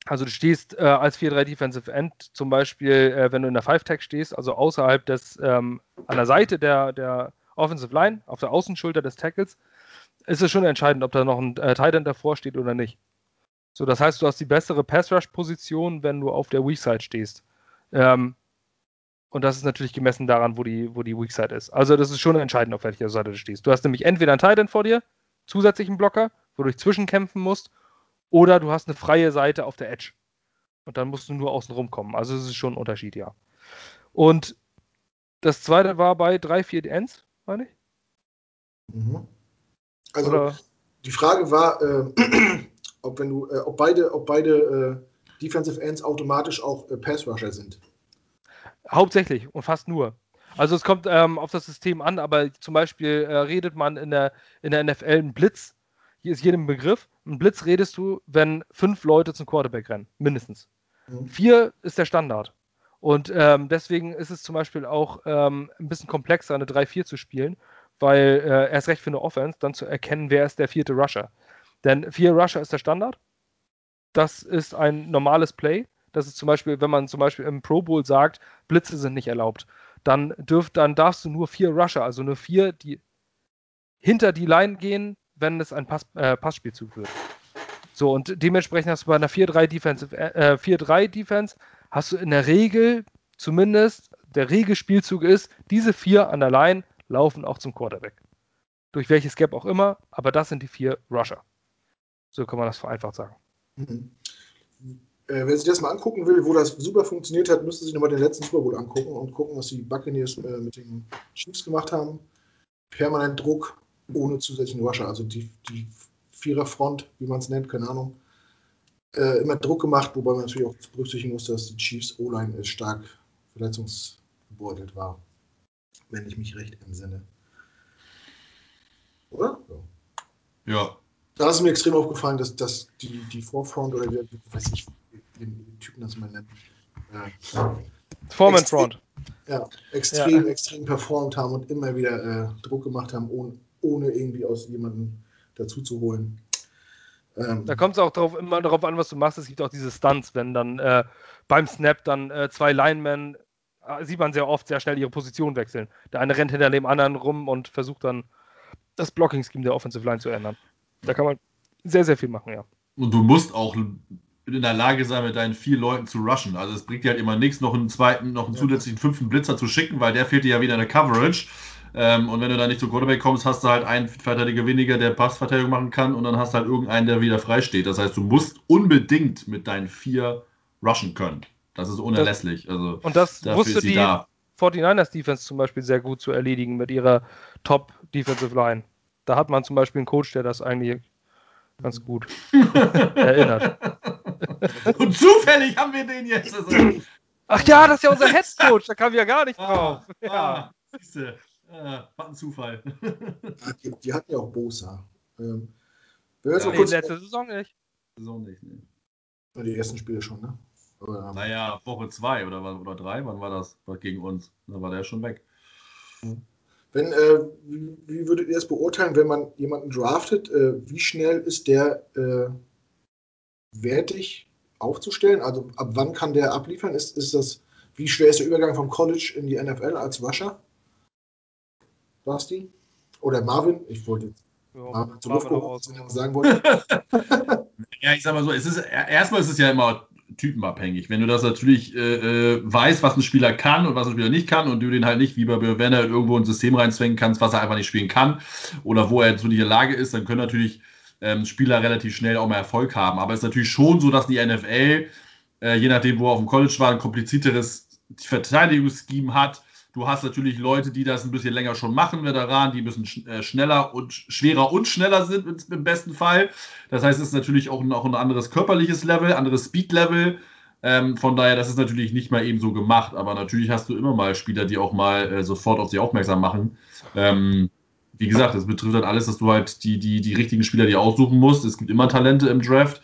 Also du stehst äh, als 4-3 Defensive End zum Beispiel, äh, wenn du in der 5-Tag stehst, also außerhalb des, ähm, an der Seite der, der Offensive Line, auf der Außenschulter des Tackles, ist es schon entscheidend, ob da noch ein äh, Tight End davor steht oder nicht. So, das heißt, du hast die bessere Pass-Rush-Position, wenn du auf der Weak-Side stehst. Ähm, und das ist natürlich gemessen daran, wo die, wo die Weak-Side ist. Also das ist schon entscheidend, auf welcher Seite du stehst. Du hast nämlich entweder einen Tight End vor dir, zusätzlichen Blocker, wo du dich zwischenkämpfen musst, oder du hast eine freie Seite auf der Edge. Und dann musst du nur außen rumkommen. Also es ist schon ein Unterschied, ja. Und das zweite war bei 3, 4 Ends, meine ich. Mhm. Also Oder? die Frage war, äh, ob wenn du, äh, ob beide, ob beide äh, Defensive Ends automatisch auch äh, Pass Rusher sind. Hauptsächlich und fast nur. Also es kommt ähm, auf das System an, aber zum Beispiel äh, redet man in der, in der NFL einen Blitz, hier ist jedem Begriff, ein Blitz redest du, wenn fünf Leute zum Quarterback rennen, mindestens. Mhm. Vier ist der Standard. Und ähm, deswegen ist es zum Beispiel auch ähm, ein bisschen komplexer, eine 3-4 zu spielen, weil äh, erst recht für eine Offense dann zu erkennen, wer ist der vierte Rusher. Denn vier Rusher ist der Standard. Das ist ein normales Play. Das ist zum Beispiel, wenn man zum Beispiel im Pro Bowl sagt, Blitze sind nicht erlaubt, dann, dürf, dann darfst du nur vier Rusher, also nur vier, die hinter die Line gehen, wenn es ein Pass, äh, Passspielzug wird. So, und dementsprechend hast du bei einer 4-3 Defense, äh, 4-3 Defense, hast du in der Regel zumindest, der Regelspielzug ist, diese vier an der Line laufen auch zum Quarterback. Durch welches Gap auch immer, aber das sind die vier Rusher. So kann man das vereinfacht sagen. Mhm. Äh, wer sich das mal angucken will, wo das super funktioniert hat, müsste sich nochmal den letzten Super Bowl angucken und gucken, was die Buccaneers äh, mit den Chiefs gemacht haben. Permanent Druck ohne zusätzlichen Rusher. Also die, die Viererfront, wie man es nennt, keine Ahnung. Äh, immer Druck gemacht, wobei man natürlich auch berücksichtigen muss, dass die Chiefs O-Line stark verletzungsgebeutelt war. Wenn ich mich recht entsinne. Oder? Ja. ja. Da ist mir extrem aufgefallen, dass, dass die, die Vorfront oder wie, weiß ich, den Typen das mal nennen. Äh, Foreman Front. Ja, extrem, ja. extrem performt haben und immer wieder äh, Druck gemacht haben, ohne, ohne irgendwie aus jemandem dazu zu holen. Ähm, da kommt es auch drauf, immer darauf an, was du machst. Es gibt auch diese Stunts, wenn dann äh, beim Snap dann äh, zwei Linemen, äh, sieht man sehr oft, sehr schnell ihre Position wechseln. Der eine rennt hinter dem anderen rum und versucht dann das Blocking-Scheme der Offensive Line zu ändern. Da kann man sehr, sehr viel machen, ja. Und du musst auch in der Lage sein, mit deinen vier Leuten zu rushen. Also es bringt dir halt immer nichts, noch einen zweiten, noch einen ja. zusätzlichen fünften Blitzer zu schicken, weil der fehlt dir ja wieder in der Coverage. Ähm, und wenn du da nicht zu Quarterback kommst, hast du halt einen Verteidiger weniger, der Passverteidigung machen kann und dann hast du halt irgendeinen, der wieder frei steht. Das heißt, du musst unbedingt mit deinen vier rushen können. Das ist unerlässlich. Das, also und das wusste die da. 49ers Defense zum Beispiel sehr gut zu erledigen mit ihrer Top Defensive Line. Da hat man zum Beispiel einen Coach, der das eigentlich ganz gut erinnert. Und zufällig haben wir den jetzt. Also. Ach ja, das ist ja unser Head Coach, da kam ja gar nicht ah, drauf. Ah, ja. ah. Ah, war ein Zufall. die, die, hatten ja auch Bosa. Ähm, ja, nee, kurz letzte Saison nicht. Saison nicht, ne. Die ersten Spiele schon, ne? Aber, ähm, naja, Woche 2 oder, oder 3, wann war das gegen uns? Da war der schon weg. Wenn, äh, wie, wie, würdet ihr es beurteilen, wenn man jemanden draftet? Äh, wie schnell ist der äh, wertig aufzustellen? Also ab wann kann der abliefern? Ist, ist das, wie schwer ist der Übergang vom College in die NFL als Rusher? Basti? Oder Marvin? Ich wollte jetzt ja, Marvin zur Luft sagen wollte. ja, ich sag mal so, es ist erstmal ist es ja immer typenabhängig. Wenn du das natürlich äh, äh, weißt, was ein Spieler kann und was ein Spieler nicht kann und du den halt nicht wie bei Werner irgendwo ein System reinzwängen kannst, was er einfach nicht spielen kann oder wo er zu nicht in der Lage ist, dann können natürlich ähm, Spieler relativ schnell auch mal Erfolg haben. Aber es ist natürlich schon so, dass die NFL, äh, je nachdem, wo er auf dem College war, ein komplizierteres Verteidigungsscheme hat. Du hast natürlich Leute, die das ein bisschen länger schon machen, Veteranen, die ein sch äh, schneller und schwerer und schneller sind im besten Fall. Das heißt, es ist natürlich auch, auch ein anderes körperliches Level, anderes Speed-Level. Ähm, von daher, das ist natürlich nicht mal eben so gemacht, aber natürlich hast du immer mal Spieler, die auch mal äh, sofort auf sich aufmerksam machen. Ähm, wie gesagt, das betrifft dann alles, dass du halt die, die, die richtigen Spieler dir aussuchen musst. Es gibt immer Talente im Draft.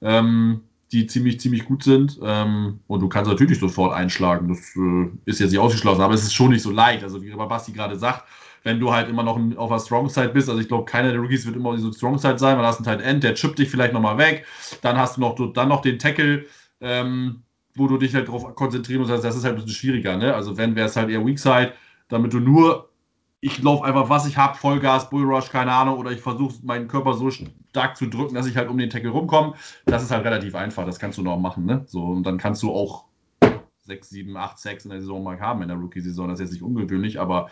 Ähm, die ziemlich, ziemlich gut sind. Ähm, und du kannst natürlich sofort einschlagen. Das äh, ist jetzt nicht ausgeschlossen, aber es ist schon nicht so leicht. Also, wie Basti gerade sagt, wenn du halt immer noch auf der Strong Side bist, also ich glaube, keiner der Rookies wird immer auf dieser Strong Side sein, weil da hast einen Tight End, der chippt dich vielleicht nochmal weg. Dann hast du noch, dann noch den Tackle, ähm, wo du dich halt darauf konzentrieren musst. Das ist halt ein bisschen schwieriger. Ne? Also, wenn wäre es halt eher Weak Side, damit du nur ich laufe einfach, was ich habe, Vollgas, Bullrush, keine Ahnung, oder ich versuche meinen Körper so stark zu drücken, dass ich halt um den Tackle rumkomme. Das ist halt relativ einfach, das kannst du noch machen. Ne? So, und dann kannst du auch 6, 7, 8, 6 in der Saison mal haben, in der Rookie-Saison. Das ist jetzt nicht ungewöhnlich, aber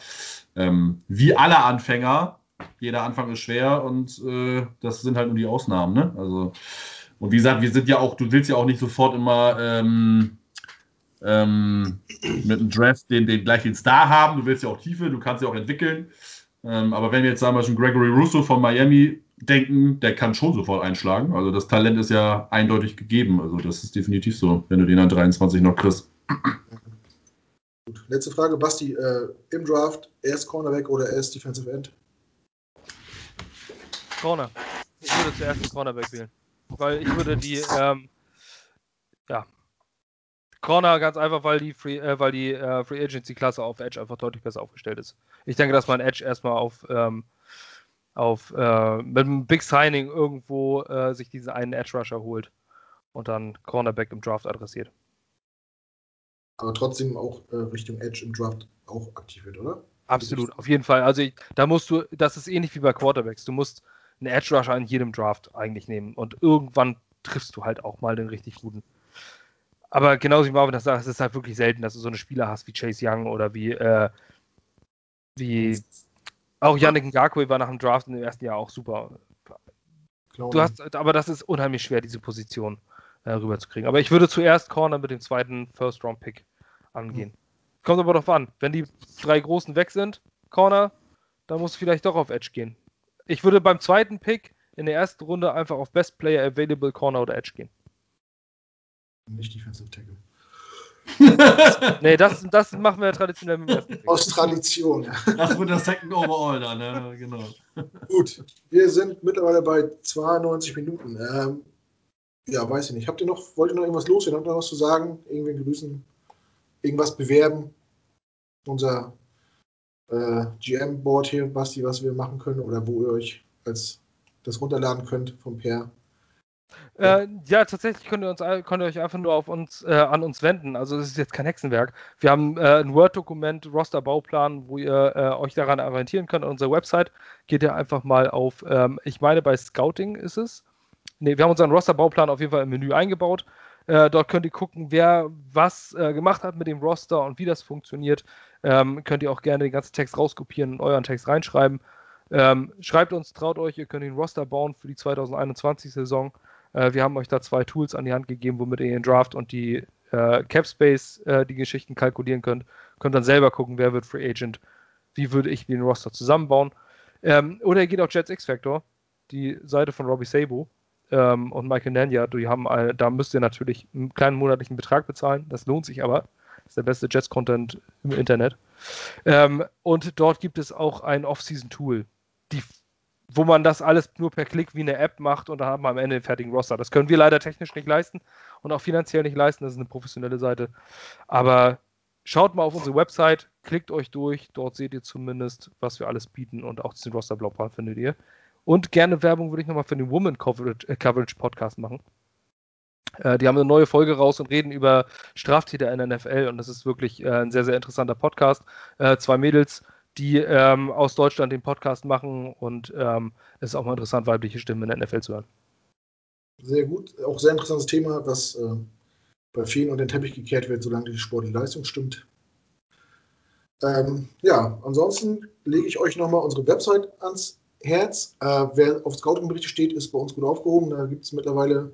ähm, wie alle Anfänger, jeder Anfang ist schwer und äh, das sind halt nur die Ausnahmen. Ne? Also, und wie gesagt, wir sind ja auch, du willst ja auch nicht sofort immer. Ähm, ähm, mit einem Draft den, den gleich den Star haben. Du willst ja auch Tiefe, du kannst ja auch entwickeln. Ähm, aber wenn wir jetzt sagen wir schon Gregory Russo von Miami denken, der kann schon sofort einschlagen. Also das Talent ist ja eindeutig gegeben. Also das ist definitiv so, wenn du den an 23 noch kriegst. Gut. Letzte Frage, Basti. Äh, Im Draft erst Cornerback oder erst Defensive End? Corner. Ich würde zuerst den Cornerback wählen. Weil ich würde die, ähm, ja, Corner ganz einfach, weil die Free, äh, weil die äh, Free Agency Klasse auf Edge einfach deutlich besser aufgestellt ist. Ich denke, dass man Edge erstmal auf, ähm, auf äh, mit einem Big Signing irgendwo äh, sich diesen einen Edge Rusher holt und dann Cornerback im Draft adressiert. Aber trotzdem auch äh, Richtung Edge im Draft auch aktiv wird, oder? Absolut, auf jeden Fall. Also ich, da musst du, das ist ähnlich wie bei Quarterbacks. Du musst einen Edge Rusher in jedem Draft eigentlich nehmen und irgendwann triffst du halt auch mal den richtig guten. Aber genauso wie Marvin das sagt, es ist halt wirklich selten, dass du so eine Spieler hast wie Chase Young oder wie, äh, wie auch Yannick Ngakwe war nach dem Draft im ersten Jahr auch super. Du hast, aber das ist unheimlich schwer, diese Position äh, rüberzukriegen. Aber ich würde zuerst Corner mit dem zweiten First-Round-Pick angehen. Mhm. Kommt aber doch an. Wenn die drei Großen weg sind, Corner, dann musst du vielleicht doch auf Edge gehen. Ich würde beim zweiten Pick in der ersten Runde einfach auf Best Player Available Corner oder Edge gehen. Nicht Defensive Tackle. nee, das, das machen wir traditionell mit dem ersten Pick. Aus Tradition. Das wird das Second Overall dann, ne? genau. Gut, wir sind mittlerweile bei 92 Minuten. Ähm, ja, weiß ich nicht. Habt ihr noch, wollt ihr noch irgendwas loswerden? Habt ihr noch was zu sagen? Irgendwie grüßen? Irgendwas bewerben? Unser äh, GM-Board hier, Basti, was wir machen können oder wo ihr euch als das runterladen könnt vom Per. Äh, ja, tatsächlich könnt ihr, uns, könnt ihr euch einfach nur auf uns, äh, an uns wenden. Also es ist jetzt kein Hexenwerk. Wir haben äh, ein Word-Dokument, Roster-Bauplan, wo ihr äh, euch daran orientieren könnt. An unserer Website geht ihr einfach mal auf, ähm, ich meine bei Scouting ist es. Ne, wir haben unseren Roster-Bauplan auf jeden Fall im Menü eingebaut. Äh, dort könnt ihr gucken, wer was äh, gemacht hat mit dem Roster und wie das funktioniert. Ähm, könnt ihr auch gerne den ganzen Text rauskopieren und euren Text reinschreiben. Ähm, schreibt uns, traut euch, ihr könnt den Roster bauen für die 2021-Saison. Äh, wir haben euch da zwei Tools an die Hand gegeben, womit ihr den Draft und die äh, Capspace, äh, die Geschichten kalkulieren könnt. Könnt dann selber gucken, wer wird Free Agent, wie würde ich den Roster zusammenbauen. Ähm, oder ihr geht auf Jets X Factor, die Seite von Robbie Sabo ähm, und Michael Nanya. Die haben, äh, da müsst ihr natürlich einen kleinen monatlichen Betrag bezahlen. Das lohnt sich aber. Das ist der beste Jets-Content im Internet. Ähm, und dort gibt es auch ein Off-Season-Tool. Die wo man das alles nur per Klick wie eine App macht und dann haben wir am Ende den fertigen Roster. Das können wir leider technisch nicht leisten und auch finanziell nicht leisten. Das ist eine professionelle Seite. Aber schaut mal auf unsere Website, klickt euch durch. Dort seht ihr zumindest, was wir alles bieten und auch diesen Roster-Blauplan findet ihr. Und gerne Werbung würde ich nochmal für den Woman Coverage, äh, Coverage Podcast machen. Äh, die haben eine neue Folge raus und reden über Straftäter in der NFL und das ist wirklich äh, ein sehr, sehr interessanter Podcast. Äh, zwei Mädels, die ähm, aus Deutschland den Podcast machen und ähm, es ist auch mal interessant, weibliche Stimmen in der NFL zu hören. Sehr gut, auch sehr interessantes Thema, was äh, bei vielen unter den Teppich gekehrt wird, solange die sportliche Leistung stimmt. Ähm, ja, ansonsten lege ich euch nochmal unsere Website ans Herz. Äh, wer auf Scouting-Berichte steht, ist bei uns gut aufgehoben. Da gibt es mittlerweile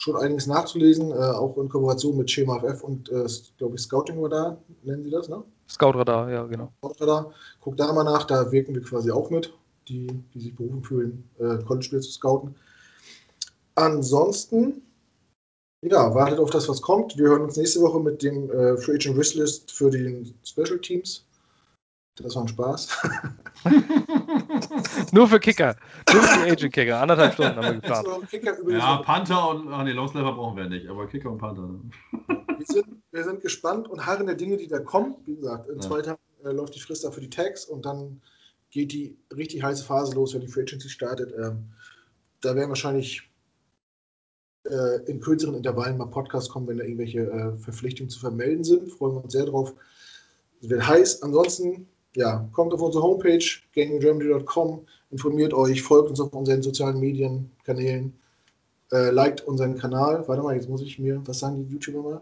schon einiges nachzulesen, äh, auch in Kooperation mit Schema FF und, äh, glaube ich, Scouting Radar, nennen sie das, ne? Scout Radar, ja, genau. Scout Radar. Guckt da mal nach, da wirken wir quasi auch mit, die, die sich berufen fühlen, äh, College-Spiele zu scouten. Ansonsten, ja, wartet auf das, was kommt. Wir hören uns nächste Woche mit dem äh, Free Agent Wishlist für die Special Teams. Das war ein Spaß. Nur für Kicker. Nur für die Agent Kicker. Anderthalb Stunden haben wir. Also, ja, Panther und ach nee, Longslapper brauchen wir nicht, aber Kicker und Panther. Ne? Wir, sind, wir sind gespannt und harren der Dinge, die da kommen. Wie gesagt, in ja. zwei Tagen äh, läuft die Frist da für die Tags und dann geht die richtig heiße Phase los, wenn die Free Agency startet. Ähm, da werden wahrscheinlich äh, in kürzeren Intervallen mal Podcasts kommen, wenn da irgendwelche äh, Verpflichtungen zu vermelden sind. Freuen wir uns sehr drauf. Es wird heiß. Ansonsten, ja, kommt auf unsere Homepage, gaminggermany.com, informiert euch, folgt uns auf unseren sozialen Medienkanälen, äh, liked unseren Kanal. Warte mal, jetzt muss ich mir, was sagen die YouTuber mal?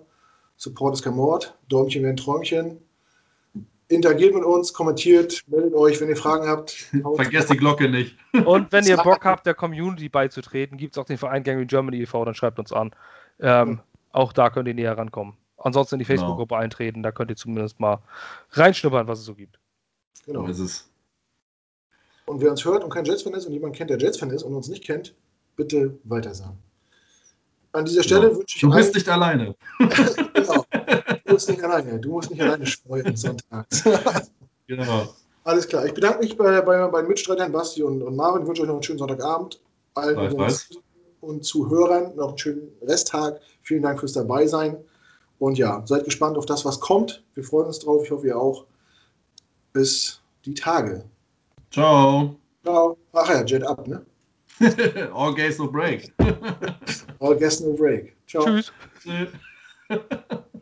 Support ist kein Mord, Däumchen wären Träumchen. Interagiert mit uns, kommentiert, meldet euch, wenn ihr Fragen habt. Vergesst die Glocke nicht. Und wenn ihr Bock habt, der Community beizutreten, gibt es auch den Verein Gang Germany e.V., dann schreibt uns an. Ähm, ja. Auch da könnt ihr näher rankommen. Ansonsten in die genau. Facebook-Gruppe genau. eintreten, da könnt ihr zumindest mal reinschnuppern, was es so gibt. Genau. So ist es. Und wer uns hört und kein Jets-Fan ist und jemand kennt, der Jets-Fan ist und uns nicht kennt, bitte weiter sagen. An dieser Stelle genau. wünsche ich Du bist nicht alleine. genau. Du bist nicht alleine. Du musst nicht alleine streuen sonntags. genau. Alles klar. Ich bedanke mich bei, bei, bei den Mitstreitern Basti und, und Marvin. Ich wünsche euch noch einen schönen Sonntagabend. Allen und Zuhörern noch einen schönen Resttag. Vielen Dank fürs Dabeisein. Und ja, seid gespannt auf das, was kommt. Wir freuen uns drauf. Ich hoffe, ihr auch. Bis die Tage. Ciao. Ciao. Ach ja, Jet up, ne? All gas no break. All gas no break. Ciao. Tschüss.